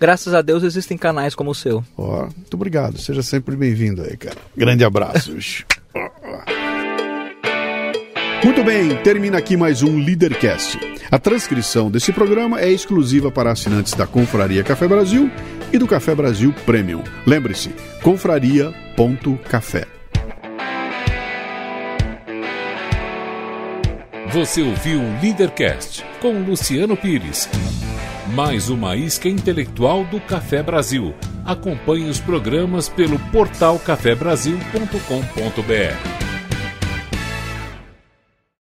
Graças a Deus existem canais como o seu. Ó, oh, muito obrigado. Seja sempre bem-vindo aí, cara. Grande abraço. Muito bem, termina aqui mais um Leadercast. A transcrição desse programa é exclusiva para assinantes da Confraria Café Brasil e do Café Brasil Premium. Lembre-se, confraria.café. Você ouviu o Leadercast com Luciano Pires. Mais uma isca intelectual do Café Brasil. Acompanhe os programas pelo portal cafebrasil.com.br.